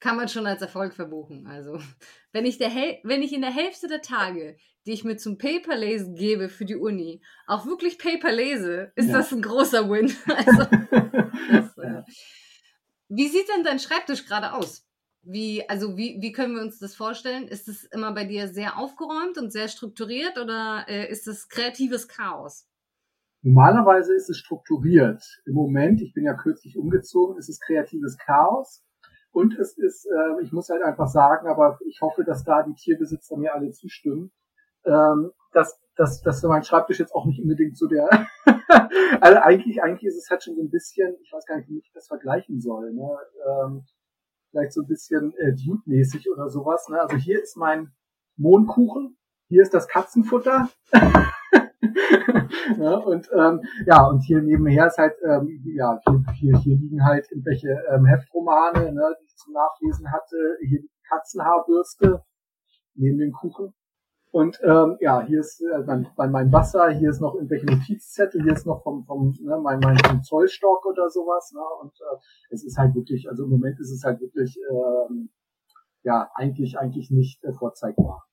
kann man schon als Erfolg verbuchen. Also, wenn ich, der wenn ich in der Hälfte der Tage, die ich mir zum Paperlesen gebe für die Uni, auch wirklich Paper lese, ist ja. das ein großer Win. Also, das, äh, wie sieht denn dein Schreibtisch gerade aus? Wie, also wie, wie können wir uns das vorstellen? Ist es immer bei dir sehr aufgeräumt und sehr strukturiert oder äh, ist es kreatives Chaos? Normalerweise ist es strukturiert. Im Moment, ich bin ja kürzlich umgezogen, ist es kreatives Chaos. Und es ist, äh, ich muss halt einfach sagen, aber ich hoffe, dass da die Tierbesitzer mir alle zustimmen, ähm, dass, dass, dass mein Schreibtisch jetzt auch nicht unbedingt so der, also eigentlich, eigentlich ist es halt schon so ein bisschen, ich weiß gar nicht, wie ich das vergleichen soll, ne? ähm, vielleicht so ein bisschen äh, Dude-mäßig oder sowas. Ne? Also hier ist mein Mohnkuchen, hier ist das Katzenfutter. ja, und ähm, ja, und hier nebenher ist halt, ähm, ja, hier, hier, hier liegen halt irgendwelche ähm, Heftromane, ne, die ich zum Nachlesen hatte. Hier die Katzenhaarbürste neben dem Kuchen. Und ähm, ja, hier ist äh, mein, mein Wasser, hier ist noch irgendwelche Notizzettel, hier ist noch vom, vom ne, mein, mein, mein Zollstock oder sowas. Ne? Und äh, es ist halt wirklich, also im Moment ist es halt wirklich ähm, ja eigentlich eigentlich nicht äh, vorzeigbar.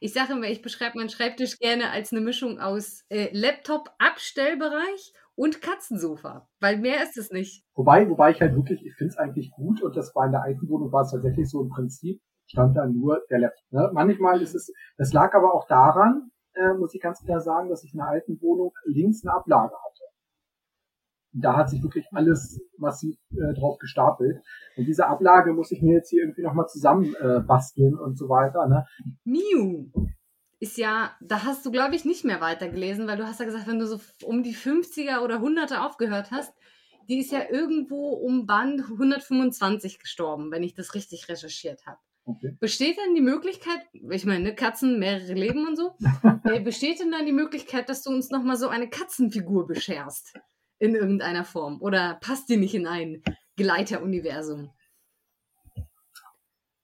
Ich sage immer, ich beschreibe meinen Schreibtisch gerne als eine Mischung aus äh, Laptop-Abstellbereich und Katzensofa, weil mehr ist es nicht. Wobei, wobei ich halt wirklich, ich finde es eigentlich gut und das war in der alten Wohnung war es tatsächlich so im Prinzip, stand da nur der Laptop. Ne? Manchmal ist es, das lag aber auch daran, äh, muss ich ganz klar sagen, dass ich in der alten Wohnung links eine Ablage hatte. Da hat sich wirklich alles massiv äh, drauf gestapelt. Und diese Ablage muss ich mir jetzt hier irgendwie nochmal zusammen äh, basteln und so weiter. Ne? Miu ist ja, da hast du, glaube ich, nicht mehr weitergelesen, weil du hast ja gesagt, wenn du so um die 50er oder 100er aufgehört hast, die ist ja irgendwo um Band 125 gestorben, wenn ich das richtig recherchiert habe. Okay. Besteht denn die Möglichkeit, ich meine, Katzen, mehrere Leben und so, äh, besteht denn dann die Möglichkeit, dass du uns nochmal so eine Katzenfigur bescherst? In irgendeiner Form? Oder passt die nicht in ein Gleiteruniversum?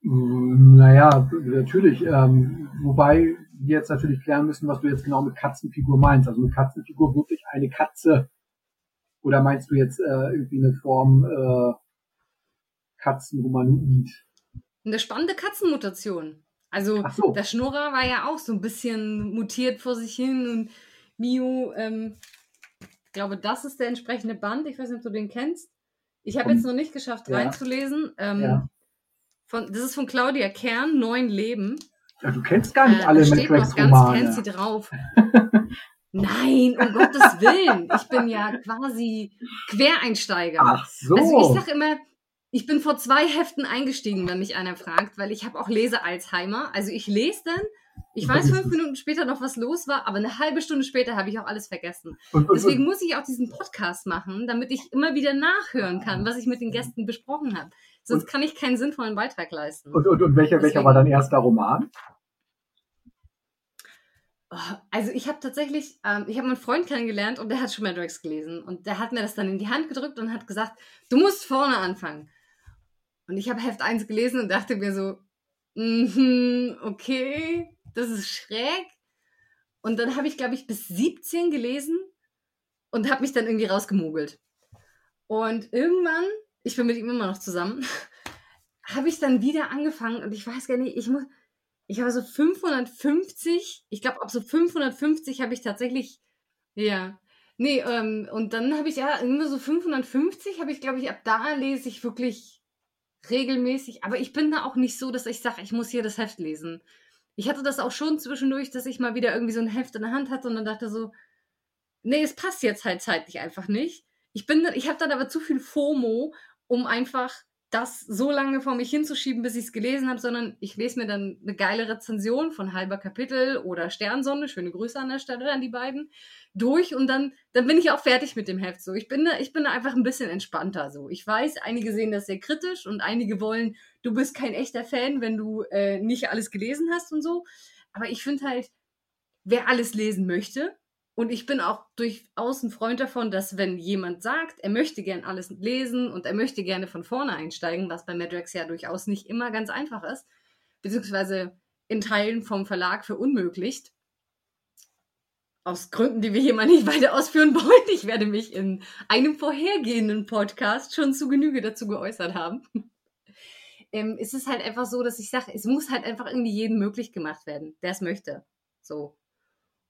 Mm, naja, natürlich. Ähm, wobei wir jetzt natürlich klären müssen, was du jetzt genau mit Katzenfigur meinst. Also mit Katzenfigur wirklich eine Katze. Oder meinst du jetzt äh, irgendwie eine Form äh, Katzenhumanoid? Eine spannende Katzenmutation. Also so. der Schnurrer war ja auch so ein bisschen mutiert vor sich hin und Mio, ähm, glaube, das ist der entsprechende Band. Ich weiß nicht, ob du den kennst. Ich habe jetzt noch nicht geschafft, ja. reinzulesen. Ähm, ja. von, das ist von Claudia Kern, Neun Leben. Ja, du kennst gar nicht äh, alle steht noch ganz fancy drauf. Nein, um Gottes Willen. Ich bin ja quasi Quereinsteiger. Ach so. Also ich sage immer, ich bin vor zwei Heften eingestiegen, wenn mich einer fragt, weil ich habe auch Lese-Alzheimer. Also ich lese dann, ich weiß fünf Minuten später noch, was los war, aber eine halbe Stunde später habe ich auch alles vergessen. Deswegen muss ich auch diesen Podcast machen, damit ich immer wieder nachhören kann, was ich mit den Gästen besprochen habe. Sonst kann ich keinen sinnvollen Beitrag leisten. Und, und, und welcher, welcher war dein erster Roman? Oh, also ich habe tatsächlich, ähm, ich habe meinen Freund kennengelernt und der hat schon Madrax gelesen und der hat mir das dann in die Hand gedrückt und hat gesagt, du musst vorne anfangen. Und ich habe Heft 1 gelesen und dachte mir so, mm okay, das ist schräg. Und dann habe ich, glaube ich, bis 17 gelesen und habe mich dann irgendwie rausgemogelt. Und irgendwann, ich bin mit ihm immer noch zusammen, habe ich dann wieder angefangen und ich weiß gar nicht, ich muss, ich habe so 550, ich glaube, ab so 550 habe ich tatsächlich, ja, nee, ähm, und dann habe ich ja immer so 550, habe ich, glaube ich, ab da lese ich wirklich regelmäßig, aber ich bin da auch nicht so, dass ich sage, ich muss hier das Heft lesen. Ich hatte das auch schon zwischendurch, dass ich mal wieder irgendwie so ein Heft in der Hand hatte und dann dachte so, nee, es passt jetzt halt zeitlich einfach nicht. Ich bin, ich habe dann aber zu viel FOMO, um einfach das so lange vor mich hinzuschieben, bis ich es gelesen habe, sondern ich lese mir dann eine geile Rezension von halber Kapitel oder Sternsonne, schöne Grüße an der Stelle an die beiden, durch und dann, dann bin ich auch fertig mit dem Heft. So, ich bin, da, ich bin da einfach ein bisschen entspannter. So, ich weiß, einige sehen das sehr kritisch und einige wollen, du bist kein echter Fan, wenn du äh, nicht alles gelesen hast und so. Aber ich finde halt, wer alles lesen möchte, und ich bin auch durchaus ein Freund davon, dass wenn jemand sagt, er möchte gern alles lesen und er möchte gerne von vorne einsteigen, was bei Madrax ja durchaus nicht immer ganz einfach ist, beziehungsweise in Teilen vom Verlag verunmöglicht, aus Gründen, die wir hier mal nicht weiter ausführen wollen. Ich werde mich in einem vorhergehenden Podcast schon zu Genüge dazu geäußert haben. ähm, ist es halt einfach so, dass ich sage, es muss halt einfach irgendwie jedem möglich gemacht werden, der es möchte. So.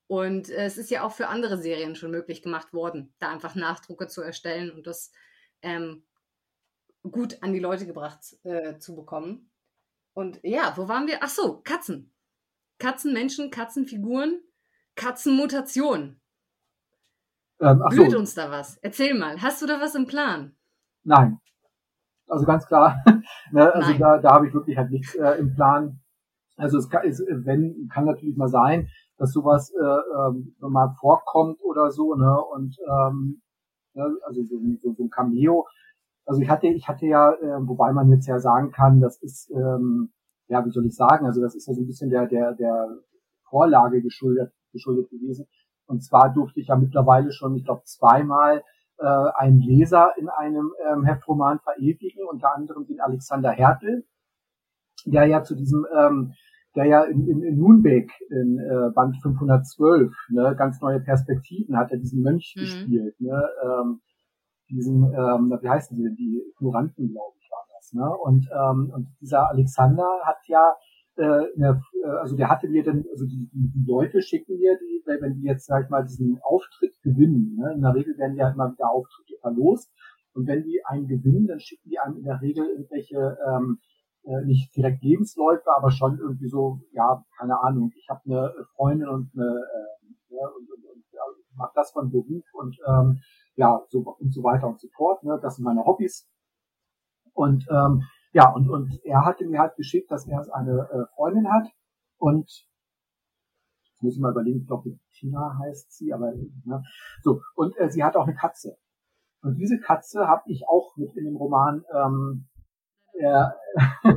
Und äh, es ist ja auch für andere Serien schon möglich gemacht worden, da einfach Nachdrucke zu erstellen und das ähm, gut an die Leute gebracht äh, zu bekommen. Und ja, wo waren wir? Ach so, Katzen. Katzenmenschen, Katzenfiguren, Katzenmutation. Ähm, Blüht so. uns da was? Erzähl mal, hast du da was im Plan? Nein. Also ganz klar. ne, also Nein. da, da habe ich wirklich halt nichts äh, im Plan. Also es kann, es, wenn, kann natürlich mal sein, dass sowas äh, ähm, mal vorkommt oder so, ne? Und ähm, ne? also so, so, so ein Cameo. Also ich hatte, ich hatte ja, äh, wobei man jetzt ja sagen kann, das ist, ähm, ja, wie soll ich sagen, also das ist ja so ein bisschen der, der, der Vorlage geschuldet, geschuldet gewesen. Und zwar durfte ich ja mittlerweile schon, ich glaube, zweimal äh, einen Leser in einem ähm, Heftroman verewigen, unter anderem den Alexander Hertel, der ja zu diesem ähm, der ja in, in, in Moonbeck in äh, Band 512 ne, ganz neue Perspektiven hat, er diesen Mönch mhm. gespielt, ne, ähm, diesen, ähm, wie heißen die, die Ignoranten, glaube ich, war das, ne, und, ähm, und dieser Alexander hat ja, äh, eine, äh, also der hatte mir dann, also die, die, Leute schicken mir die, wenn die jetzt, sag ich mal, diesen Auftritt gewinnen, ne, in der Regel werden die halt immer wieder Auftritte verlost, und wenn die einen gewinnen, dann schicken die einem in der Regel irgendwelche ähm, äh, nicht direkt Lebensläufe, aber schon irgendwie so, ja, keine Ahnung, ich habe eine Freundin und eine äh, ja, und, und, und ja, mache das von Beruf und ähm, ja, so und so weiter und so fort. Ne? Das sind meine Hobbys. Und ähm, ja, und, und er hatte mir halt geschickt, dass er eine äh, Freundin hat und ich muss mal überlegen, ich glaube, Tina heißt sie, aber ne? so, und äh, sie hat auch eine Katze. Und diese Katze habe ich auch mit in dem Roman ähm, äh,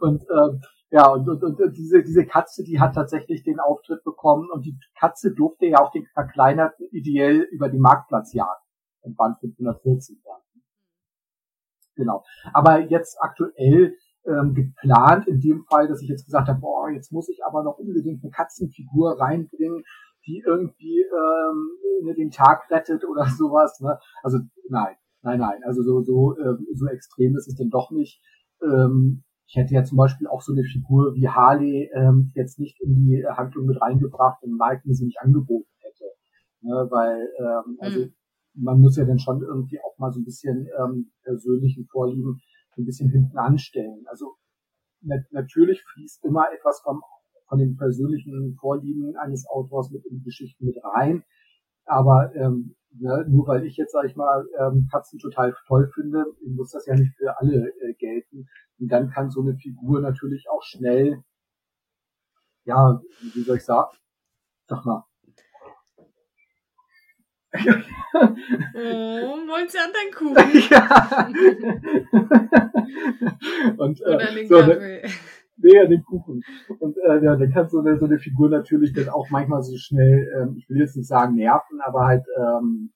und ähm, ja, und, und, und diese, diese Katze, die hat tatsächlich den Auftritt bekommen und die Katze durfte ja auch den verkleinerten ideell über die Marktplatzjagd im Band 540 dann. Genau. Aber jetzt aktuell ähm, geplant in dem Fall, dass ich jetzt gesagt habe, boah, jetzt muss ich aber noch unbedingt eine Katzenfigur reinbringen, die irgendwie ähm, den Tag rettet oder sowas. Ne? Also nein, nein, nein. Also so so äh, so extrem ist es denn doch nicht. Ähm, ich hätte ja zum Beispiel auch so eine Figur wie Harley ähm, jetzt nicht in die Handlung mit reingebracht, wenn Mike mir sie nicht angeboten hätte. Ne? Weil ähm, also mhm. man muss ja dann schon irgendwie auch mal so ein bisschen ähm, persönlichen Vorlieben ein bisschen hinten anstellen. Also natürlich fließt immer etwas vom, von den persönlichen Vorlieben eines Autors mit in die Geschichten mit rein. Aber ähm, ne, nur weil ich jetzt, sag ich mal, ähm, Katzen total toll finde, muss das ja nicht für alle äh, gelten. Und dann kann so eine Figur natürlich auch schnell, ja, wie soll ich sagen, sag mal, oh, wollen Sie an deinen Kuchen? ja. Und, äh, Oder den so, Kaffee. Nee, an den Kuchen. Und äh, ja, dann kann so eine, so eine Figur natürlich dann auch manchmal so schnell, ähm, ich will jetzt nicht sagen nerven, aber halt, ähm,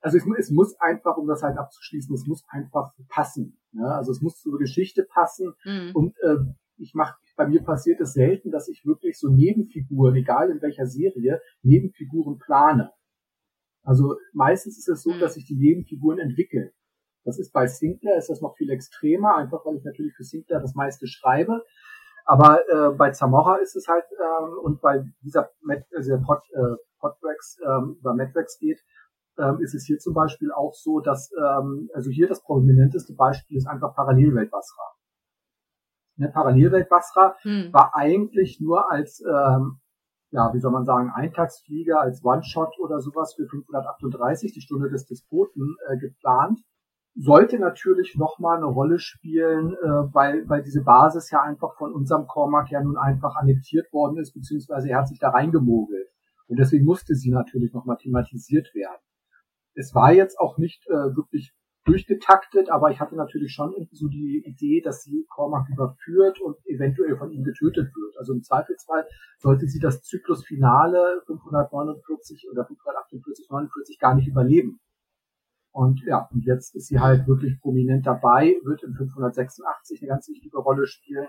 also es, es muss einfach, um das halt abzuschließen, es muss einfach passen. Ja? Also es muss zur Geschichte passen mhm. und äh, ich mache, bei mir passiert es selten, dass ich wirklich so Nebenfiguren, egal in welcher Serie, Nebenfiguren plane. Also meistens ist es so, mhm. dass sich die Nebenfiguren entwickeln. Das ist bei Sinclair ist das noch viel extremer, einfach weil ich natürlich für Sinclair das meiste schreibe. Aber äh, bei Zamora ist es halt ähm, und bei dieser Met, also Pod, äh, Podrex ähm, über Medrex geht, ähm, ist es hier zum Beispiel auch so, dass ähm, also hier das prominenteste Beispiel ist einfach Parallelwelt Basra eine Parallelwelt Basra hm. war eigentlich nur als, ähm, ja, wie soll man sagen, Eintagsflieger, als One-Shot oder sowas für 538, die Stunde des Despoten, äh, geplant. Sollte natürlich nochmal eine Rolle spielen, äh, weil, weil diese Basis ja einfach von unserem Cormac ja nun einfach annektiert worden ist, beziehungsweise er hat sich da reingemogelt. Und deswegen musste sie natürlich nochmal thematisiert werden. Es war jetzt auch nicht äh, wirklich durchgetaktet, aber ich hatte natürlich schon so die Idee, dass sie Cormac überführt und eventuell von ihm getötet wird. Also im Zweifelsfall sollte sie das Zyklusfinale 549 oder 548, 49 gar nicht überleben. Und ja, und jetzt ist sie halt wirklich prominent dabei, wird in 586 eine ganz wichtige Rolle spielen.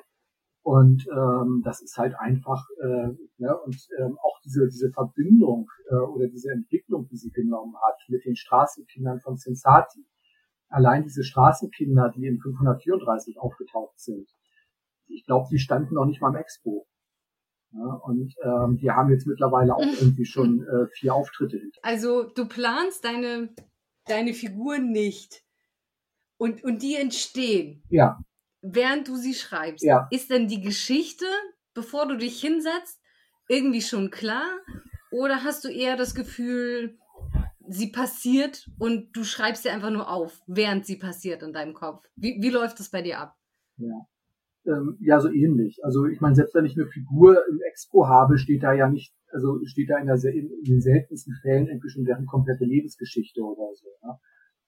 Und ähm, das ist halt einfach, äh, ne, und ähm, auch diese, diese Verbindung äh, oder diese Entwicklung, die sie genommen hat mit den Straßenkindern von Sensati, allein diese Straßenkinder, die in 534 aufgetaucht sind, ich glaube, die standen noch nicht mal im Expo. Ja, und ähm, die haben jetzt mittlerweile auch irgendwie schon äh, vier Auftritte. Also du planst deine, deine Figuren nicht. Und, und die entstehen. Ja. Während du sie schreibst. Ja. Ist denn die Geschichte, bevor du dich hinsetzt, irgendwie schon klar? Oder hast du eher das Gefühl, sie passiert und du schreibst sie einfach nur auf, während sie passiert in deinem Kopf. Wie, wie läuft das bei dir ab? Ja. Ähm, ja, so ähnlich. Also ich meine, selbst wenn ich eine Figur im Expo habe, steht da ja nicht, also steht da in, der, in, in den seltensten Fällen irgendwie schon deren komplette Lebensgeschichte oder so. Ne?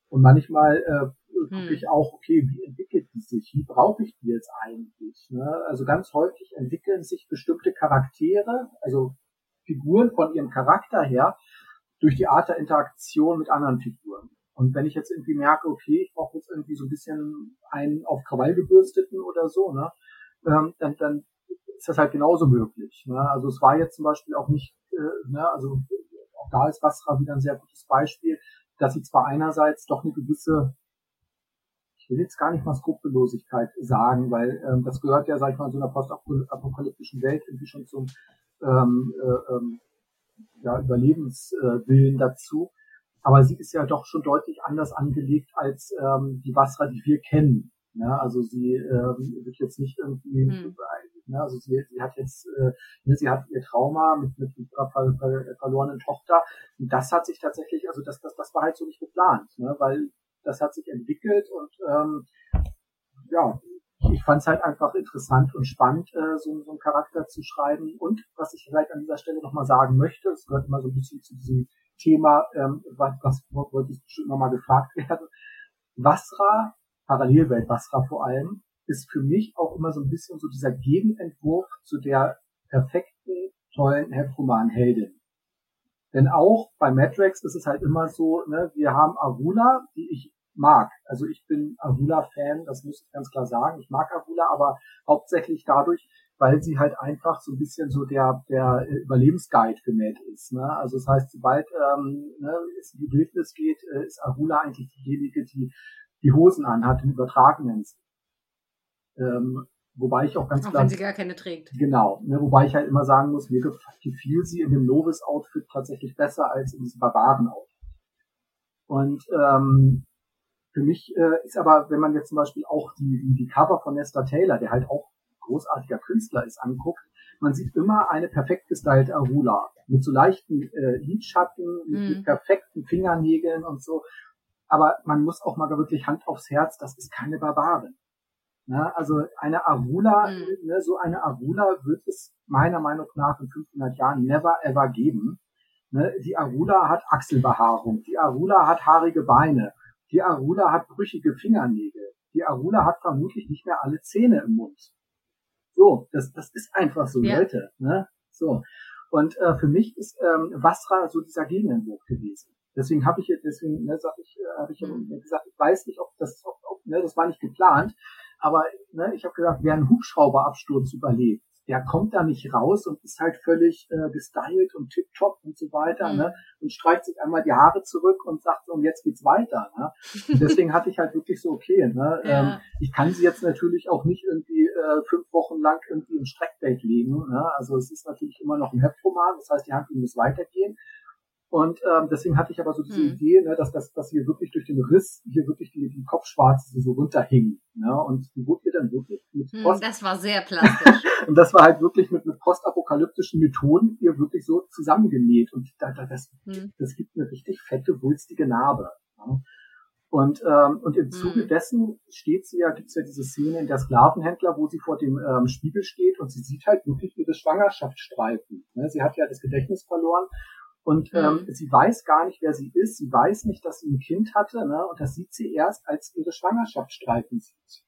Und manchmal äh, gucke hm. ich auch, okay, wie entwickelt die sich? Wie brauche ich die jetzt eigentlich? Ne? Also ganz häufig entwickeln sich bestimmte Charaktere, also Figuren von ihrem Charakter her, durch die Art der Interaktion mit anderen Figuren. Und wenn ich jetzt irgendwie merke, okay, ich brauche jetzt irgendwie so ein bisschen einen auf Krawall gebürsteten oder so, ne, ähm, dann, dann ist das halt genauso möglich. Ne? Also es war jetzt zum Beispiel auch nicht, äh, ne, also auch da ist Basra wieder ein sehr gutes Beispiel, dass sie zwar einerseits doch eine gewisse, ich will jetzt gar nicht mal Skrupellosigkeit sagen, weil ähm, das gehört ja, sag ich mal, in so einer postapokalyptischen Welt irgendwie schon zum ähm, äh, ähm, ja, Überlebenswillen dazu. Aber sie ist ja doch schon deutlich anders angelegt als ähm, die Basra, die wir kennen. Ja, also sie ähm, wird jetzt nicht irgendwie hm. Ne? Also sie, sie hat jetzt, äh, ne, sie hat ihr Trauma mit, mit ihrer ver, ver, verlorenen Tochter. Und das hat sich tatsächlich, also das, das, das war halt so nicht geplant, ne? weil das hat sich entwickelt und ähm, ja, ich fand es halt einfach interessant und spannend, äh, so, so einen Charakter zu schreiben. Und was ich vielleicht an dieser Stelle nochmal sagen möchte, es gehört immer so ein bisschen zu diesem Thema, ähm, was, was wollte ich bestimmt nochmal gefragt werden. Wasra, Parallelwelt Wasra vor allem, ist für mich auch immer so ein bisschen so dieser Gegenentwurf zu der perfekten, tollen Heftroman-Heldin. Denn auch bei Matrix ist es halt immer so, ne, wir haben Aruna, die ich mag. Also ich bin Aruna-Fan, das muss ich ganz klar sagen. Ich mag Aruna, aber hauptsächlich dadurch, weil sie halt einfach so ein bisschen so der, der Überlebensguide Matt ist. Ne? Also das heißt, sobald ähm, ne, es in die Wildnis geht, äh, ist Aruna eigentlich diejenige, die die Hosen anhat, im übertragenen ähm, Wobei ich auch ganz auch klar. Wenn sie gar keine trägt. Genau. Ne, wobei ich halt immer sagen muss, mir gefiel sie in dem Novice-Outfit tatsächlich besser als in diesem Barbaren-Outfit. Und ähm, für mich äh, ist aber, wenn man jetzt zum Beispiel auch die, die Cover von Nesta Taylor, der halt auch großartiger Künstler ist, anguckt, man sieht immer eine perfekt gestylte Arula mit so leichten äh, Lidschatten, mhm. mit perfekten Fingernägeln und so. Aber man muss auch mal wirklich Hand aufs Herz, das ist keine Barbarin. Ne? Also eine Arula, mhm. ne, so eine Arula wird es meiner Meinung nach in 500 Jahren never ever geben. Ne? Die Arula hat Achselbehaarung, die Arula hat haarige Beine, die Arula hat brüchige Fingernägel, die Arula hat vermutlich nicht mehr alle Zähne im Mund. So, das, das ist einfach so, ja. Leute. Ne? So. Und äh, für mich ist ähm, Wasra so dieser Gegenentwurf gewesen. Deswegen habe ich jetzt, deswegen ne, sag ich, äh, habe ich mhm. gesagt, ich weiß nicht, ob das, ob, ob, ne, das war nicht geplant, aber ne, ich habe gesagt, wer einen Hubschrauberabsturz überlebt, der kommt da nicht raus und ist halt völlig äh, gestylt und tipptopp und so weiter, mhm. ne? Und streicht sich einmal die Haare zurück und sagt so, und jetzt geht's weiter, ne? Und deswegen hatte ich halt wirklich so, okay, ne? Ja. Ähm, ich kann sie jetzt natürlich auch nicht irgendwie äh, fünf Wochen lang irgendwie im Streckbett legen, ne? Also es ist natürlich immer noch ein Heftroman, das heißt, die Handlung muss weitergehen. Und ähm, deswegen hatte ich aber so diese hm. Idee, ne, dass, dass, dass wir wirklich durch den Riss hier wirklich die, die Kopfschwarze so runterhingen. Ne? Und die wurde ihr dann wirklich mit hm, Post. Das war sehr plastisch. und das war halt wirklich mit, mit postapokalyptischen Methoden ihr wirklich so zusammengenäht. Und da, da, das, hm. das gibt eine richtig fette, wulstige Narbe. Ne? Und, ähm, und im Zuge hm. dessen steht sie ja, gibt's ja diese Szene in der Sklavenhändler, wo sie vor dem ähm, Spiegel steht und sie sieht halt wirklich ihre Schwangerschaftsstreifen. Ne? Sie hat ja das Gedächtnis verloren und ähm, mhm. sie weiß gar nicht, wer sie ist. Sie weiß nicht, dass sie ein Kind hatte. Ne? Und das sieht sie erst, als ihre Schwangerschaftsstreifen sieht.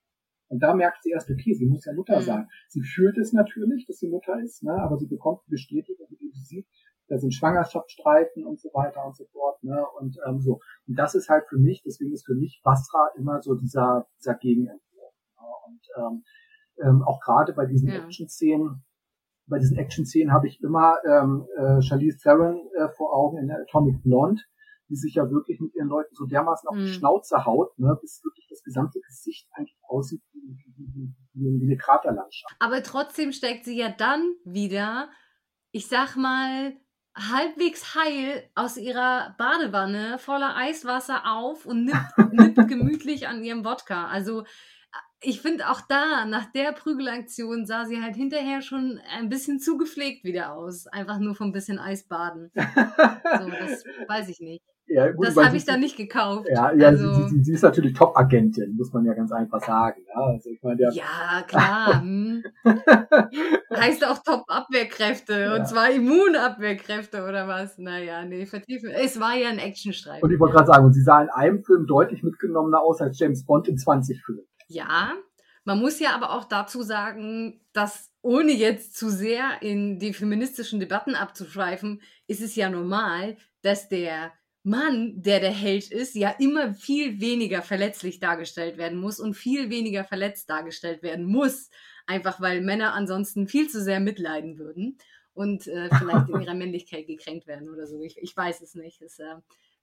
Und da merkt sie erst, okay, sie muss ja Mutter mhm. sein. Sie fühlt es natürlich, dass sie Mutter ist, ne? aber sie bekommt Bestätigung, wie sie sieht, da sind Schwangerschaftsstreifen und so weiter und so fort. Ne? Und ähm, so. Und das ist halt für mich, deswegen ist für mich Basra immer so dieser, dieser Gegenentwurf. Ne? Und ähm, ähm, auch gerade bei diesen ja. Action-Szenen, bei diesen Action-Szenen habe ich immer ähm, äh, Charlize Theron äh, vor Augen in der Atomic Blonde, die sich ja wirklich mit ihren Leuten so dermaßen auf die mhm. Schnauze haut, ne, bis wirklich das gesamte Gesicht eigentlich aussieht wie, wie, wie, wie eine Kraterlandschaft. Aber trotzdem steckt sie ja dann wieder, ich sag mal, halbwegs heil aus ihrer Badewanne voller Eiswasser auf und nippt, nippt gemütlich an ihrem Wodka. Also ich finde auch da, nach der Prügelaktion sah sie halt hinterher schon ein bisschen zu gepflegt wieder aus. Einfach nur vom bisschen Eisbaden. so, das weiß ich nicht. Ja, gut, das habe ich dann nicht gekauft. Ja, ja also, sie, sie, sie, ist natürlich Top-Agentin, muss man ja ganz einfach sagen. Ja, also ich meine, ja klar. hm. heißt auch Top-Abwehrkräfte ja. und zwar Immunabwehrkräfte oder was. Naja, nee, vertiefen. Es war ja ein Actionstreif. Und ich wollte gerade sagen, und sie sah in einem Film deutlich mitgenommener aus als James Bond in 20 Filmen. Ja, man muss ja aber auch dazu sagen, dass ohne jetzt zu sehr in die feministischen Debatten abzuschweifen, ist es ja normal, dass der Mann, der der Held ist, ja immer viel weniger verletzlich dargestellt werden muss und viel weniger verletzt dargestellt werden muss, einfach weil Männer ansonsten viel zu sehr mitleiden würden und äh, vielleicht in ihrer Männlichkeit gekränkt werden oder so. Ich, ich weiß es nicht. Es, äh,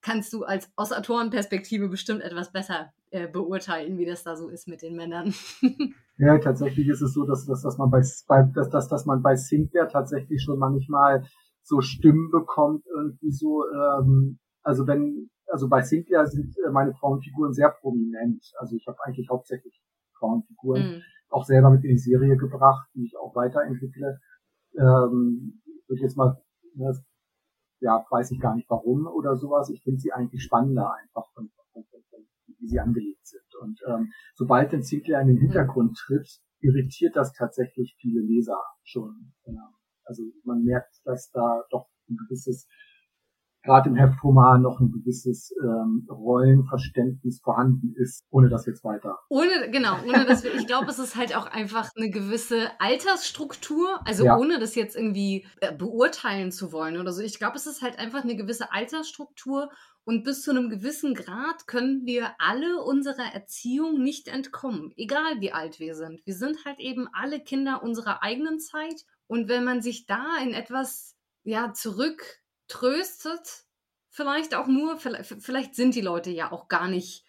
kannst du als aus Autorenperspektive bestimmt etwas besser äh, beurteilen, wie das da so ist mit den Männern. ja, tatsächlich ist es so, dass, dass, dass man bei, bei dass, dass, dass man bei Sinclair tatsächlich schon manchmal so Stimmen bekommt, irgendwie so, ähm, also wenn, also bei Sinclair sind äh, meine Frauenfiguren sehr prominent. Also ich habe eigentlich hauptsächlich Frauenfiguren, mhm. auch selber mit in die Serie gebracht, die ich auch weiterentwickle. Ähm, würde jetzt mal, ne, ja, weiß ich gar nicht warum oder sowas. Ich finde sie eigentlich spannender einfach, von, von, von, wie sie angelegt sind. Und ähm, sobald den Sinclair in den Hintergrund tritt, irritiert das tatsächlich viele Leser schon. Ja. Also man merkt, dass da doch ein gewisses gerade im Heftroman noch ein gewisses ähm, Rollenverständnis vorhanden ist, ohne das jetzt weiter. Ohne, genau, ohne dass wir, ich glaube, es ist halt auch einfach eine gewisse Altersstruktur, also ja. ohne das jetzt irgendwie äh, beurteilen zu wollen oder so. Ich glaube, es ist halt einfach eine gewisse Altersstruktur und bis zu einem gewissen Grad können wir alle unserer Erziehung nicht entkommen, egal wie alt wir sind. Wir sind halt eben alle Kinder unserer eigenen Zeit und wenn man sich da in etwas ja zurück tröstet, vielleicht auch nur, vielleicht, sind die Leute ja auch gar nicht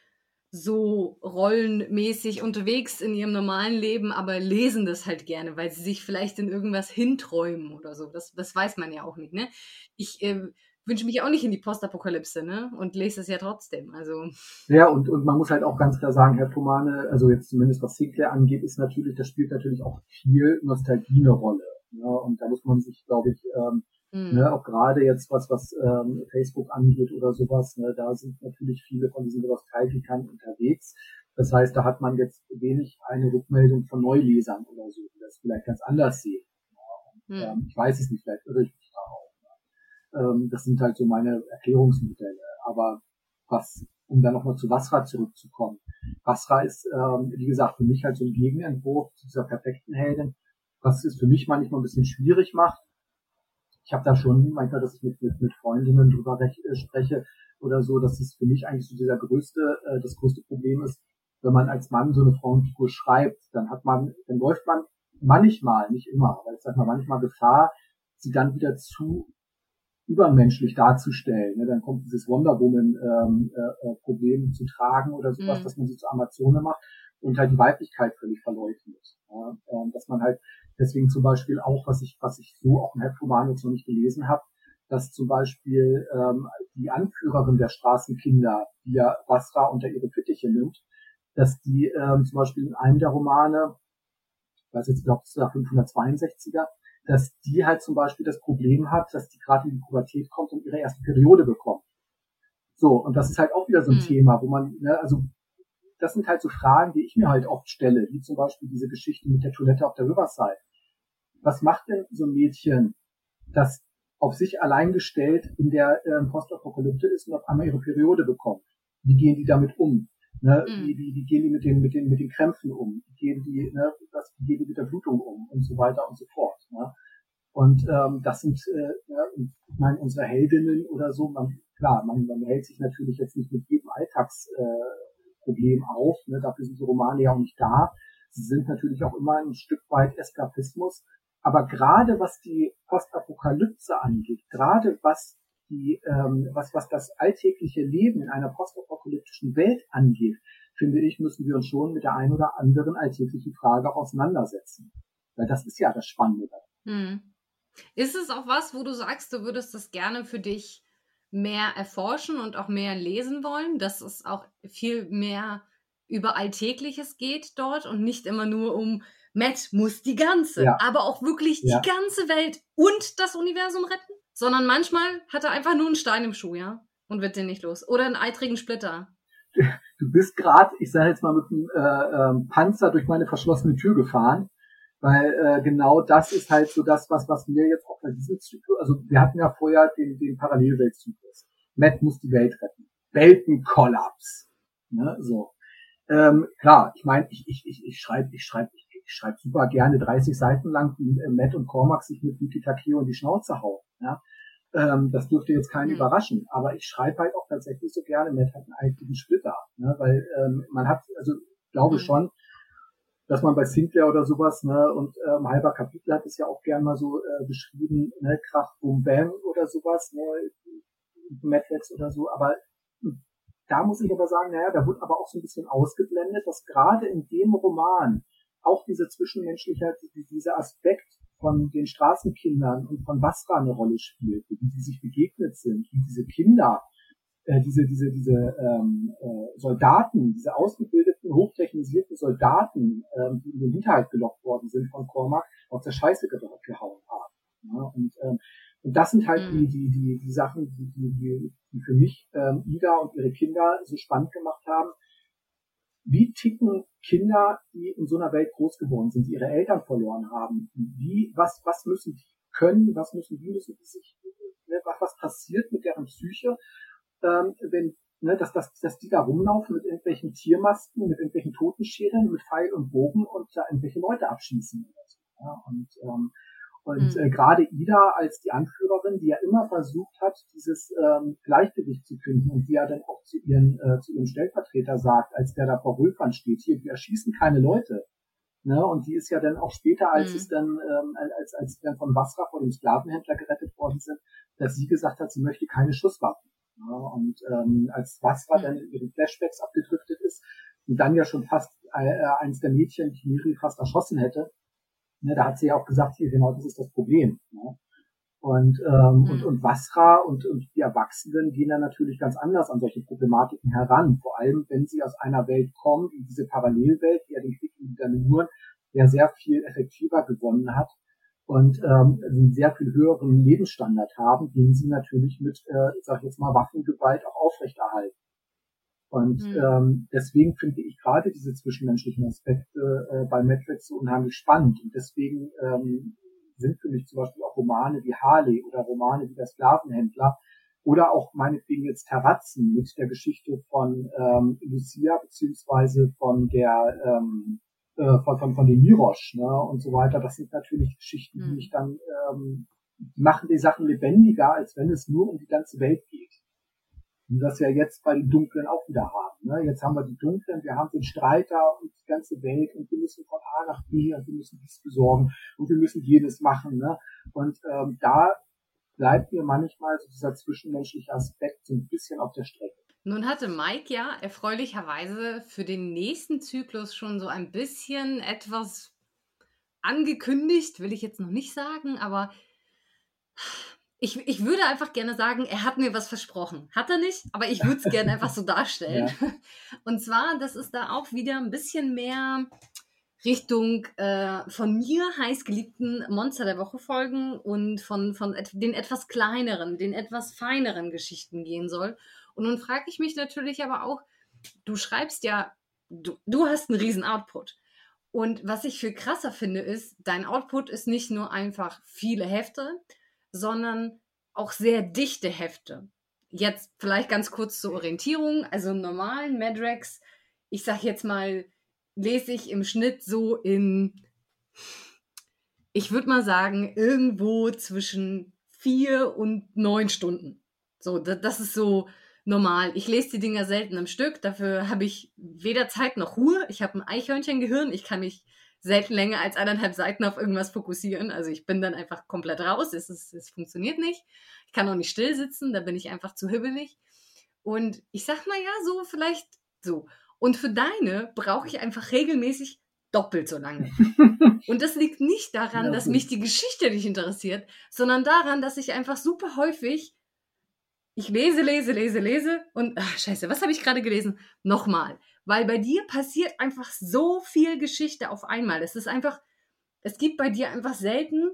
so rollenmäßig unterwegs in ihrem normalen Leben, aber lesen das halt gerne, weil sie sich vielleicht in irgendwas hinträumen oder so. Das, das weiß man ja auch nicht, ne? Ich äh, wünsche mich auch nicht in die Postapokalypse, ne? Und lese es ja trotzdem. Also. Ja, und, und man muss halt auch ganz klar sagen, Herr Tomane, also jetzt zumindest was Sinclair angeht, ist natürlich, das spielt natürlich auch viel Nostalgie eine Rolle. Ja, und da muss man sich, glaube ich, ähm, Mhm. Ne, auch gerade jetzt was, was ähm, Facebook angeht oder sowas, ne, da sind natürlich viele von diesen Nostalgikern unterwegs. Das heißt, da hat man jetzt wenig eine Rückmeldung von Neulesern oder so, die das vielleicht ganz anders sehen. Ja, und, mhm. ähm, ich weiß es nicht, vielleicht irre ich mich da auch. Ne. Ähm, das sind halt so meine Erklärungsmodelle. Aber was, um dann nochmal zu Wasra zurückzukommen. Wasra ist, ähm, wie gesagt, für mich halt so ein Gegenentwurf zu dieser perfekten Heldin, was es für mich manchmal ein bisschen schwierig macht, ich habe da schon manchmal, dass ich mit, mit, mit Freundinnen drüber rech, äh, spreche oder so, dass es für mich eigentlich so dieser größte, äh, das größte Problem ist, wenn man als Mann so eine Frauenfigur schreibt, dann hat man, dann läuft man manchmal, nicht immer, aber ich sag mal manchmal Gefahr, sie dann wieder zu übermenschlich darzustellen. Ne? Dann kommt dieses Wonder Woman ähm, äh, äh Problem zu tragen oder sowas, mhm. dass man sie zu Amazone macht und halt die Weiblichkeit völlig verleugnet. Ja? Ähm, dass man halt Deswegen zum Beispiel auch, was ich, was ich so auch im Heftroman jetzt noch nicht gelesen habe, dass zum Beispiel ähm, die Anführerin der Straßenkinder, die ja Basra unter ihre Fittiche nimmt, dass die ähm, zum Beispiel in einem der Romane, ich weiß jetzt, ich glaube, der 562er, dass die halt zum Beispiel das Problem hat, dass die gerade in die Pubertät kommt und ihre erste Periode bekommt. So, und das ist halt auch wieder so ein mhm. Thema, wo man, ne, also das sind halt so Fragen, die ich mir halt oft stelle, wie zum Beispiel diese Geschichte mit der Toilette auf der Riverside. Was macht denn so ein Mädchen, das auf sich allein gestellt in der äh, Postapokalypse ist und auf einmal ihre Periode bekommt? Wie gehen die damit um? Ne? Mhm. Wie, wie, wie gehen die mit den, mit den, mit den Krämpfen um? Wie gehen die, ne, was, wie gehen die mit der Blutung um? Und so weiter und so fort. Ne? Und ähm, das sind, äh, ja, ich meine, unsere Heldinnen oder so, man, klar, man, man hält sich natürlich jetzt nicht mit jedem Alltags, äh, Problem auf. Ne? Dafür sind die Romane ja auch nicht da. Sie sind natürlich auch immer ein Stück weit Eskapismus. Aber gerade was die Postapokalypse angeht, gerade was die, ähm, was, was das alltägliche Leben in einer postapokalyptischen Welt angeht, finde ich, müssen wir uns schon mit der einen oder anderen alltäglichen Frage auseinandersetzen. Weil das ist ja das Spannende. Hm. Ist es auch was, wo du sagst, du würdest das gerne für dich mehr erforschen und auch mehr lesen wollen, dass es auch viel mehr über Alltägliches geht dort und nicht immer nur um Matt muss die ganze, ja. aber auch wirklich ja. die ganze Welt und das Universum retten, sondern manchmal hat er einfach nur einen Stein im Schuh, ja, und wird den nicht los oder einen eitrigen Splitter. Du bist gerade, ich sage jetzt mal mit einem äh, äh, Panzer durch meine verschlossene Tür gefahren weil äh, genau das ist halt so das, was, was mir jetzt auch bei diesem Zyklus, also wir hatten ja vorher den, den Parallelweltzyklus. Matt muss die Welt retten. Weltenkollaps. Ne, so. Ähm, klar, ich meine, ich, ich, ich, ich schreibe ich schreib, ich, ich schreib super gerne 30 Seiten lang, wie äh, Matt und Cormac sich mit Niki Takeo in die Schnauze hauen. Ja? Ähm, das dürfte jetzt keinen überraschen, aber ich schreibe halt auch tatsächlich so gerne, Matt hat einen eigenen Splitter, ne? weil ähm, man hat, also glaube mhm. schon, dass man bei Sinclair oder sowas, ne, und ähm, halber Kapitel hat es ja auch gern mal so äh, beschrieben, ne, Krach, Boom, Bam oder sowas, ne, Madlex oder so, aber da muss ich aber sagen, naja, da wird aber auch so ein bisschen ausgeblendet, dass gerade in dem Roman auch diese zwischenmenschliche, dieser Aspekt von den Straßenkindern und von Basra eine Rolle spielt, wie die sich begegnet sind, wie diese Kinder äh, diese, diese, diese ähm, äh, Soldaten, diese ausgebildeten, hochtechnisierten Soldaten, ähm, die in den Hinterhalt gelockt worden sind von Cormac, aus der Scheiße gehauen haben. Ja? Und, ähm, und das sind halt mhm. die, die, die, die Sachen, die, die, die, die für mich ähm, Ida und ihre Kinder so spannend gemacht haben. Wie ticken Kinder, die in so einer Welt groß geworden sind, die ihre Eltern verloren haben? Wie, was, was müssen die können, was müssen die, müssen die sich, ne, was, was passiert mit deren Psyche, ähm, wenn, ne, dass, dass, dass die da rumlaufen mit irgendwelchen Tiermasken, mit irgendwelchen Totenscheren, mit Pfeil und Bogen und da irgendwelche Leute abschießen oder so. Ja? Und, ähm, und mhm. äh, gerade Ida als die Anführerin, die ja immer versucht hat, dieses ähm, Gleichgewicht zu finden und die ja dann auch zu, ihren, äh, zu ihrem Stellvertreter sagt, als der da vor Rülfern steht, hier, wir erschießen keine Leute. Ne? Und die ist ja dann auch später, als mhm. es dann, ähm, als, als dann von Basra vor dem Sklavenhändler gerettet worden sind, dass sie gesagt hat, sie möchte keine Schusswaffen. Ja? Und ähm, als Basra dann in ihren Flashbacks abgedriftet ist und dann ja schon fast äh, eines der Mädchen, die Miri fast erschossen hätte, Ne, da hat sie ja auch gesagt, hier genau das ist das Problem. Ne? Und, ähm, mhm. und, und Wasra und, und die Erwachsenen gehen dann natürlich ganz anders an solche Problematiken heran. Vor allem, wenn sie aus einer Welt kommen, wie diese Parallelwelt, die ja den Krieg in nur ja sehr viel effektiver gewonnen hat und ähm, einen sehr viel höheren Lebensstandard haben, den sie natürlich mit, äh, ich sag jetzt mal, Waffengewalt auch aufrechterhalten. Und mhm. ähm, deswegen finde ich gerade diese zwischenmenschlichen Aspekte äh, bei Matrix so unheimlich spannend. Und deswegen ähm, sind für mich zum Beispiel auch Romane wie Harley oder Romane wie der Sklavenhändler oder auch meinetwegen jetzt Terratzen mit der Geschichte von ähm, Lucia beziehungsweise von der ähm, äh, von, von, von dem Mirosch ne, und so weiter. Das sind natürlich Geschichten, die mhm. mich dann ähm, die machen die Sachen lebendiger, als wenn es nur um die ganze Welt geht. Und das wir jetzt bei den Dunklen auch wieder haben. Ne? Jetzt haben wir die Dunklen, wir haben den Streiter und die ganze Welt und wir müssen von A nach B und wir müssen dies besorgen und wir müssen jedes machen. Ne? Und ähm, da bleibt mir manchmal so dieser zwischenmenschliche Aspekt so ein bisschen auf der Strecke. Nun hatte Mike ja erfreulicherweise für den nächsten Zyklus schon so ein bisschen etwas angekündigt, will ich jetzt noch nicht sagen, aber ich, ich würde einfach gerne sagen, er hat mir was versprochen. Hat er nicht, aber ich würde es gerne einfach so darstellen. Ja. Und zwar, das ist da auch wieder ein bisschen mehr Richtung äh, von mir heißgeliebten Monster der Woche folgen und von, von den etwas kleineren, den etwas feineren Geschichten gehen soll. Und nun frage ich mich natürlich aber auch, du schreibst ja, du, du hast einen riesen Output. Und was ich viel krasser finde, ist, dein Output ist nicht nur einfach viele Hefte, sondern auch sehr dichte Hefte. Jetzt vielleicht ganz kurz zur Orientierung. Also im normalen Madrex, ich sag jetzt mal, lese ich im Schnitt so in, ich würde mal sagen, irgendwo zwischen vier und neun Stunden. So, das ist so normal. Ich lese die Dinger selten am Stück. Dafür habe ich weder Zeit noch Ruhe. Ich habe ein Eichhörnchengehirn. Ich kann mich selten länger als eineinhalb Seiten auf irgendwas fokussieren. Also ich bin dann einfach komplett raus. Es, ist, es funktioniert nicht. Ich kann auch nicht still sitzen, da bin ich einfach zu hibbelig. Und ich sag mal ja, so vielleicht so. Und für deine brauche ich einfach regelmäßig doppelt so lange. Und das liegt nicht daran, dass mich die Geschichte nicht interessiert, sondern daran, dass ich einfach super häufig ich lese, lese, lese, lese und ach, scheiße, was habe ich gerade gelesen? Nochmal weil bei dir passiert einfach so viel Geschichte auf einmal. Es ist einfach, es gibt bei dir einfach selten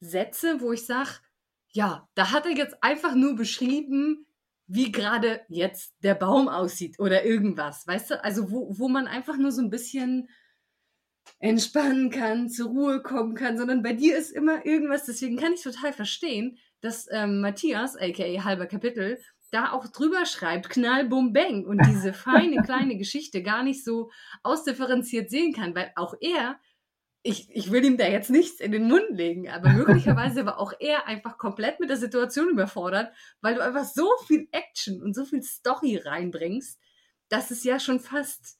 Sätze, wo ich sage, ja, da hat er jetzt einfach nur beschrieben, wie gerade jetzt der Baum aussieht oder irgendwas, weißt du? Also wo, wo man einfach nur so ein bisschen entspannen kann, zur Ruhe kommen kann, sondern bei dir ist immer irgendwas. Deswegen kann ich total verstehen, dass ähm, Matthias, aka halber Kapitel, da auch drüber schreibt, knall, bum, bang und diese feine kleine Geschichte gar nicht so ausdifferenziert sehen kann, weil auch er, ich, ich will ihm da jetzt nichts in den Mund legen, aber möglicherweise war auch er einfach komplett mit der Situation überfordert, weil du einfach so viel Action und so viel Story reinbringst, dass es ja schon fast,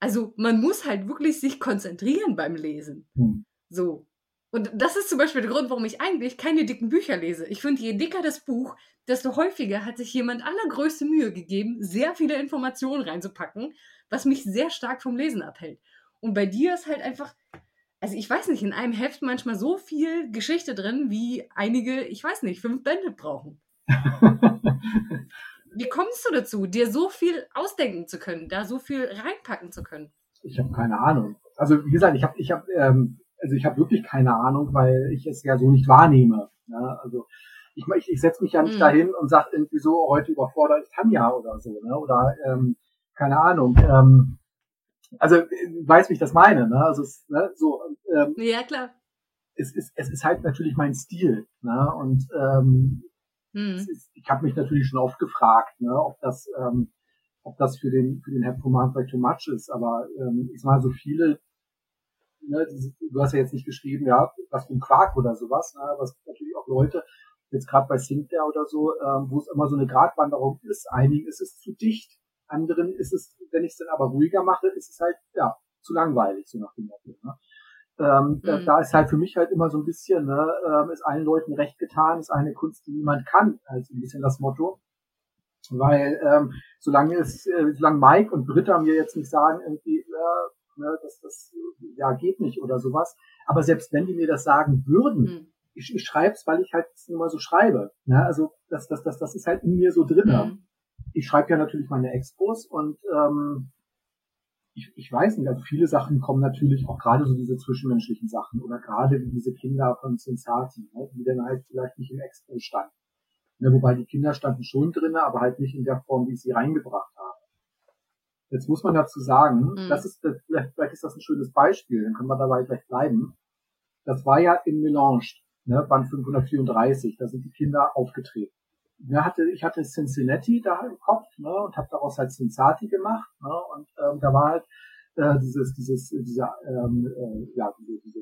also man muss halt wirklich sich konzentrieren beim Lesen. Hm. So. Und das ist zum Beispiel der Grund, warum ich eigentlich keine dicken Bücher lese. Ich finde, je dicker das Buch, desto häufiger hat sich jemand allergrößte Mühe gegeben, sehr viele Informationen reinzupacken, was mich sehr stark vom Lesen abhält. Und bei dir ist halt einfach, also ich weiß nicht, in einem Heft manchmal so viel Geschichte drin, wie einige, ich weiß nicht, fünf Bände brauchen. Wie kommst du dazu, dir so viel ausdenken zu können, da so viel reinpacken zu können? Ich habe keine Ahnung. Also wie gesagt, ich habe ich habe ähm, also ich habe wirklich keine Ahnung, weil ich es ja so nicht wahrnehme. Ja? Also ich, ich, ich setze mich ja nicht mhm. dahin und sage irgendwie so, heute überfordert ich Tanja oder so, ne? Oder ähm, keine Ahnung. Ähm, also weiß, wie ich das meine, ne? Also es, ne, so. Ähm, ja klar. Es ist es ist halt natürlich mein Stil, ne? Und ähm, mhm. ist, ich habe mich natürlich schon oft gefragt, ne, ob das ähm, ob das für den für den Herr Roman vielleicht too much ist, aber ähm, ich sag mal so viele ne, du hast ja jetzt nicht geschrieben, ja, was für ein Quark oder sowas, ne, aber es gibt natürlich auch Leute, jetzt gerade bei Sinclair oder so, ähm, wo es immer so eine Gratwanderung ist. Einigen ist es zu dicht, anderen ist es, wenn ich es dann aber ruhiger mache, ist es halt, ja, zu langweilig, so nach dem Motto. Ne? Ähm, mhm. da, da, ist halt für mich halt immer so ein bisschen, ne, ähm, ist allen Leuten recht getan, ist eine Kunst, die niemand kann, also ein bisschen das Motto. Weil ähm, solange es, äh, solange Mike und Britta mir jetzt nicht sagen, irgendwie, äh, ne, dass das ja geht nicht oder sowas. Aber selbst wenn die mir das sagen würden, mhm. ich, ich schreibe es, weil ich halt nur mal so schreibe. Ne? Also das, das, das, das ist halt in mir so drin. Mhm. Ich schreibe ja natürlich meine Expos und ähm, ich, ich weiß nicht, also viele Sachen kommen natürlich auch gerade so diese zwischenmenschlichen Sachen oder gerade wie diese Kinder von Sensati, ne, die dann halt vielleicht nicht im Expo standen. Ne, wobei die Kinder standen schon drinnen, aber halt nicht in der Form, wie ich sie reingebracht. Jetzt muss man dazu sagen, mhm. das ist, vielleicht, vielleicht ist das ein schönes Beispiel, dann können wir dabei gleich bleiben. Das war ja in Melange, ne, Band 534, da sind die Kinder aufgetreten. Ja, hatte, ich hatte Cincinnati da im Kopf ne, und habe daraus halt Cincinnati gemacht. Ne, und ähm, da war halt äh, dieses, dieses, dieser, ähm, äh, ja, diese, diese,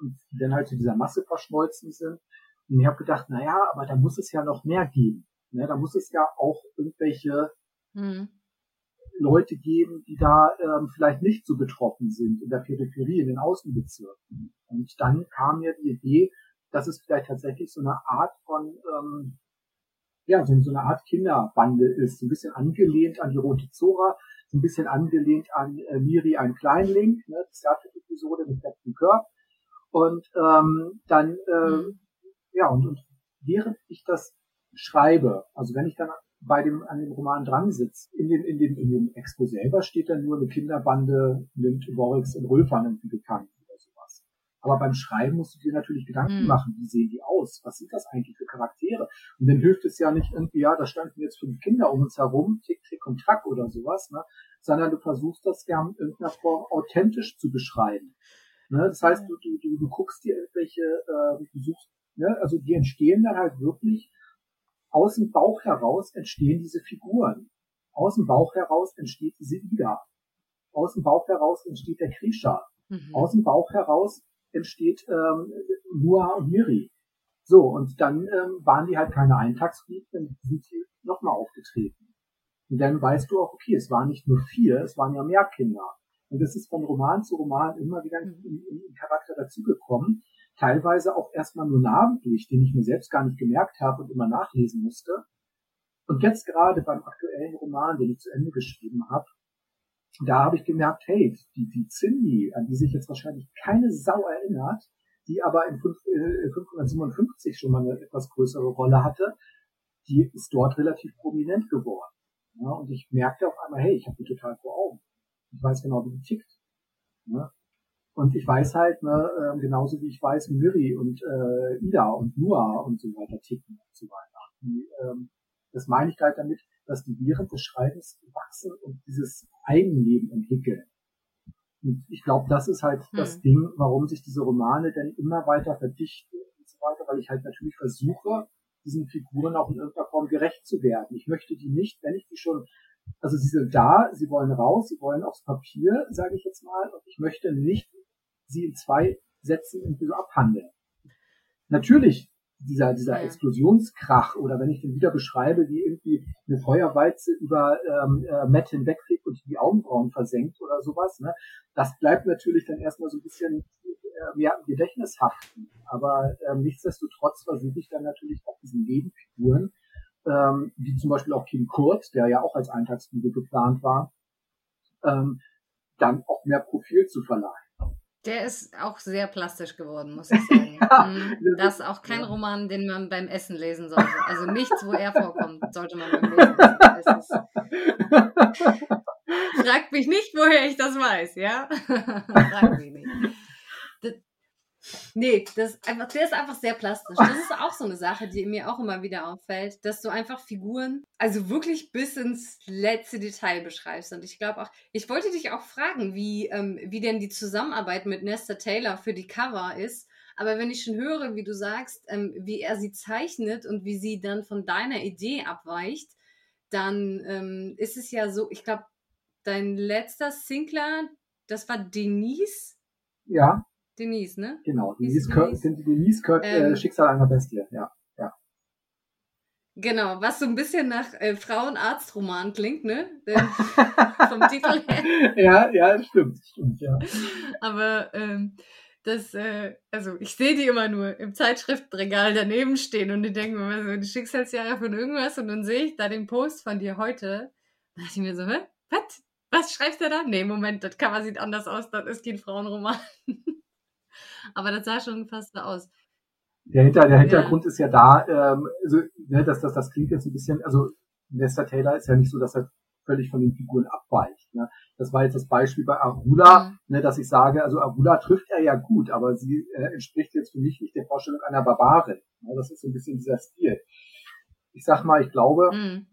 und die dann halt zu dieser Masse verschmolzen sind. Und ich habe gedacht, na ja, aber da muss es ja noch mehr geben. Ne, da muss es ja auch irgendwelche mhm. Leute geben, die da ähm, vielleicht nicht so betroffen sind in der Peripherie, in den Außenbezirken. Und dann kam mir die Idee, dass es vielleicht tatsächlich so eine Art von, ähm, ja, so, so eine Art Kinderbande ist, so ein bisschen angelehnt an die Rote Zora, so ein bisschen angelehnt an äh, Miri, ein Kleinling, ne, die Star Episode mit Captain Kirk. Und ähm, dann, äh, mhm. ja, und, und während ich das schreibe, also wenn ich dann bei dem, an dem Roman dran sitzt. In dem, in dem, in dem Expo selber steht dann nur eine Kinderbande nimmt Borix in Rülfern irgendwie bekannt oder sowas. Aber beim Schreiben musst du dir natürlich Gedanken mhm. machen, wie sehen die aus? Was sind das eigentlich für Charaktere? Und dann hilft es ja nicht irgendwie, ja, da standen jetzt fünf Kinder um uns herum, tick, tick und track oder sowas, ne? Sondern du versuchst das ja in irgendeiner Form authentisch zu beschreiben. Ne? Das heißt, du, du, du, du guckst dir irgendwelche, äh, du suchst, ne? also die entstehen dann halt wirklich aus dem Bauch heraus entstehen diese Figuren. Aus dem Bauch heraus entsteht diese Ida. Aus dem Bauch heraus entsteht der Krisha. Mhm. Aus dem Bauch heraus entsteht ähm, Noah und Miri. So, und dann ähm, waren die halt keine Eintagsfliegen, dann sind sie nochmal aufgetreten. Und dann weißt du auch, okay, es waren nicht nur vier, es waren ja mehr Kinder. Und das ist von Roman zu Roman immer wieder im, im, im Charakter dazugekommen teilweise auch erstmal nur namentlich, den ich mir selbst gar nicht gemerkt habe und immer nachlesen musste. Und jetzt gerade beim aktuellen Roman, den ich zu Ende geschrieben habe, da habe ich gemerkt, hey, die, die Cindy, an die sich jetzt wahrscheinlich keine Sau erinnert, die aber in 557 äh, schon mal eine etwas größere Rolle hatte, die ist dort relativ prominent geworden. Ja, und ich merkte auf einmal, hey, ich habe die total vor Augen. Ich weiß genau, wie die tickt. Ja, und ich weiß halt, ne, äh, genauso wie ich weiß, wie Miri und äh, Ida und Noah und so weiter ticken und so weiter. Die, ähm, das meine ich halt damit, dass die während des Schreibens wachsen und dieses Eigenleben entwickeln. Und ich glaube, das ist halt hm. das Ding, warum sich diese Romane dann immer weiter verdichten und so weiter, weil ich halt natürlich versuche, diesen Figuren auch in irgendeiner Form gerecht zu werden. Ich möchte die nicht, wenn ich die schon, also sie sind da, sie wollen raus, sie wollen aufs Papier, sage ich jetzt mal, und ich möchte nicht sie in zwei Sätzen irgendwie so abhandeln. Natürlich dieser, dieser Explosionskrach oder wenn ich den wieder beschreibe, wie irgendwie eine Feuerwalze über ähm, äh, Matt hinwegfliegt und die Augenbrauen versenkt oder sowas, ne, das bleibt natürlich dann erstmal so ein bisschen äh, ja, im Gedächtnis haften. Aber ähm, nichtsdestotrotz versuche ich dann natürlich auch diesen Nebenfiguren, ähm, wie zum Beispiel auch Kim Kurt, der ja auch als Eintagsfliege geplant war, ähm, dann auch mehr Profil zu verleihen. Der ist auch sehr plastisch geworden, muss ich sagen. ja, mhm. das ist auch kein ja. Roman, den man beim Essen lesen sollte. Also nichts, wo er vorkommt, sollte man beim Lesen lesen. Fragt mich nicht, woher ich das weiß, ja? Fragt mich nicht. Nee, das einfach, der ist einfach sehr plastisch. Das ist auch so eine Sache, die mir auch immer wieder auffällt, dass du einfach Figuren, also wirklich bis ins letzte Detail beschreibst. Und ich glaube auch, ich wollte dich auch fragen, wie, ähm, wie denn die Zusammenarbeit mit Nesta Taylor für die Cover ist. Aber wenn ich schon höre, wie du sagst, ähm, wie er sie zeichnet und wie sie dann von deiner Idee abweicht, dann ähm, ist es ja so, ich glaube, dein letzter Singler, das war Denise. Ja. Denise, ne? Genau, Denise, Denise? Denise, Denise Kurt, äh, ähm, Schicksal einer Bestie, ja. ja. Genau, was so ein bisschen nach äh, Frauenarztroman klingt, ne? Vom Titel her. Ja, ja, stimmt, stimmt, ja. Aber ähm, das, äh, also ich sehe die immer nur im Zeitschriftenregal daneben stehen und die denken mir so die Schicksalsjahre von irgendwas und dann sehe ich da den Post von dir heute. Da dachte ich mir so, hä? Was? Was schreibst du da? Nee, Moment, das Cover sieht anders aus, das ist kein Frauenroman. Aber das sah schon fast so aus. Der, Hinter, der Hintergrund ja. ist ja da, ähm, also, ne, dass das, das klingt jetzt ein bisschen, also Nesta Taylor ist ja nicht so, dass er völlig von den Figuren abweicht. Ne? Das war jetzt das Beispiel bei Arula, mhm. ne, dass ich sage, also Arula trifft er ja gut, aber sie äh, entspricht jetzt für mich nicht der Vorstellung einer Barbarin. Ne? Das ist so ein bisschen dieser Stil. Ich sag mal, ich glaube, mhm.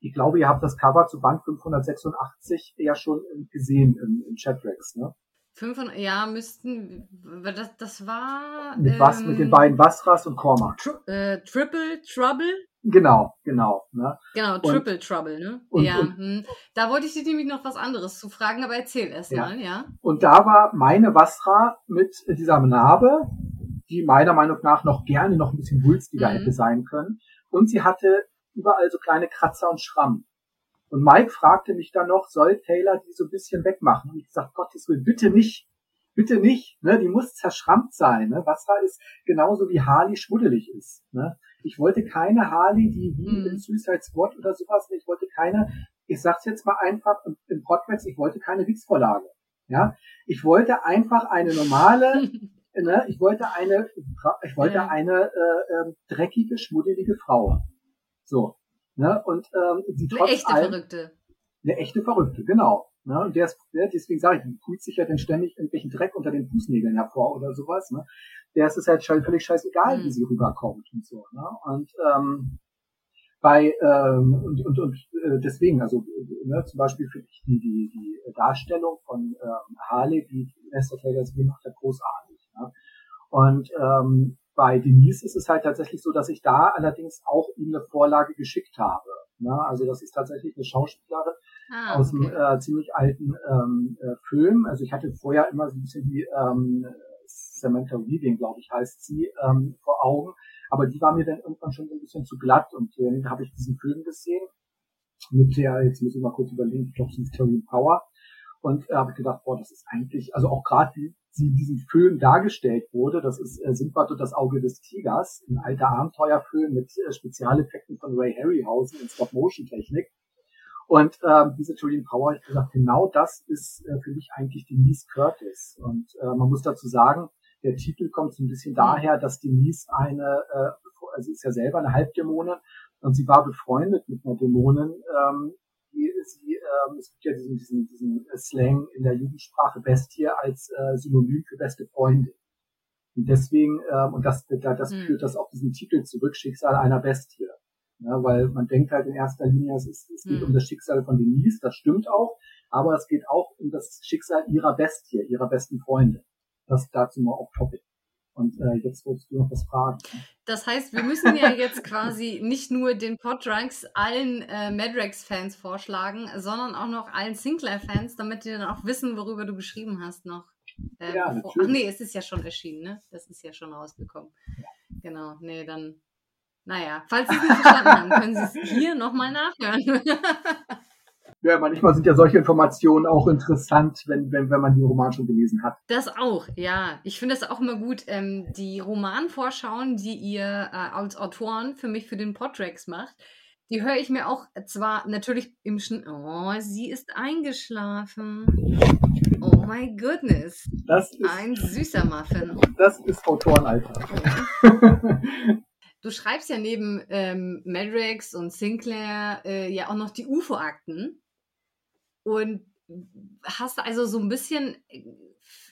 ich glaube, ihr habt das Cover zu Band 586 ja schon gesehen im, im Chatrex, ne? 500, ja, müssten, das, das war. Mit was? mit den ähm, beiden Basras und Korma. Tri äh, Triple Trouble? Genau, genau. Ne? Genau, Triple und, Trouble, ne? Und, ja. Und, hm. Da wollte ich dir nämlich noch was anderes zu fragen, aber erzähl erst ja. mal, ja. Und da war meine Basra mit dieser Narbe, die meiner Meinung nach noch gerne noch ein bisschen wulstiger mhm. hätte sein können. Und sie hatte überall so kleine Kratzer und Schrammen. Und Mike fragte mich dann noch, soll Taylor die so ein bisschen wegmachen? Und ich sagte, Gottes Willen, bitte nicht. Bitte nicht. Ne? Die muss zerschrammt sein. Ne? Wasser ist genauso wie Harley schmuddelig ist. Ne? Ich wollte keine Harley, die wie mhm. in Suicide Squad oder sowas, ich wollte keine, ich sag's jetzt mal einfach im Podcasts, ich wollte keine Wichsvorlage. Ja, ich wollte einfach eine normale, ne, ich wollte eine, ich wollte eine äh, äh, dreckige, schmuddelige Frau. So, Ne? Und ähm, die trotz Eine echte allem, Verrückte. Eine echte Verrückte, genau. Ne? Und der ist, der, deswegen sage ich, die tut sich ja dann ständig irgendwelchen Dreck unter den Fußnägeln hervor oder sowas. Ne? Der ist es halt völlig scheißegal, mhm. wie sie rüberkommt und so. Ne? Und ähm, bei ähm, und, und, und äh, deswegen, also ne, zum Beispiel finde ich die, die, die Darstellung von ähm, Harley, die Lester Taylor gemacht hat, großartig. Ne? Und ähm, bei Denise ist es halt tatsächlich so, dass ich da allerdings auch ihm eine Vorlage geschickt habe. Ne? Also das ist tatsächlich eine Schauspielerin ah, aus einem äh, ziemlich alten ähm, äh, Film. Also ich hatte vorher immer so ein bisschen die ähm, Samantha Weaving, glaube ich, heißt sie, ähm, vor Augen. Aber die war mir dann irgendwann schon so ein bisschen zu glatt und äh, dann habe ich diesen Film gesehen mit der, jetzt muss ich mal kurz überlegen, ich glaube, sie ist Terry Power. Und äh, habe ich gedacht, boah, das ist eigentlich, also auch gerade wie sie in diesem Film dargestellt wurde, das ist äh, Sinbad und das Auge des Tigers, ein alter Abenteuerfilm mit äh, Spezialeffekten von Ray Harryhausen in Stop-Motion-Technik. Und ähm, diese Julian Power, ich gesagt, genau das ist äh, für mich eigentlich Denise Curtis. Und äh, man muss dazu sagen, der Titel kommt so ein bisschen daher, dass Denise eine, äh, also ist ja selber eine Halbdämonin und sie war befreundet mit einer Dämonin, ähm, die sie, ähm, es gibt ja diesen, diesen, diesen Slang in der Jugendsprache Bestie als äh, Synonym für beste Freundin. Und deswegen, ähm, und das, das mhm. führt das auf diesen Titel zurück, Schicksal einer Bestie. Ja, weil man denkt halt in erster Linie, es, ist, es geht mhm. um das Schicksal von Denise, das stimmt auch, aber es geht auch um das Schicksal ihrer Bestie, ihrer besten Freunde. Das dazu mal auf Topic. Und äh, jetzt wolltest du noch was fragen. Das heißt, wir müssen ja jetzt quasi nicht nur den Podranks allen äh, Madrex-Fans vorschlagen, sondern auch noch allen Sinclair-Fans, damit die dann auch wissen, worüber du geschrieben hast noch. Äh, ja, bevor, ach nee, es ist ja schon erschienen, ne? Das ist ja schon rausgekommen. Ja. Genau, nee, dann, naja, falls Sie es nicht verstanden haben, können Sie es hier nochmal nachhören. Ja, manchmal sind ja solche Informationen auch interessant, wenn, wenn, wenn man den Roman schon gelesen hat. Das auch, ja. Ich finde das auch immer gut. Ähm, die Romanvorschauen, die ihr äh, als Autoren für mich für den Podtracks macht, Die höre ich mir auch zwar natürlich im Schn Oh, sie ist eingeschlafen. Oh my goodness. Das ist, Ein süßer Muffin. das ist Autorenalltag. Du schreibst ja neben ähm, Madrex und Sinclair äh, ja auch noch die UFO-Akten. Und hast also so ein bisschen,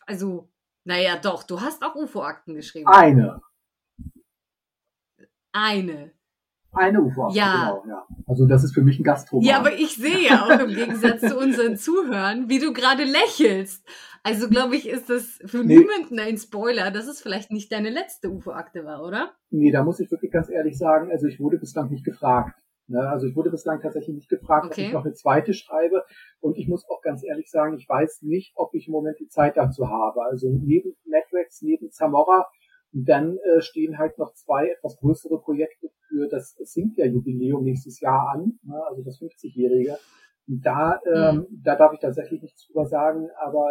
also, naja, doch, du hast auch UFO-Akten geschrieben. Eine. Eine. Eine ufo Ja. genau, ja. Also das ist für mich ein Gastroman. Ja, aber ich sehe ja auch im Gegensatz zu unseren Zuhörern, wie du gerade lächelst. Also glaube ich, ist das für Nee. niemanden ein Spoiler, dass es vielleicht nicht deine letzte UFO-Akte war, oder? Nee, da muss ich wirklich ganz ehrlich sagen, also ich wurde bislang nicht gefragt. Ne? Also ich wurde bislang tatsächlich nicht gefragt, Okay. ob ich noch eine zweite schreibe. Und ich muss auch ganz ehrlich sagen, ich weiß nicht, ob ich im Moment die Zeit dazu habe. Also neben Madrex, neben Zamora, dann äh, stehen halt noch zwei etwas größere Projekte für das Sinclair-Jubiläum nächstes Jahr an, ne? also das 50-Jährige. Und da, ähm, da darf ich tatsächlich nichts drüber sagen, aber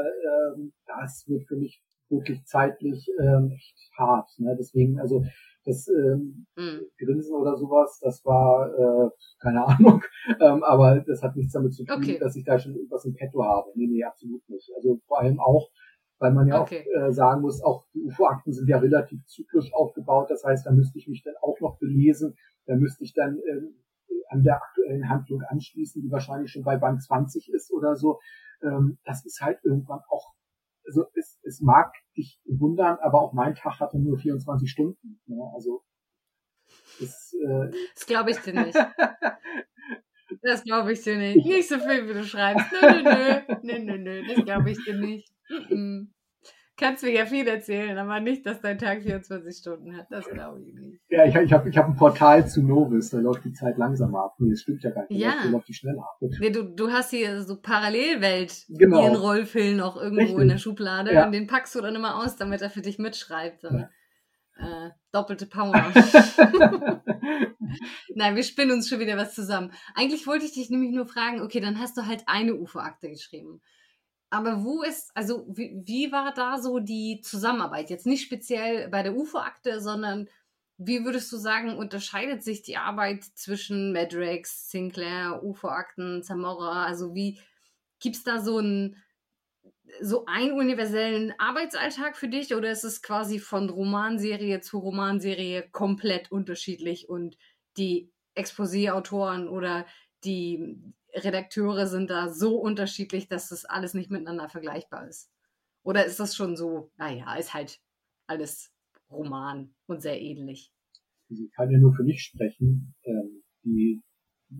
ähm, das wird für mich wirklich zeitlich ähm, echt hart. Ne? Deswegen, also das ähm, Hm. Grinsen oder sowas, das war äh, keine Ahnung, ähm, aber das hat nichts damit zu tun, Okay. dass ich da schon irgendwas im Petto habe. Nee, nee, absolut nicht. Also vor allem auch, weil man ja Okay. auch äh, sagen muss, auch die UFO-Akten sind ja relativ zyklisch aufgebaut. Das heißt, da müsste ich mich dann auch noch belesen, da müsste ich dann ähm, an der aktuellen Handlung anschließen, die wahrscheinlich schon bei Band 20 ist oder so. Ähm, das ist halt irgendwann auch, also es, es mag dich wundern, aber auch mein Tag hatte nur 24 Stunden. Ne? Also es, äh, Das glaube ich dir nicht. Das glaube ich dir nicht. Nicht so viel, wie du schreibst. Nö, nö, nö. Nö, nö, nö. Das glaube ich dir nicht. Mm-mm. Kannst mir ja viel erzählen, aber nicht, dass dein Tag 24 Stunden hat. Das glaube ich nicht. ja, ich, ich habe ich hab ein Portal zu Novus, da läuft die Zeit langsamer ab. Nee, das stimmt ja gar nicht. Ja. Da läuft die schneller ab. Nee, du, du hast hier so Parallelwelt Genau. ihren Rollfilm noch irgendwo Richtig. in der Schublade Ja. und den packst du dann immer aus, damit er für dich mitschreibt. Dann, äh, doppelte Power. Nein, wir spinnen uns schon wieder was zusammen. Eigentlich wollte ich dich nämlich nur fragen, okay, dann hast du halt eine UFO-Akte geschrieben. Aber wo ist, also wie, wie war da so die Zusammenarbeit? Jetzt nicht speziell bei der UFO-Akte, sondern wie würdest du sagen, unterscheidet sich die Arbeit zwischen Madrex, Sinclair, UFO-Akten, Zamora? Also wie gibt's da so einen so einen universellen Arbeitsalltag für dich oder ist es quasi von Romanserie zu Romanserie komplett unterschiedlich und die Exposé-Autoren oder die Redakteure sind da so unterschiedlich, dass das alles nicht miteinander vergleichbar ist? Oder ist das schon so, naja, ist halt alles Roman und sehr ähnlich? Ich kann ja nur für mich sprechen. Ähm, die,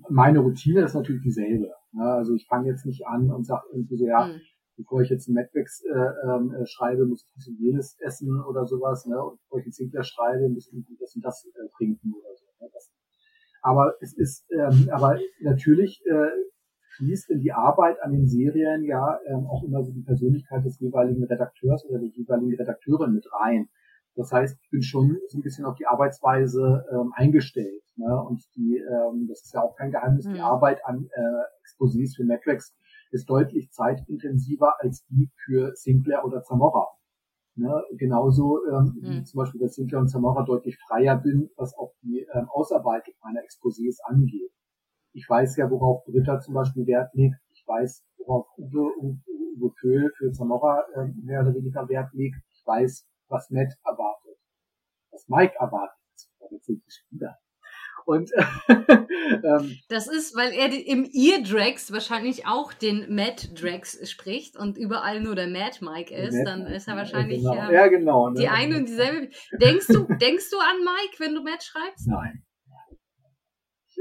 meine Routine ist natürlich dieselbe. Ne? Also ich fange jetzt nicht an und sage irgendwie so, ja, Hm. bevor ich jetzt einen Madbox äh, ähm, äh, schreibe, muss ich dies und jenes essen oder sowas. Ne? Und bevor ich einen Sinclair schreibe, muss ich das und das äh, trinken oder so. Ne? Das, aber es ist, ähm, aber natürlich äh, fließt in die Arbeit an den Serien ja ähm, auch immer so die Persönlichkeit des jeweiligen Redakteurs oder der jeweiligen Redakteurin mit rein. Das heißt, ich bin schon so ein bisschen auf die Arbeitsweise ähm, eingestellt. Ne? Und die, ähm, das ist ja auch kein Geheimnis, die Mhm. Arbeit an äh, Exposés für Matrix ist deutlich zeitintensiver als die für Sinclair oder Zamora. Ne? Genauso ähm, wie Mhm. zum Beispiel bei Sinclair und Zamora deutlich freier bin, was auch die ähm, Ausarbeitung meiner Exposés angeht. Ich weiß ja, worauf Britta zum Beispiel Wert legt. Ich weiß, worauf Uwe, Uwe, Uwe Köhl für Zamora ähm, mehr oder weniger Wert legt. Ich weiß, was Matt erwartet. Was Mike erwartet. Damit sind die Spieler. Und ähm, Das ist, weil er im Ear-Drax wahrscheinlich auch den Matt-Drax spricht und überall nur der Mad-Mike ist, Matt- dann ist er wahrscheinlich genau. ja, ja genau. Ne? die eine und dieselbe. Denkst du, denkst du an Mike, wenn du Matt schreibst? Nein.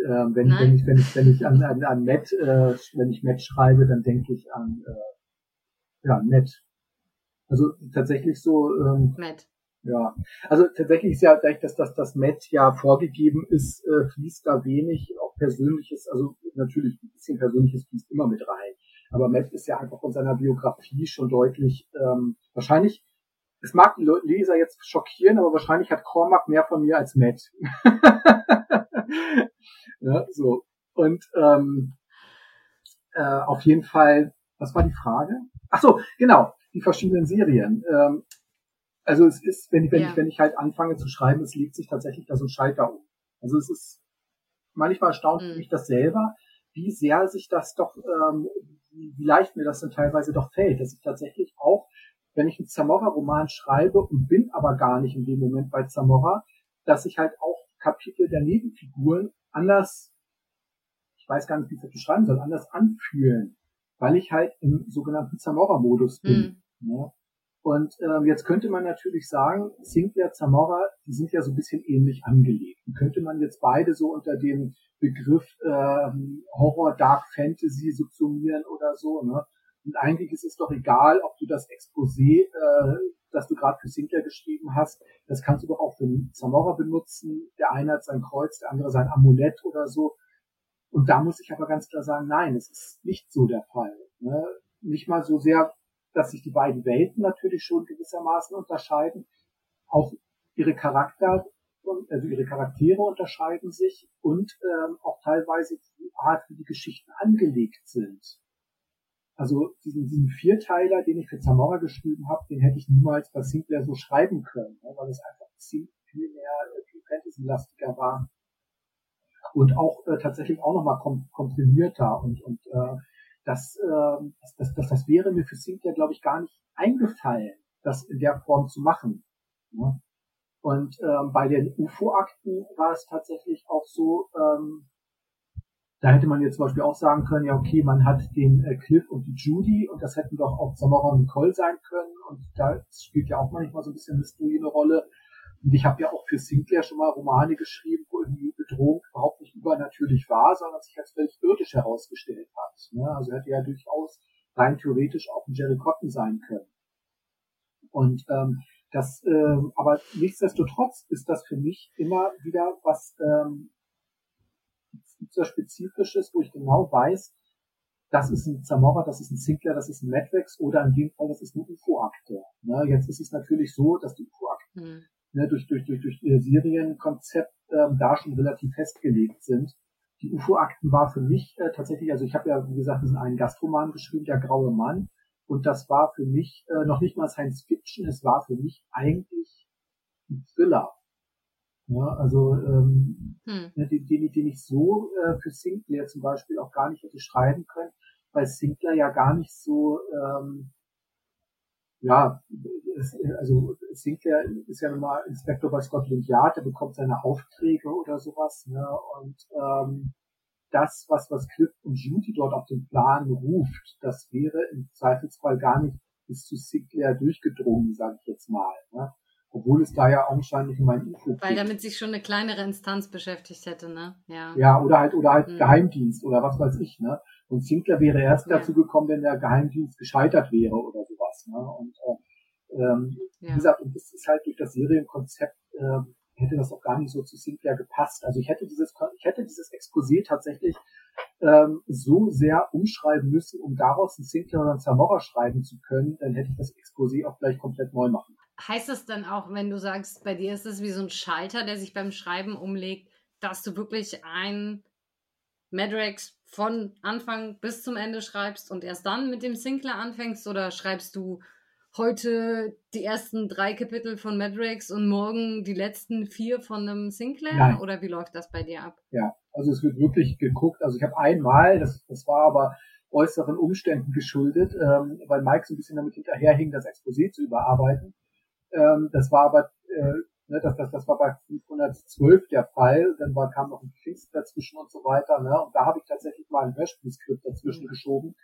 Ähm, wenn, Nein? wenn ich wenn ich wenn ich an an, an Matt äh, wenn ich Matt schreibe, dann denke ich an äh, ja Matt. Also tatsächlich so ähm, Matt. Ja. Also tatsächlich ist ja dadurch, dass das das Matt ja vorgegeben ist, äh, fließt da wenig auch persönliches, also natürlich ein bisschen persönliches fließt immer mit rein. Aber Matt ist ja einfach von seiner Biografie schon deutlich ähm, wahrscheinlich es mag die Le- Leser jetzt schockieren, aber wahrscheinlich hat Cormac mehr von mir als Matt. ja, so. Und ähm, äh, auf jeden Fall, was war die Frage? Ach so, genau, die verschiedenen Serien. Ähm, also es ist, wenn ich, wenn Ja. ich, wenn ich halt anfange zu schreiben, es legt sich tatsächlich da so ein Schalter um. Also es ist, manchmal erstaunt mhm. mich das selber, wie sehr sich das doch, ähm, wie leicht mir das dann teilweise doch fällt, dass ich tatsächlich auch, wenn ich einen Zamora-Roman schreibe und bin aber gar nicht in dem Moment bei Zamora, dass ich halt auch Kapitel der Nebenfiguren anders, ich weiß gar nicht, wie ich das beschreiben soll, anders anfühlen, weil ich halt im sogenannten Zamora-Modus bin. Mhm. Ne? Und ähm, jetzt könnte man natürlich sagen, Sinclair, Zamora, die sind ja so ein bisschen ähnlich angelegt. Die könnte man jetzt beide so unter dem Begriff ähm, Horror, Dark Fantasy subsumieren oder so. Ne? Und eigentlich ist es doch egal, ob du das Exposé, äh, das du gerade für Sinclair geschrieben hast, das kannst du doch auch für Zamora benutzen. Der eine hat sein Kreuz, der andere sein Amulett oder so. Und da muss ich aber ganz klar sagen, nein, es ist nicht so der Fall. Ne? Nicht mal so sehr dass sich die beiden Welten natürlich schon gewissermaßen unterscheiden. Auch ihre Charakter, also ihre Charaktere unterscheiden sich und ähm, auch teilweise die Art, wie die Geschichten angelegt sind. Also diesen, diesen Vierteiler, den ich für Zamora geschrieben habe, den hätte ich niemals bei Sinclair so schreiben können, ne, weil es einfach viel, mehr viel Fantasy-lastiger war und auch äh, tatsächlich auch nochmal kom komprimierter und, und äh, das, äh, das, das, das, das wäre mir für Sinclair, glaube ich, gar nicht eingefallen, das in der Form zu machen. Ne? Und ähm, bei den UFO-Akten war es tatsächlich auch so, ähm, da hätte man jetzt zum Beispiel auch sagen können, ja okay, man hat den äh, Cliff und die Judy und das hätten doch auch Samara und Nicole sein können und da spielt ja auch manchmal so ein bisschen Mystery eine Rolle. Und ich habe ja auch für Sinclair schon mal Romane geschrieben, wo die Bedrohung überhaupt nicht übernatürlich war, sondern sich als völlig irdisch herausgestellt hat. Ne? Also hätte ja durchaus rein theoretisch auch ein Jerry Cotton sein können. Und ähm, das, ähm, aber nichtsdestotrotz ist das für mich immer wieder was ähm, sehr Spezifisches, wo ich genau weiß, das ist ein Zamora, das ist ein Sinclair, das ist ein Madrex oder in dem Fall, das ist eine UFO-Akte. Ne? Jetzt ist es natürlich so, dass die UFO-Akten hm ne, durch, durch, durch, durch ihr Serienkonzept ähm, da schon relativ festgelegt sind. Die UFO-Akten war für mich äh, tatsächlich, also ich habe ja, wie gesagt, diesen einen Gastroman geschrieben, der graue Mann. Und das war für mich äh, noch nicht mal Science Fiction, es war für mich eigentlich ein Thriller. Ja, also ähm, hm. Ne, den, den, den ich so äh, für Sinclair zum Beispiel auch gar nicht hätte schreiben können, weil Sinclair ja gar nicht so ähm, ja, es, also Sinclair ist ja nun mal Inspektor bei Scotland Yard, der bekommt seine Aufträge oder sowas, ne? Und ähm, das, was, was Cliff und Judy dort auf den Plan ruft, das wäre im Zweifelsfall gar nicht bis zu Sinclair durchgedrungen, sage ich jetzt mal. Ne? Obwohl es da ja augenscheinlich um ein UFO Weil damit sich schon eine kleinere Instanz beschäftigt hätte, ne? Ja. Ja, oder halt, oder halt mhm. Geheimdienst oder was weiß ich, ne? Und Sinclair wäre erst ja. dazu gekommen, wenn der Geheimdienst gescheitert wäre oder sowas. Ne? Und äh, ähm, ja. wie gesagt, und das ist halt durch das Serienkonzept äh, hätte das auch gar nicht so zu Sinclair gepasst. Also ich hätte dieses, ich hätte dieses Exposé tatsächlich ähm, so sehr umschreiben müssen, um daraus ein Sinclair oder ein Zamora schreiben zu können, dann hätte ich das Exposé auch gleich komplett neu machen. Heißt das dann auch, wenn du sagst, bei dir ist es wie so ein Schalter, der sich beim Schreiben umlegt, dass du wirklich ein Madrex von Anfang bis zum Ende schreibst und erst dann mit dem Sinclair anfängst oder schreibst du heute die ersten drei Kapitel von Madrex und morgen die letzten vier von einem Sinclair? Nein. Oder wie läuft das bei dir ab? Ja, also es wird wirklich geguckt. Also ich habe einmal, das, das war aber äußeren Umständen geschuldet, ähm, weil Mike so ein bisschen damit hinterherhing, das Exposé zu überarbeiten. Ähm, das war aber äh, Ne, das, das, das war bei 512 der Fall. Dann war, kam noch ein Pfingst dazwischen und so weiter. Ne? Und da habe ich tatsächlich mal ein Hörspielskript dazwischen mhm. geschoben.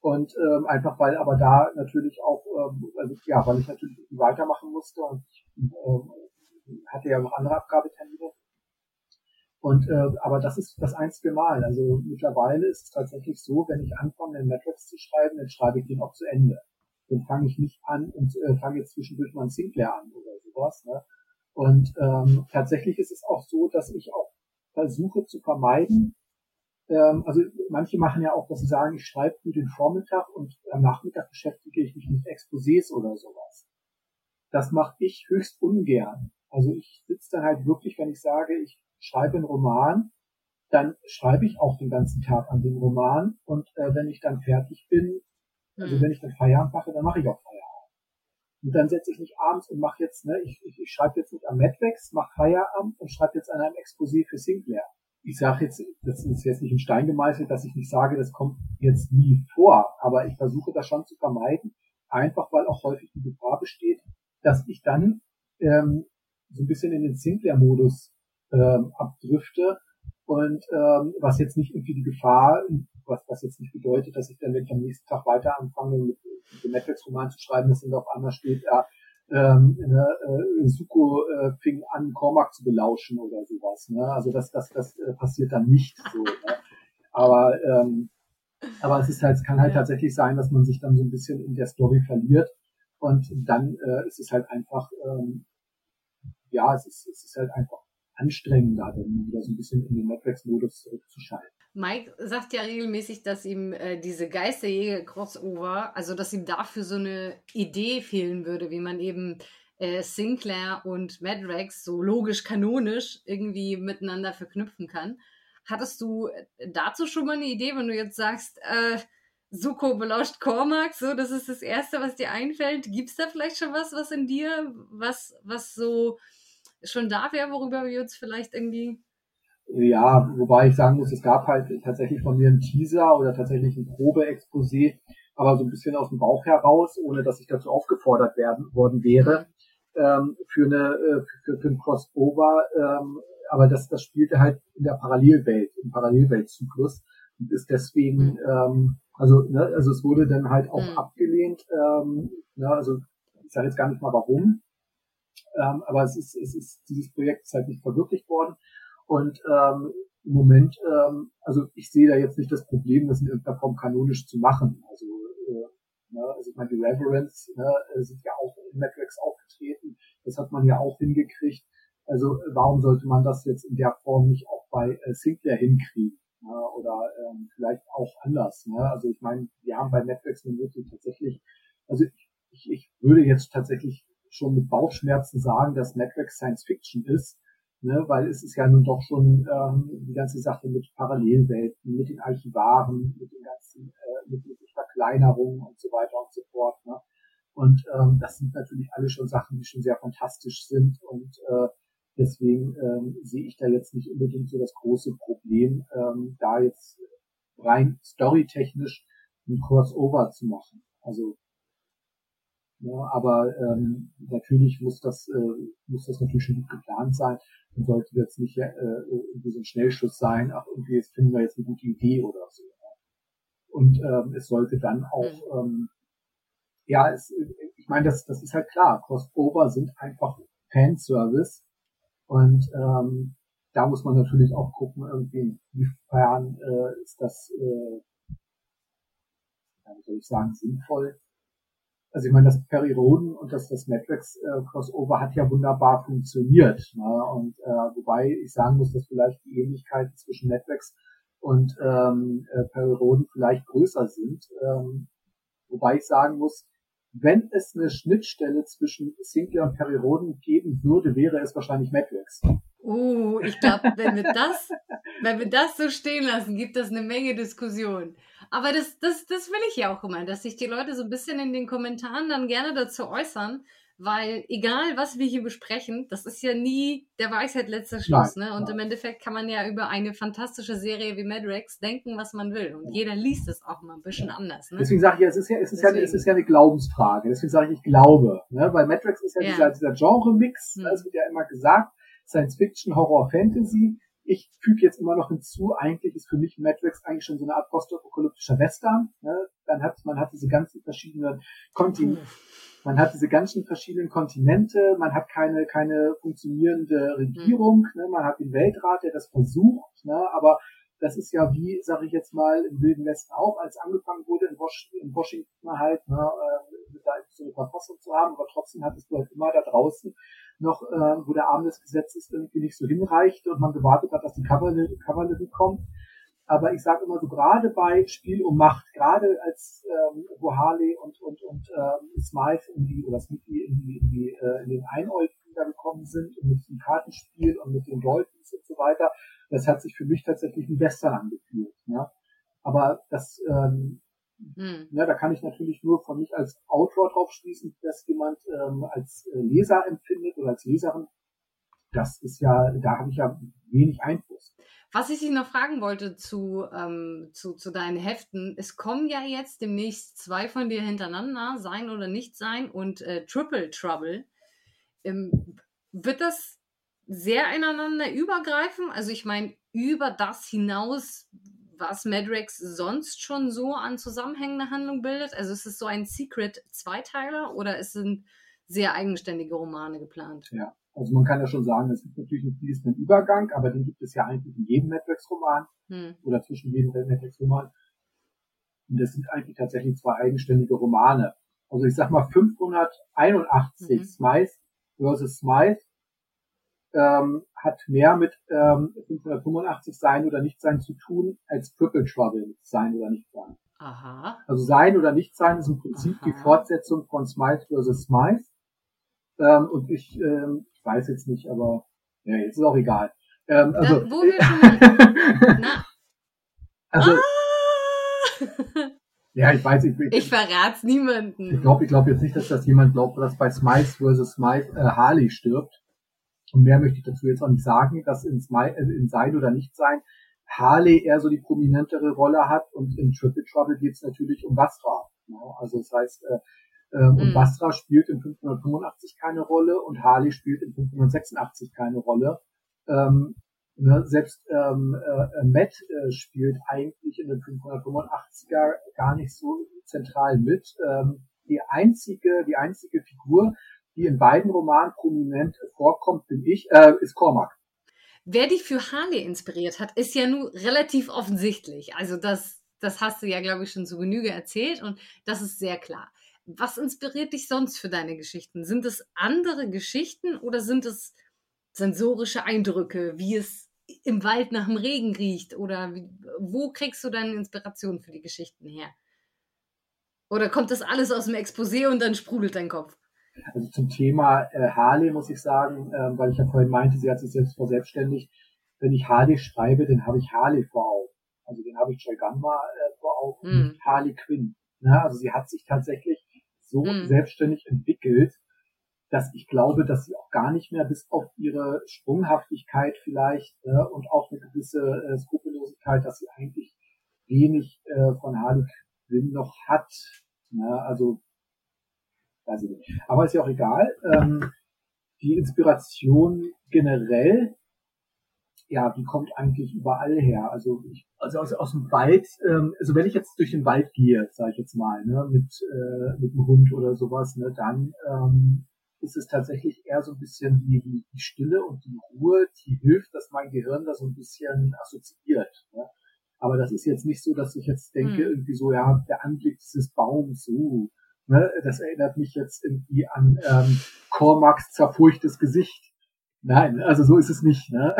Und ähm, einfach weil aber da natürlich auch, ähm, also, ja, weil ich natürlich weitermachen musste und ich ähm, hatte ja noch andere Abgabetermine. Und äh, aber das ist das einzige Mal. Also mittlerweile ist es tatsächlich so, wenn ich anfange, einen Matrix zu schreiben, dann schreibe ich den auch zu Ende. Dann fange ich nicht an und äh, fange jetzt zwischendurch mal einen Sinclair an oder sowas. Ne? Und ähm, tatsächlich ist es auch so, dass ich auch versuche zu vermeiden, ähm, also manche machen ja auch, dass sie sagen, ich schreibe für den Vormittag und am Nachmittag beschäftige ich mich mit Exposés oder sowas. Das mache ich höchst ungern. Also ich sitze dann halt wirklich, wenn ich sage, ich schreibe einen Roman, dann schreibe ich auch den ganzen Tag an dem Roman und äh, wenn ich dann fertig bin, also mhm. wenn ich dann Feierabend mache, dann mache ich auch Feierabend. Und dann setze ich mich abends und mache jetzt, ne, ich, ich, ich schreibe jetzt nicht am Madvex, mache Feierabend und schreibe jetzt an einem Exposé für Sinclair. ich sage jetzt, das ist jetzt nicht in Stein gemeißelt, dass ich nicht sage, das kommt jetzt nie vor, aber ich versuche das schon zu vermeiden, einfach weil auch häufig die Gefahr besteht, dass ich dann ähm, so ein bisschen in den Sinclair-Modus ähm, abdrifte und ähm, was jetzt nicht irgendwie die Gefahr, was, was jetzt nicht bedeutet, dass ich dann, wenn ich am nächsten Tag weiter anfange, mit, mit dem Netflix-Roman zu schreiben, dass dann auf einmal steht, ja, ähm, ne, äh, Suko äh, fing an, Cormac zu belauschen oder sowas. Ne? Also das, das, das äh, passiert dann nicht so. Ne? Aber ähm, aber es ist halt, es kann halt tatsächlich sein, dass man sich dann so ein bisschen in der Story verliert und dann äh, ist es halt einfach, ähm, ja, es ist, es ist halt einfach anstrengender, dann wieder so ein bisschen in den Netflix-Modus zurückzuschalten. Mike sagt ja regelmäßig, dass ihm äh, diese Geisterjäger-Crossover, also dass ihm dafür so eine Idee fehlen würde, wie man eben äh, Sinclair und Madrex so logisch kanonisch irgendwie miteinander verknüpfen kann. Hattest du äh, dazu schon mal eine Idee, wenn du jetzt sagst, äh, Suko belauscht Cormac, so, das ist das Erste, was dir einfällt. Gibt es da vielleicht schon was, was in dir, was, was so schon da wäre, worüber wir uns vielleicht irgendwie ja, wobei ich sagen muss, es gab halt tatsächlich von mir einen Teaser oder tatsächlich ein Probeexposé, aber so ein bisschen aus dem Bauch heraus, ohne dass ich dazu aufgefordert werden worden wäre, ähm, für eine äh, für, für ein Crossover. Ähm, aber das, das spielte halt in der Parallelwelt, im Parallelweltzyklus und ist deswegen, mhm. ähm, also ne, also es wurde dann halt auch mhm. abgelehnt. Ähm, ne, also ich sage jetzt gar nicht mal warum, ähm, aber es ist, es ist dieses Projekt ist halt nicht verwirklicht worden. Und ähm, im Moment, ähm, also ich sehe da jetzt nicht das Problem, das in irgendeiner Form kanonisch zu machen. Also, äh, ne, also ich meine, die Reverends ne, sind ja auch in Matrix aufgetreten. Das hat man ja auch hingekriegt. Also warum sollte man das jetzt in der Form nicht auch bei äh, Sinclair hinkriegen? Ne, oder ähm, vielleicht auch anders. Ne? Also ich meine, wir haben bei Netflix eine Möglichkeit tatsächlich, also ich, ich, ich würde jetzt tatsächlich schon mit Bauchschmerzen sagen, dass Netflix Science Fiction ist, ne, weil es ist ja nun doch schon ähm, die ganze Sache mit Parallelwelten, mit den Archivaren, mit den ganzen, äh, mit, mit Verkleinerungen und so weiter und so fort. Ne? Und ähm, das sind natürlich alle schon Sachen, die schon sehr fantastisch sind und äh, deswegen ähm, sehe ich da jetzt nicht unbedingt so das große Problem, ähm, da jetzt rein storytechnisch ein Crossover zu machen. Also ja, aber ähm, natürlich muss das äh, muss das natürlich schon gut geplant sein und sollte jetzt nicht äh, irgendwie so ein Schnellschuss sein, ach irgendwie jetzt finden wir jetzt eine gute Idee oder so. Und ähm, es sollte dann auch mhm. ähm, ja, es, ich meine, das, das ist halt klar. Crossover sind einfach Fanservice und ähm, da muss man natürlich auch gucken, irgendwie, inwiefern äh, ist das, äh, wie soll ich sagen, sinnvoll also ich meine, das Periroden und das, das Matrix äh, hat ja wunderbar funktioniert. Ne? Und äh, wobei ich sagen muss, dass vielleicht die Ähnlichkeiten zwischen Netflix und ähm, äh, Periroden vielleicht größer sind. Ähm, wobei ich sagen muss, wenn es eine Schnittstelle zwischen Sinclair und Periroden geben würde, wäre es wahrscheinlich Matrix. Uh, ich glaube, wenn wir das, wenn wir das so stehen lassen, gibt es eine Menge Diskussion. Aber das, das, das will ich ja auch immer, dass sich die Leute so ein bisschen in den Kommentaren dann gerne dazu äußern, weil egal, was wir hier besprechen, das ist ja nie der Weisheit letzter Schluss. Nein, ne? Und nein. im Endeffekt kann man ja über eine fantastische Serie wie Madrex denken, was man will. Und jeder liest es auch mal ein bisschen ja. anders. Ne? Deswegen sage ich, es ist ja, es ist ja, es ist ja eine Glaubensfrage. Deswegen sage ich, ich glaube. Ne? Weil Madrex ist ja, ja. dieser, dieser Genre-Mix, hm. das wird ja immer gesagt. Science Fiction, Horror, Fantasy. Ich füge jetzt immer noch hinzu, eigentlich ist für mich Matrix eigentlich schon so eine Art postapokalyptischer Western. Ne? Dann hat man hat diese ganzen verschiedenen Kontinente, man hat diese ganzen verschiedenen Kontinente, man hat keine keine funktionierende Regierung, ne? man hat den Weltrat, der das versucht, ne? aber das ist ja wie, sage ich jetzt mal, im Wilden Westen auch, als angefangen wurde in, Washington halt, ne, äh, da so eine Verfassung zu haben, aber trotzdem hattest du halt immer da draußen noch, äh, wo der Arm des Gesetzes irgendwie nicht so hinreichte und man gewartet hat, dass die Kavallerie, Kavallerie kommt. Aber ich sage immer so, gerade bei Spiel um Macht, gerade als ähm, wo Harley und, und, und ähm, Smythe in die, oder Smithy in die, in, die, äh, in den Einäugigen da gekommen sind und mit dem Kartenspiel und mit den Dolphins und so weiter, das hat sich für mich tatsächlich wie Western angefühlt. Ja? Aber das ähm, hm. Ja, da kann ich natürlich nur von mich als Autor drauf schließen, dass jemand ähm, als äh, Leser empfindet oder als Leserin. Das ist ja, da habe ich ja wenig Einfluss. Was ich dich noch fragen wollte zu, ähm, zu, zu deinen Heften, es kommen ja jetzt demnächst zwei von dir hintereinander, Sein oder Nicht Sein und äh, Triple Trouble. Ähm, wird das sehr ineinander übergreifen? Also ich meine, über das hinaus, was Madrex sonst schon so an zusammenhängender Handlung bildet? Also ist es so ein Secret-Zweiteiler oder es ein sehr eigenständige Romane geplant? Ja, also man kann ja schon sagen, es gibt natürlich einen fließenden Übergang, aber den gibt es ja eigentlich in jedem Madrex-Roman hm. oder zwischen jedem Madrex-Roman. Und das sind eigentlich tatsächlich zwei eigenständige Romane. Also ich sag mal 581 mhm. Smythe versus Smythe ähm, hat mehr mit ähm, 585 sein oder nicht sein zu tun, als Triple Trouble sein oder nicht sein. Aha. Also sein oder nicht sein ist im Prinzip Aha. die Fortsetzung von Smythe vs. Smythe. Ähm, und ich ähm, weiß jetzt nicht, aber ja, jetzt ist auch egal. Ähm, also, da, wo wir schon. Also, ah. ja, ich weiß, ich, ich, ich verrat's niemanden. Ich glaube, ich glaube jetzt nicht, dass das jemand glaubt, dass bei Smythe vs. Smythe äh, Harley stirbt. Und mehr möchte ich dazu jetzt auch nicht sagen, dass in, Smile, äh, in Sein oder Nicht Sein Harley eher so die prominentere Rolle hat und in Triple Trouble geht es natürlich um Bastra. Ja, also das heißt, äh, äh, mhm. und Bastra spielt in 585 keine Rolle und Harley spielt in 586 keine Rolle. Ähm, ne, selbst ähm, äh, Matt äh, spielt eigentlich in den 585er gar nicht so zentral mit. Ähm, die einzige, die einzige Figur, die in beiden Romanen prominent vorkommt, bin ich, äh, ist Cormac. Wer dich für Harley inspiriert hat, ist ja nun relativ offensichtlich. Also das, das hast du ja, glaube ich, schon zu Genüge erzählt und das ist sehr klar. Was inspiriert dich sonst für deine Geschichten? Sind es andere Geschichten oder sind es sensorische Eindrücke, wie es im Wald nach dem Regen riecht? Oder wie, wo kriegst du deine Inspiration für die Geschichten her? Oder kommt das alles aus dem Exposé und dann sprudelt dein Kopf? Also zum Thema äh, Harley muss ich sagen, äh, weil ich ja vorhin meinte, sie hat sich selbst verselbstständigt. Wenn ich Harley schreibe, dann habe ich Harley vor Augen. Also den habe ich Joy Gunma äh, vor Augen, mm. Harley Quinn. Ja, also sie hat sich tatsächlich so mm. selbstständig entwickelt, dass ich glaube, dass sie auch gar nicht mehr bis auf ihre Sprunghaftigkeit vielleicht äh, und auch eine gewisse äh, Skrupellosigkeit, dass sie eigentlich wenig äh, von Harley Quinn noch hat. Ja, also weiß ich nicht. Aber ist ja auch egal. Ähm, die Inspiration generell, ja, die kommt eigentlich überall her. Also ich, also aus, aus dem Wald, ähm, also wenn ich jetzt durch den Wald gehe, sage ich jetzt mal, ne, mit, äh, mit einem Hund oder sowas, ne, dann ähm, ist es tatsächlich eher so ein bisschen die, die, die Stille und die Ruhe, die hilft, dass mein Gehirn da so ein bisschen assoziiert. Ne? Aber das ist jetzt nicht so, dass ich jetzt denke, mhm. irgendwie so, ja, der Anblick dieses Baums, so, uh, Ne? Das erinnert mich jetzt irgendwie an ähm, Cormacs zerfurchtes Gesicht. Nein, also so ist es nicht. Ne?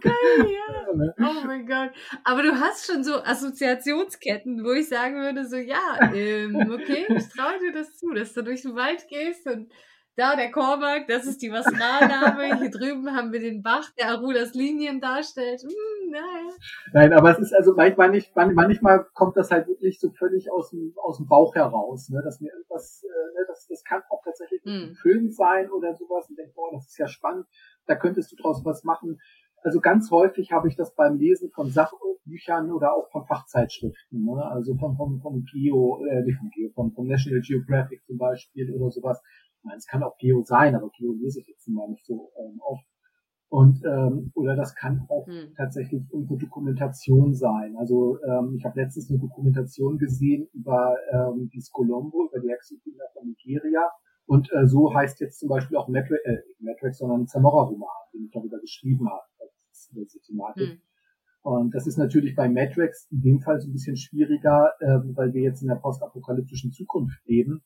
Geil, ja. Ne? Oh mein Gott. Aber du hast schon so Assoziationsketten, wo ich sagen würde, so ja, ähm, okay, ich traue dir das zu, dass du durch den Wald gehst und da der Kormak, das ist die Wasralname. Hier drüben haben wir den Bach, der Arulas Linien darstellt. Hm, naja. Nein, aber es ist also manchmal nicht, manchmal kommt das halt wirklich so völlig aus dem, aus dem Bauch heraus, ne, dass mir irgendwas, äh, ne, das, das kann auch tatsächlich hm. ein Film sein oder sowas und denke, boah, das ist ja spannend, da könntest du draus was machen. Also ganz häufig habe ich das beim Lesen von Sachbüchern oder auch von Fachzeitschriften, ne? also vom, vom, vom Geo, äh, nicht vom Geo, vom, vom National Geographic zum Beispiel oder sowas meine, es kann auch Geo sein, aber Geo lese ich jetzt mal nicht so ähm, oft. Und ähm, oder das kann auch hm. tatsächlich irgendwo Dokumentation sein. Also ähm, ich habe letztens eine Dokumentation gesehen über ähm, die Colombo, über die Hexenkinder von Nigeria. Und äh, so heißt jetzt zum Beispiel auch Matrix, äh, Matrix sondern Zamora-Roman, den ich darüber geschrieben habe. Das ist diese Thematik. Hm. Und das ist natürlich bei Matrix in dem Fall so ein bisschen schwieriger, äh, weil wir jetzt in der postapokalyptischen Zukunft leben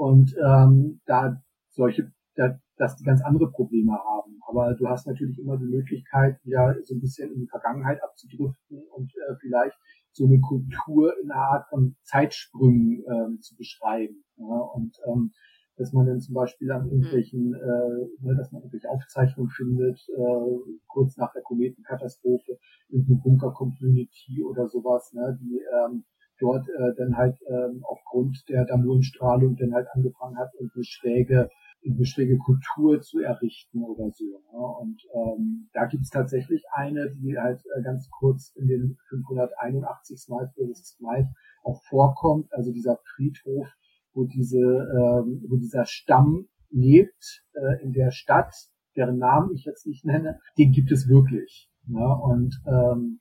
und ähm, da solche, da, dass die ganz andere Probleme haben. Aber du hast natürlich immer die Möglichkeit, wieder so ein bisschen in die Vergangenheit abzudriften und äh, vielleicht so eine Kultur in einer Art von Zeitsprüngen ähm, zu beschreiben. Ja? Und ähm, dass man dann zum Beispiel an irgendwelchen, äh, ne, dass man irgendwelche Aufzeichnungen findet, äh, kurz nach der Kometenkatastrophe, irgendeine Bunker-Community oder sowas, ne, die ähm, dort äh, dann halt ähm, aufgrund der Damurenstrahlung dann halt angefangen hat, und eine schräge eine schräge Kultur zu errichten oder so. Ne? Und ähm, da gibt es tatsächlich eine, die halt äh, ganz kurz in den 581 Smite vs. Smite auch vorkommt, also dieser Friedhof, wo diese, ähm, wo dieser Stamm lebt äh, in der Stadt, deren Namen ich jetzt nicht nenne, den gibt es wirklich. Ne? Und ähm,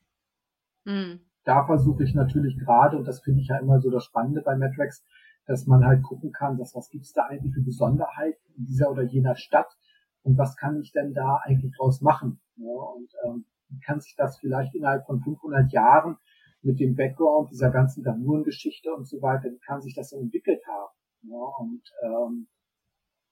mhm. Da versuche ich natürlich gerade, und das finde ich ja immer so das Spannende bei Matrix, dass man halt gucken kann, dass was gibt's da eigentlich für Besonderheiten in dieser oder jener Stadt und was kann ich denn da eigentlich draus machen? Ja, und ähm, kann sich das vielleicht innerhalb von 500 Jahren mit dem Background dieser ganzen Damuren-Geschichte und so weiter, wie kann sich das entwickelt haben? Ja, und ähm,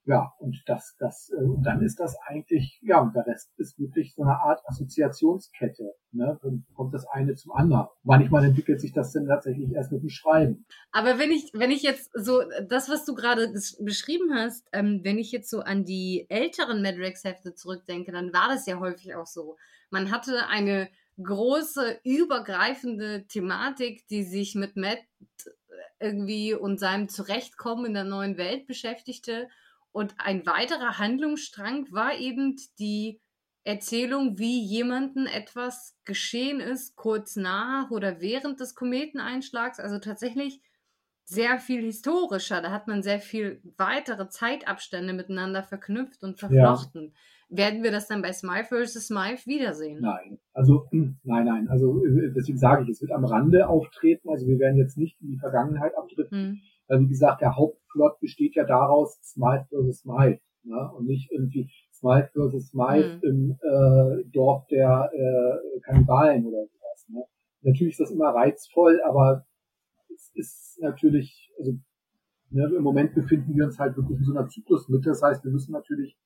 ja, und das, das, äh, und dann ist das eigentlich, ja, und der Rest ist wirklich so eine Art Assoziationskette. Ne? Dann kommt das eine zum anderen. Manchmal entwickelt sich das dann tatsächlich erst mit dem Schreiben. Aber wenn ich, wenn ich jetzt so, das, was du gerade beschrieben hast, ähm, wenn ich jetzt so an die älteren Madrex-Hefte zurückdenke, dann war das ja häufig auch so. Man hatte eine große, übergreifende Thematik, die sich mit Matt irgendwie und seinem Zurechtkommen in der neuen Welt beschäftigte und ein weiterer Handlungsstrang war eben die Erzählung, wie jemandem etwas geschehen ist, kurz nach oder während des Kometeneinschlags. Also tatsächlich sehr viel historischer. Da hat man sehr viel weitere Zeitabstände miteinander verknüpft und verflochten. Ja. Werden wir das dann bei Smythe vs. Smythe wiedersehen? Nein, also nein, nein. Also äh, deswegen sage ich, es wird am Rande auftreten. Also wir werden jetzt nicht in die Vergangenheit abdriften. Hm. Weil wie gesagt, der Hauptplot besteht ja daraus, Smite versus Smite. Ne? Und nicht irgendwie Smite versus Smite mhm. im äh, Dorf der äh, Kannibalen oder sowas. Ne? Natürlich ist das immer reizvoll, aber es ist natürlich, also ne, im Moment befinden wir uns halt wirklich in so einer Zyklusmitte. Das heißt, wir müssen natürlich,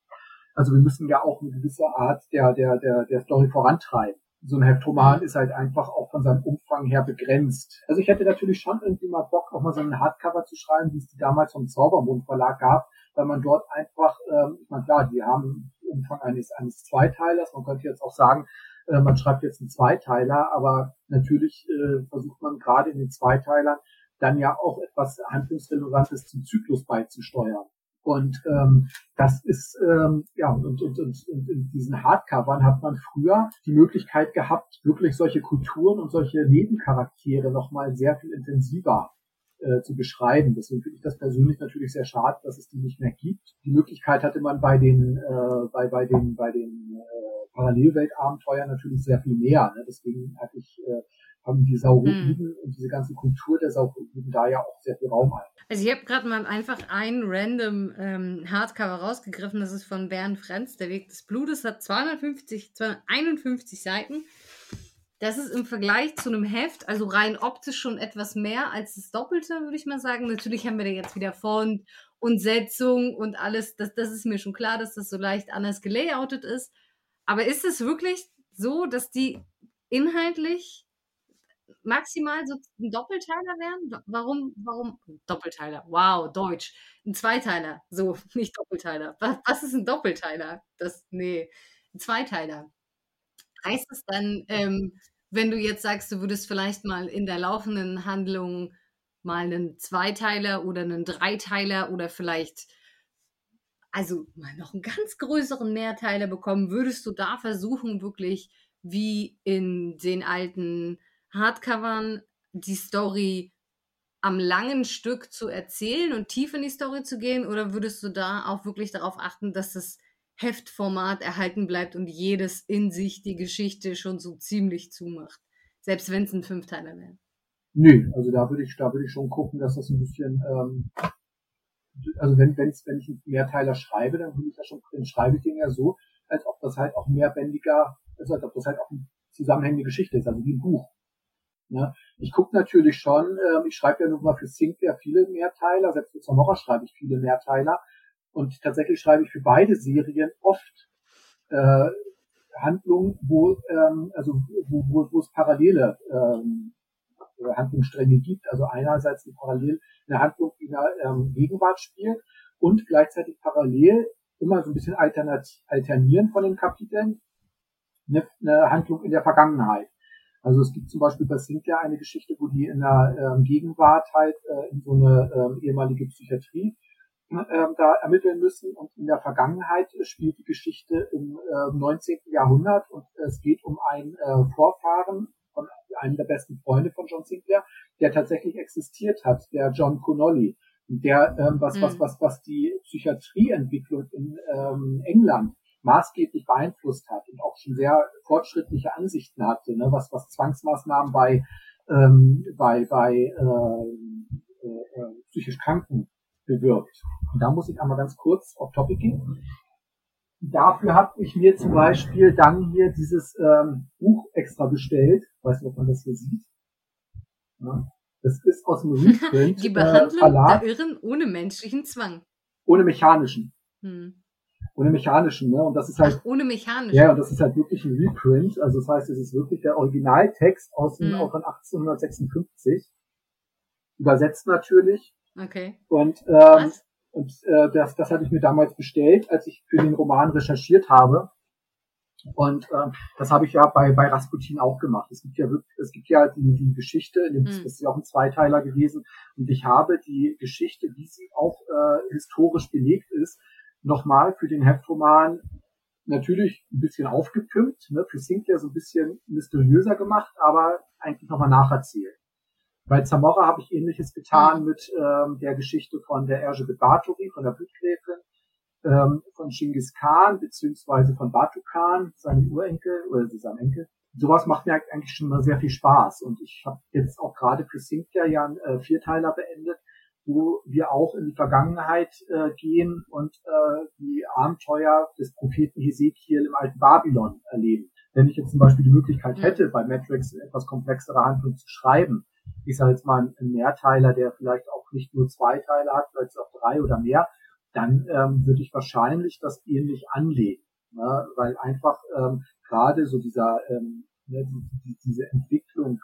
also wir müssen ja auch eine gewisse Art der, der, der, der Story vorantreiben so ein Heftroman ist halt einfach auch von seinem Umfang her begrenzt. Also ich hätte natürlich schon irgendwie mal Bock, auch mal so ein Hardcover zu schreiben, wie es die damals vom Zaubermond Verlag gab, weil man dort einfach, ähm, ich meine klar, die haben Umfang eines, eines Zweiteilers, man könnte jetzt auch sagen, äh, man schreibt jetzt einen Zweiteiler, aber natürlich äh, versucht man gerade in den Zweiteilern dann ja auch etwas Handlungsrelevantes zum Zyklus beizusteuern. Und ähm, das ist, ähm, ja, und, und, und, und in diesen Hardcovern hat man früher die Möglichkeit gehabt, wirklich solche Kulturen und solche Nebencharaktere nochmal sehr viel intensiver äh, zu beschreiben. Deswegen finde ich das persönlich natürlich sehr schade, dass es die nicht mehr gibt. Die Möglichkeit hatte man bei den, äh, bei, bei den, bei den äh, Parallelweltabenteuern natürlich sehr viel mehr. Ne? Deswegen hatte ich äh, haben die Sauroiden mhm. und diese ganze Kultur der Sauroiden da ja auch sehr viel Raum ein. Also ich habe gerade mal einfach ein random ähm, Hardcover rausgegriffen, das ist von Bernd Frenz, Der Weg des Blutes, hat 250, 251 Seiten. Das ist im Vergleich zu einem Heft, also rein optisch schon etwas mehr als das Doppelte, würde ich mal sagen. Natürlich haben wir da jetzt wieder Font und Setzung und alles. Das, das ist mir schon klar, dass das so leicht anders gelayoutet ist. Aber ist es wirklich so, dass die inhaltlich maximal so ein Doppelteiler werden? Warum, warum? Doppelteiler, wow, Deutsch. Ein Zweiteiler, so, nicht Doppelteiler. Was, was ist ein Doppelteiler? Das, nee, ein Zweiteiler. Heißt es dann, ähm, wenn du jetzt sagst, du würdest vielleicht mal in der laufenden Handlung mal einen Zweiteiler oder einen Dreiteiler oder vielleicht also mal noch einen ganz größeren Mehrteiler bekommen, würdest du da versuchen, wirklich wie in den alten Hardcovern die Story am langen Stück zu erzählen und tief in die Story zu gehen? Oder würdest du da auch wirklich darauf achten, dass das Heftformat erhalten bleibt und jedes in sich die Geschichte schon so ziemlich zumacht? Selbst wenn es ein Fünfteiler wäre. Nö, also da würde ich, da würde ich schon gucken, dass das ein bisschen, ähm, also wenn, wenn's, wenn ich einen Mehrteiler schreibe, dann würde ich ja schon, dann schreibe ich den ja so, als ob das halt auch mehrbändiger, also als ob das halt auch eine zusammenhängende Geschichte ist, also wie ein Buch. Ne? Ich gucke natürlich schon, äh, ich schreibe ja nun mal für Sinclair viele Mehrteiler, selbst für Zamora schreibe ich viele Mehrteiler und tatsächlich schreibe ich für beide Serien oft äh, Handlungen, wo ähm, also wo, wo, wo es parallele ähm, Handlungsstränge gibt. Also einerseits eine parallel eine Handlung, die in der ähm, Gegenwart spielt und gleichzeitig parallel immer so ein bisschen alternieren von den Kapiteln eine, eine Handlung in der Vergangenheit. Also es gibt zum Beispiel bei Sinclair eine Geschichte, wo die in der ähm, Gegenwart halt äh, in so eine ähm, ehemalige Psychiatrie ähm, da ermitteln müssen. Und in der Vergangenheit spielt die Geschichte im äh, 19. Jahrhundert und es geht um einen äh, Vorfahren von einem der besten Freunde von John Sinclair, der tatsächlich existiert hat, der John Connolly, der ähm, was, mhm. was, was, was die Psychiatrieentwicklung in ähm, England maßgeblich beeinflusst hat und auch schon sehr fortschrittliche Ansichten hatte, ne, was, was Zwangsmaßnahmen bei, ähm, bei, bei äh, äh, äh psychisch Kranken bewirkt. Und da muss ich einmal ganz kurz auf Topic gehen. Dafür habe ich mir zum Beispiel dann hier dieses ähm, Buch extra bestellt. Weiß nicht, ob man das hier sieht. Ja. Das ist aus dem Reprint. Die Behandlung äh, der Irren ohne menschlichen Zwang. Ohne mechanischen. Hm. Ohne mechanischen, ne? Und das ist halt. Ach, ohne mechanischen. Ja, und das ist halt wirklich ein Reprint. Also das heißt, es ist wirklich der Originaltext aus dem, hm. auch von 1856. Übersetzt natürlich. Okay. Und, ähm, und äh, das, das hatte ich mir damals bestellt, als ich für den Roman recherchiert habe. Und ähm, das habe ich ja bei, bei Rasputin auch gemacht. Es gibt ja wirklich, es gibt ja die, die Geschichte, mhm. das ist ja auch ein Zweiteiler gewesen. Und ich habe die Geschichte, wie sie auch äh, historisch belegt ist, nochmal für den Heftroman natürlich ein bisschen aufgepimpt, ne, für Sinclair so ein bisschen mysteriöser gemacht, aber eigentlich nochmal nacherzählt. Bei Zamora habe ich ähnliches getan mhm. mit ähm, der Geschichte von der Erge Batory, von der Blutgräfin, ähm, von Genghis Khan, beziehungsweise von Batu Khan, seinem Urenkel oder seinem Enkel. Sowas macht mir eigentlich schon mal sehr viel Spaß. Und ich habe jetzt auch gerade für Sinclair ja einen äh, Vierteiler beendet, wo wir auch in die Vergangenheit äh, gehen und äh, die Abenteuer des Propheten Hesekiel im alten Babylon erleben. Wenn ich jetzt zum Beispiel die Möglichkeit hätte, bei Matrix etwas komplexere Handlung zu schreiben, ich sage jetzt mal ein Mehrteiler, der vielleicht auch nicht nur zwei Teile hat, vielleicht auch drei oder mehr, dann ähm, würde ich wahrscheinlich das ähnlich anlegen, ne? weil einfach ähm, gerade so dieser ähm, ne, die, diese Entwicklung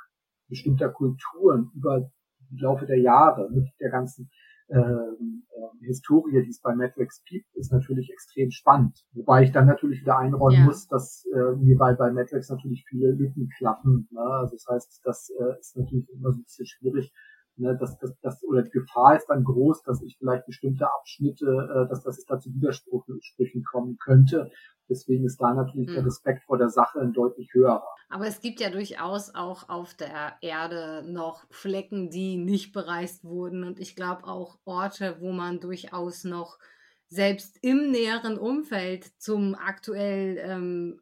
bestimmter Kulturen über die Laufe der Jahre mit der ganzen ähm, äh, Historie, die es bei Matrix gibt, ist natürlich extrem spannend. Wobei ich dann natürlich wieder einräumen ja. muss, dass äh, mir bei, bei Matrix natürlich viele Lücken klappen. Ne? Also das heißt, das äh, ist natürlich immer so ein bisschen schwierig. Ne? Das, das, das, oder die Gefahr ist dann groß, dass ich vielleicht bestimmte Abschnitte, äh, dass, dass es da zu Widersprüchen kommen könnte. Deswegen ist da natürlich mhm. der Respekt vor der Sache ein deutlich höherer. Aber es gibt ja durchaus auch auf der Erde noch Flecken, die nicht bereist wurden. Und ich glaube auch Orte, wo man durchaus noch selbst im näheren Umfeld zum aktuell ähm,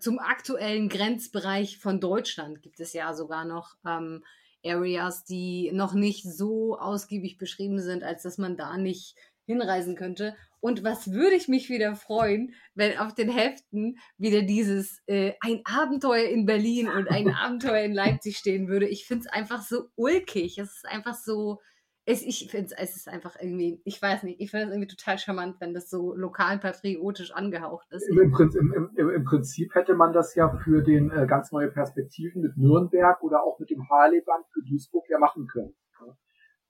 zum aktuellen Grenzbereich von Deutschland gibt es ja sogar noch ähm, Areas, die noch nicht so ausgiebig beschrieben sind, als dass man da nicht hinreisen könnte. Und was würde ich mich wieder freuen, wenn auf den Heften wieder dieses äh, ein Abenteuer in Berlin und ein Abenteuer in Leipzig stehen würde. Ich finde es einfach so ulkig. Es ist einfach so, es, ich finde es ist einfach irgendwie, ich weiß nicht, ich finde es irgendwie total charmant, wenn das so lokal patriotisch angehaucht ist. Im, Prinzip, im, im, Im, Prinzip hätte man das ja für den äh, ganz neue Perspektiven mit Nürnberg oder auch mit dem Harley-Band für Duisburg ja machen können.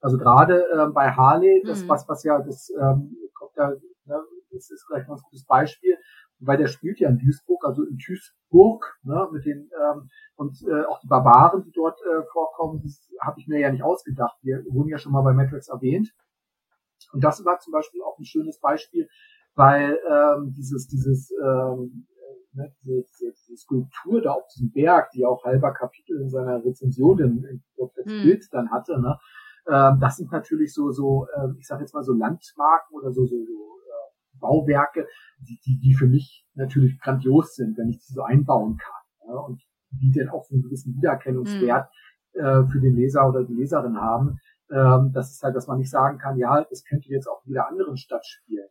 Also gerade ähm, bei Harley, das mhm. was, was ja, das ähm, kommt ja, ne, das ist vielleicht mal ein gutes Beispiel, weil der spielt ja in Duisburg, also in Duisburg, ne, mit den ähm, und äh, auch die Barbaren, die dort äh, vorkommen, das habe ich mir ja nicht ausgedacht. Wir wurden ja schon mal bei Matrix erwähnt. Und das war zum Beispiel auch ein schönes Beispiel, weil ähm, dieses, dieses, ähm, ne, diese, diese, diese Skulptur da auf diesem Berg, die auch halber Kapitel in seiner Rezension in, in, das hm. Bild dann hatte, ne, ähm, das sind natürlich so, so, äh, ich sage jetzt mal so Landmarken oder so, so, so Bauwerke, die, die, die für mich natürlich grandios sind, wenn ich die so einbauen kann. Ja, und die dann auch einen gewissen Wiedererkennungswert mhm. äh, für den Leser oder die Leserin haben. Ähm, das ist halt, dass man nicht sagen kann, ja, das könnte jetzt auch in jeder anderen Stadt spielen.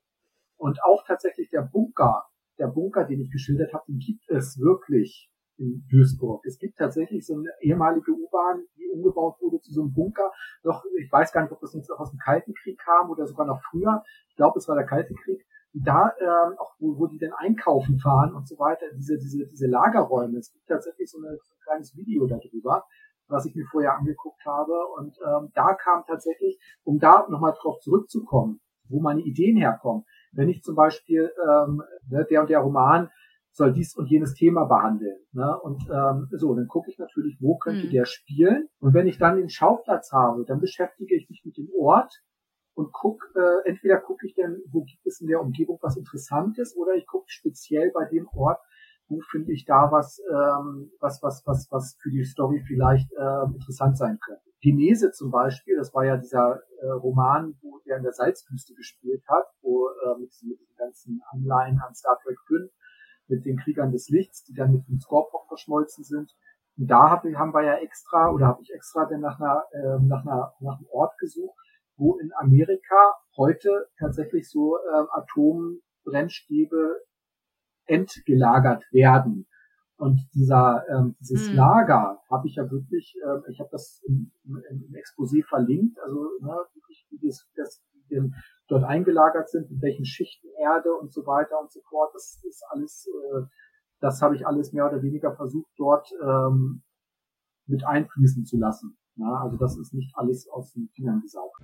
Und auch tatsächlich der Bunker, der Bunker, den ich geschildert habe, den gibt es wirklich in Duisburg. Es gibt tatsächlich so eine ehemalige U-Bahn, die umgebaut wurde zu so einem Bunker. Doch, ich weiß gar nicht, ob das jetzt noch aus dem Kalten Krieg kam oder sogar noch früher. Ich glaube, es war der Kalte Krieg. Da, ähm, auch wo, wo die denn einkaufen fahren und so weiter, diese, diese, diese Lagerräume. Es gibt tatsächlich so, eine, so ein kleines Video darüber, was ich mir vorher angeguckt habe. Und ähm, da kam tatsächlich, um da nochmal drauf zurückzukommen, wo meine Ideen herkommen. Wenn ich zum Beispiel ähm, ne, der und der Roman soll dies und jenes Thema behandeln. Ne? Und ähm, so, dann gucke ich natürlich, wo könnte mhm. der spielen. Und wenn ich dann den Schauplatz habe, dann beschäftige ich mich mit dem Ort und guck, äh, entweder gucke ich dann, wo gibt es in der Umgebung was Interessantes, oder ich gucke speziell bei dem Ort, wo finde ich da was, ähm, was, was, was, was für die Story vielleicht ähm, interessant sein könnte. Genese zum Beispiel, das war ja dieser äh, Roman, wo der in der Salzwüste gespielt hat, wo äh, mit, mit den ganzen Anleihen an Star Trek 5, mit den Kriegern des Lichts, die dann mit dem Scorpio verschmolzen sind. Und da hab, haben wir ja extra, oder habe ich extra dann nach einer, äh, nach einer, nach einem Ort gesucht, wo in Amerika heute tatsächlich so äh, Atombrennstäbe entgelagert werden. Und dieser ähm, dieses mhm. Lager habe ich ja wirklich, äh, ich habe das im, im, im Exposé verlinkt, also ne, wirklich, wie das, das wie dort eingelagert sind, mit welchen Schichten Erde und so weiter und so fort. Das ist alles, äh, das habe ich alles mehr oder weniger versucht dort ähm, mit einfließen zu lassen. Ja, also das ist nicht alles aus den Fingern gesaugt.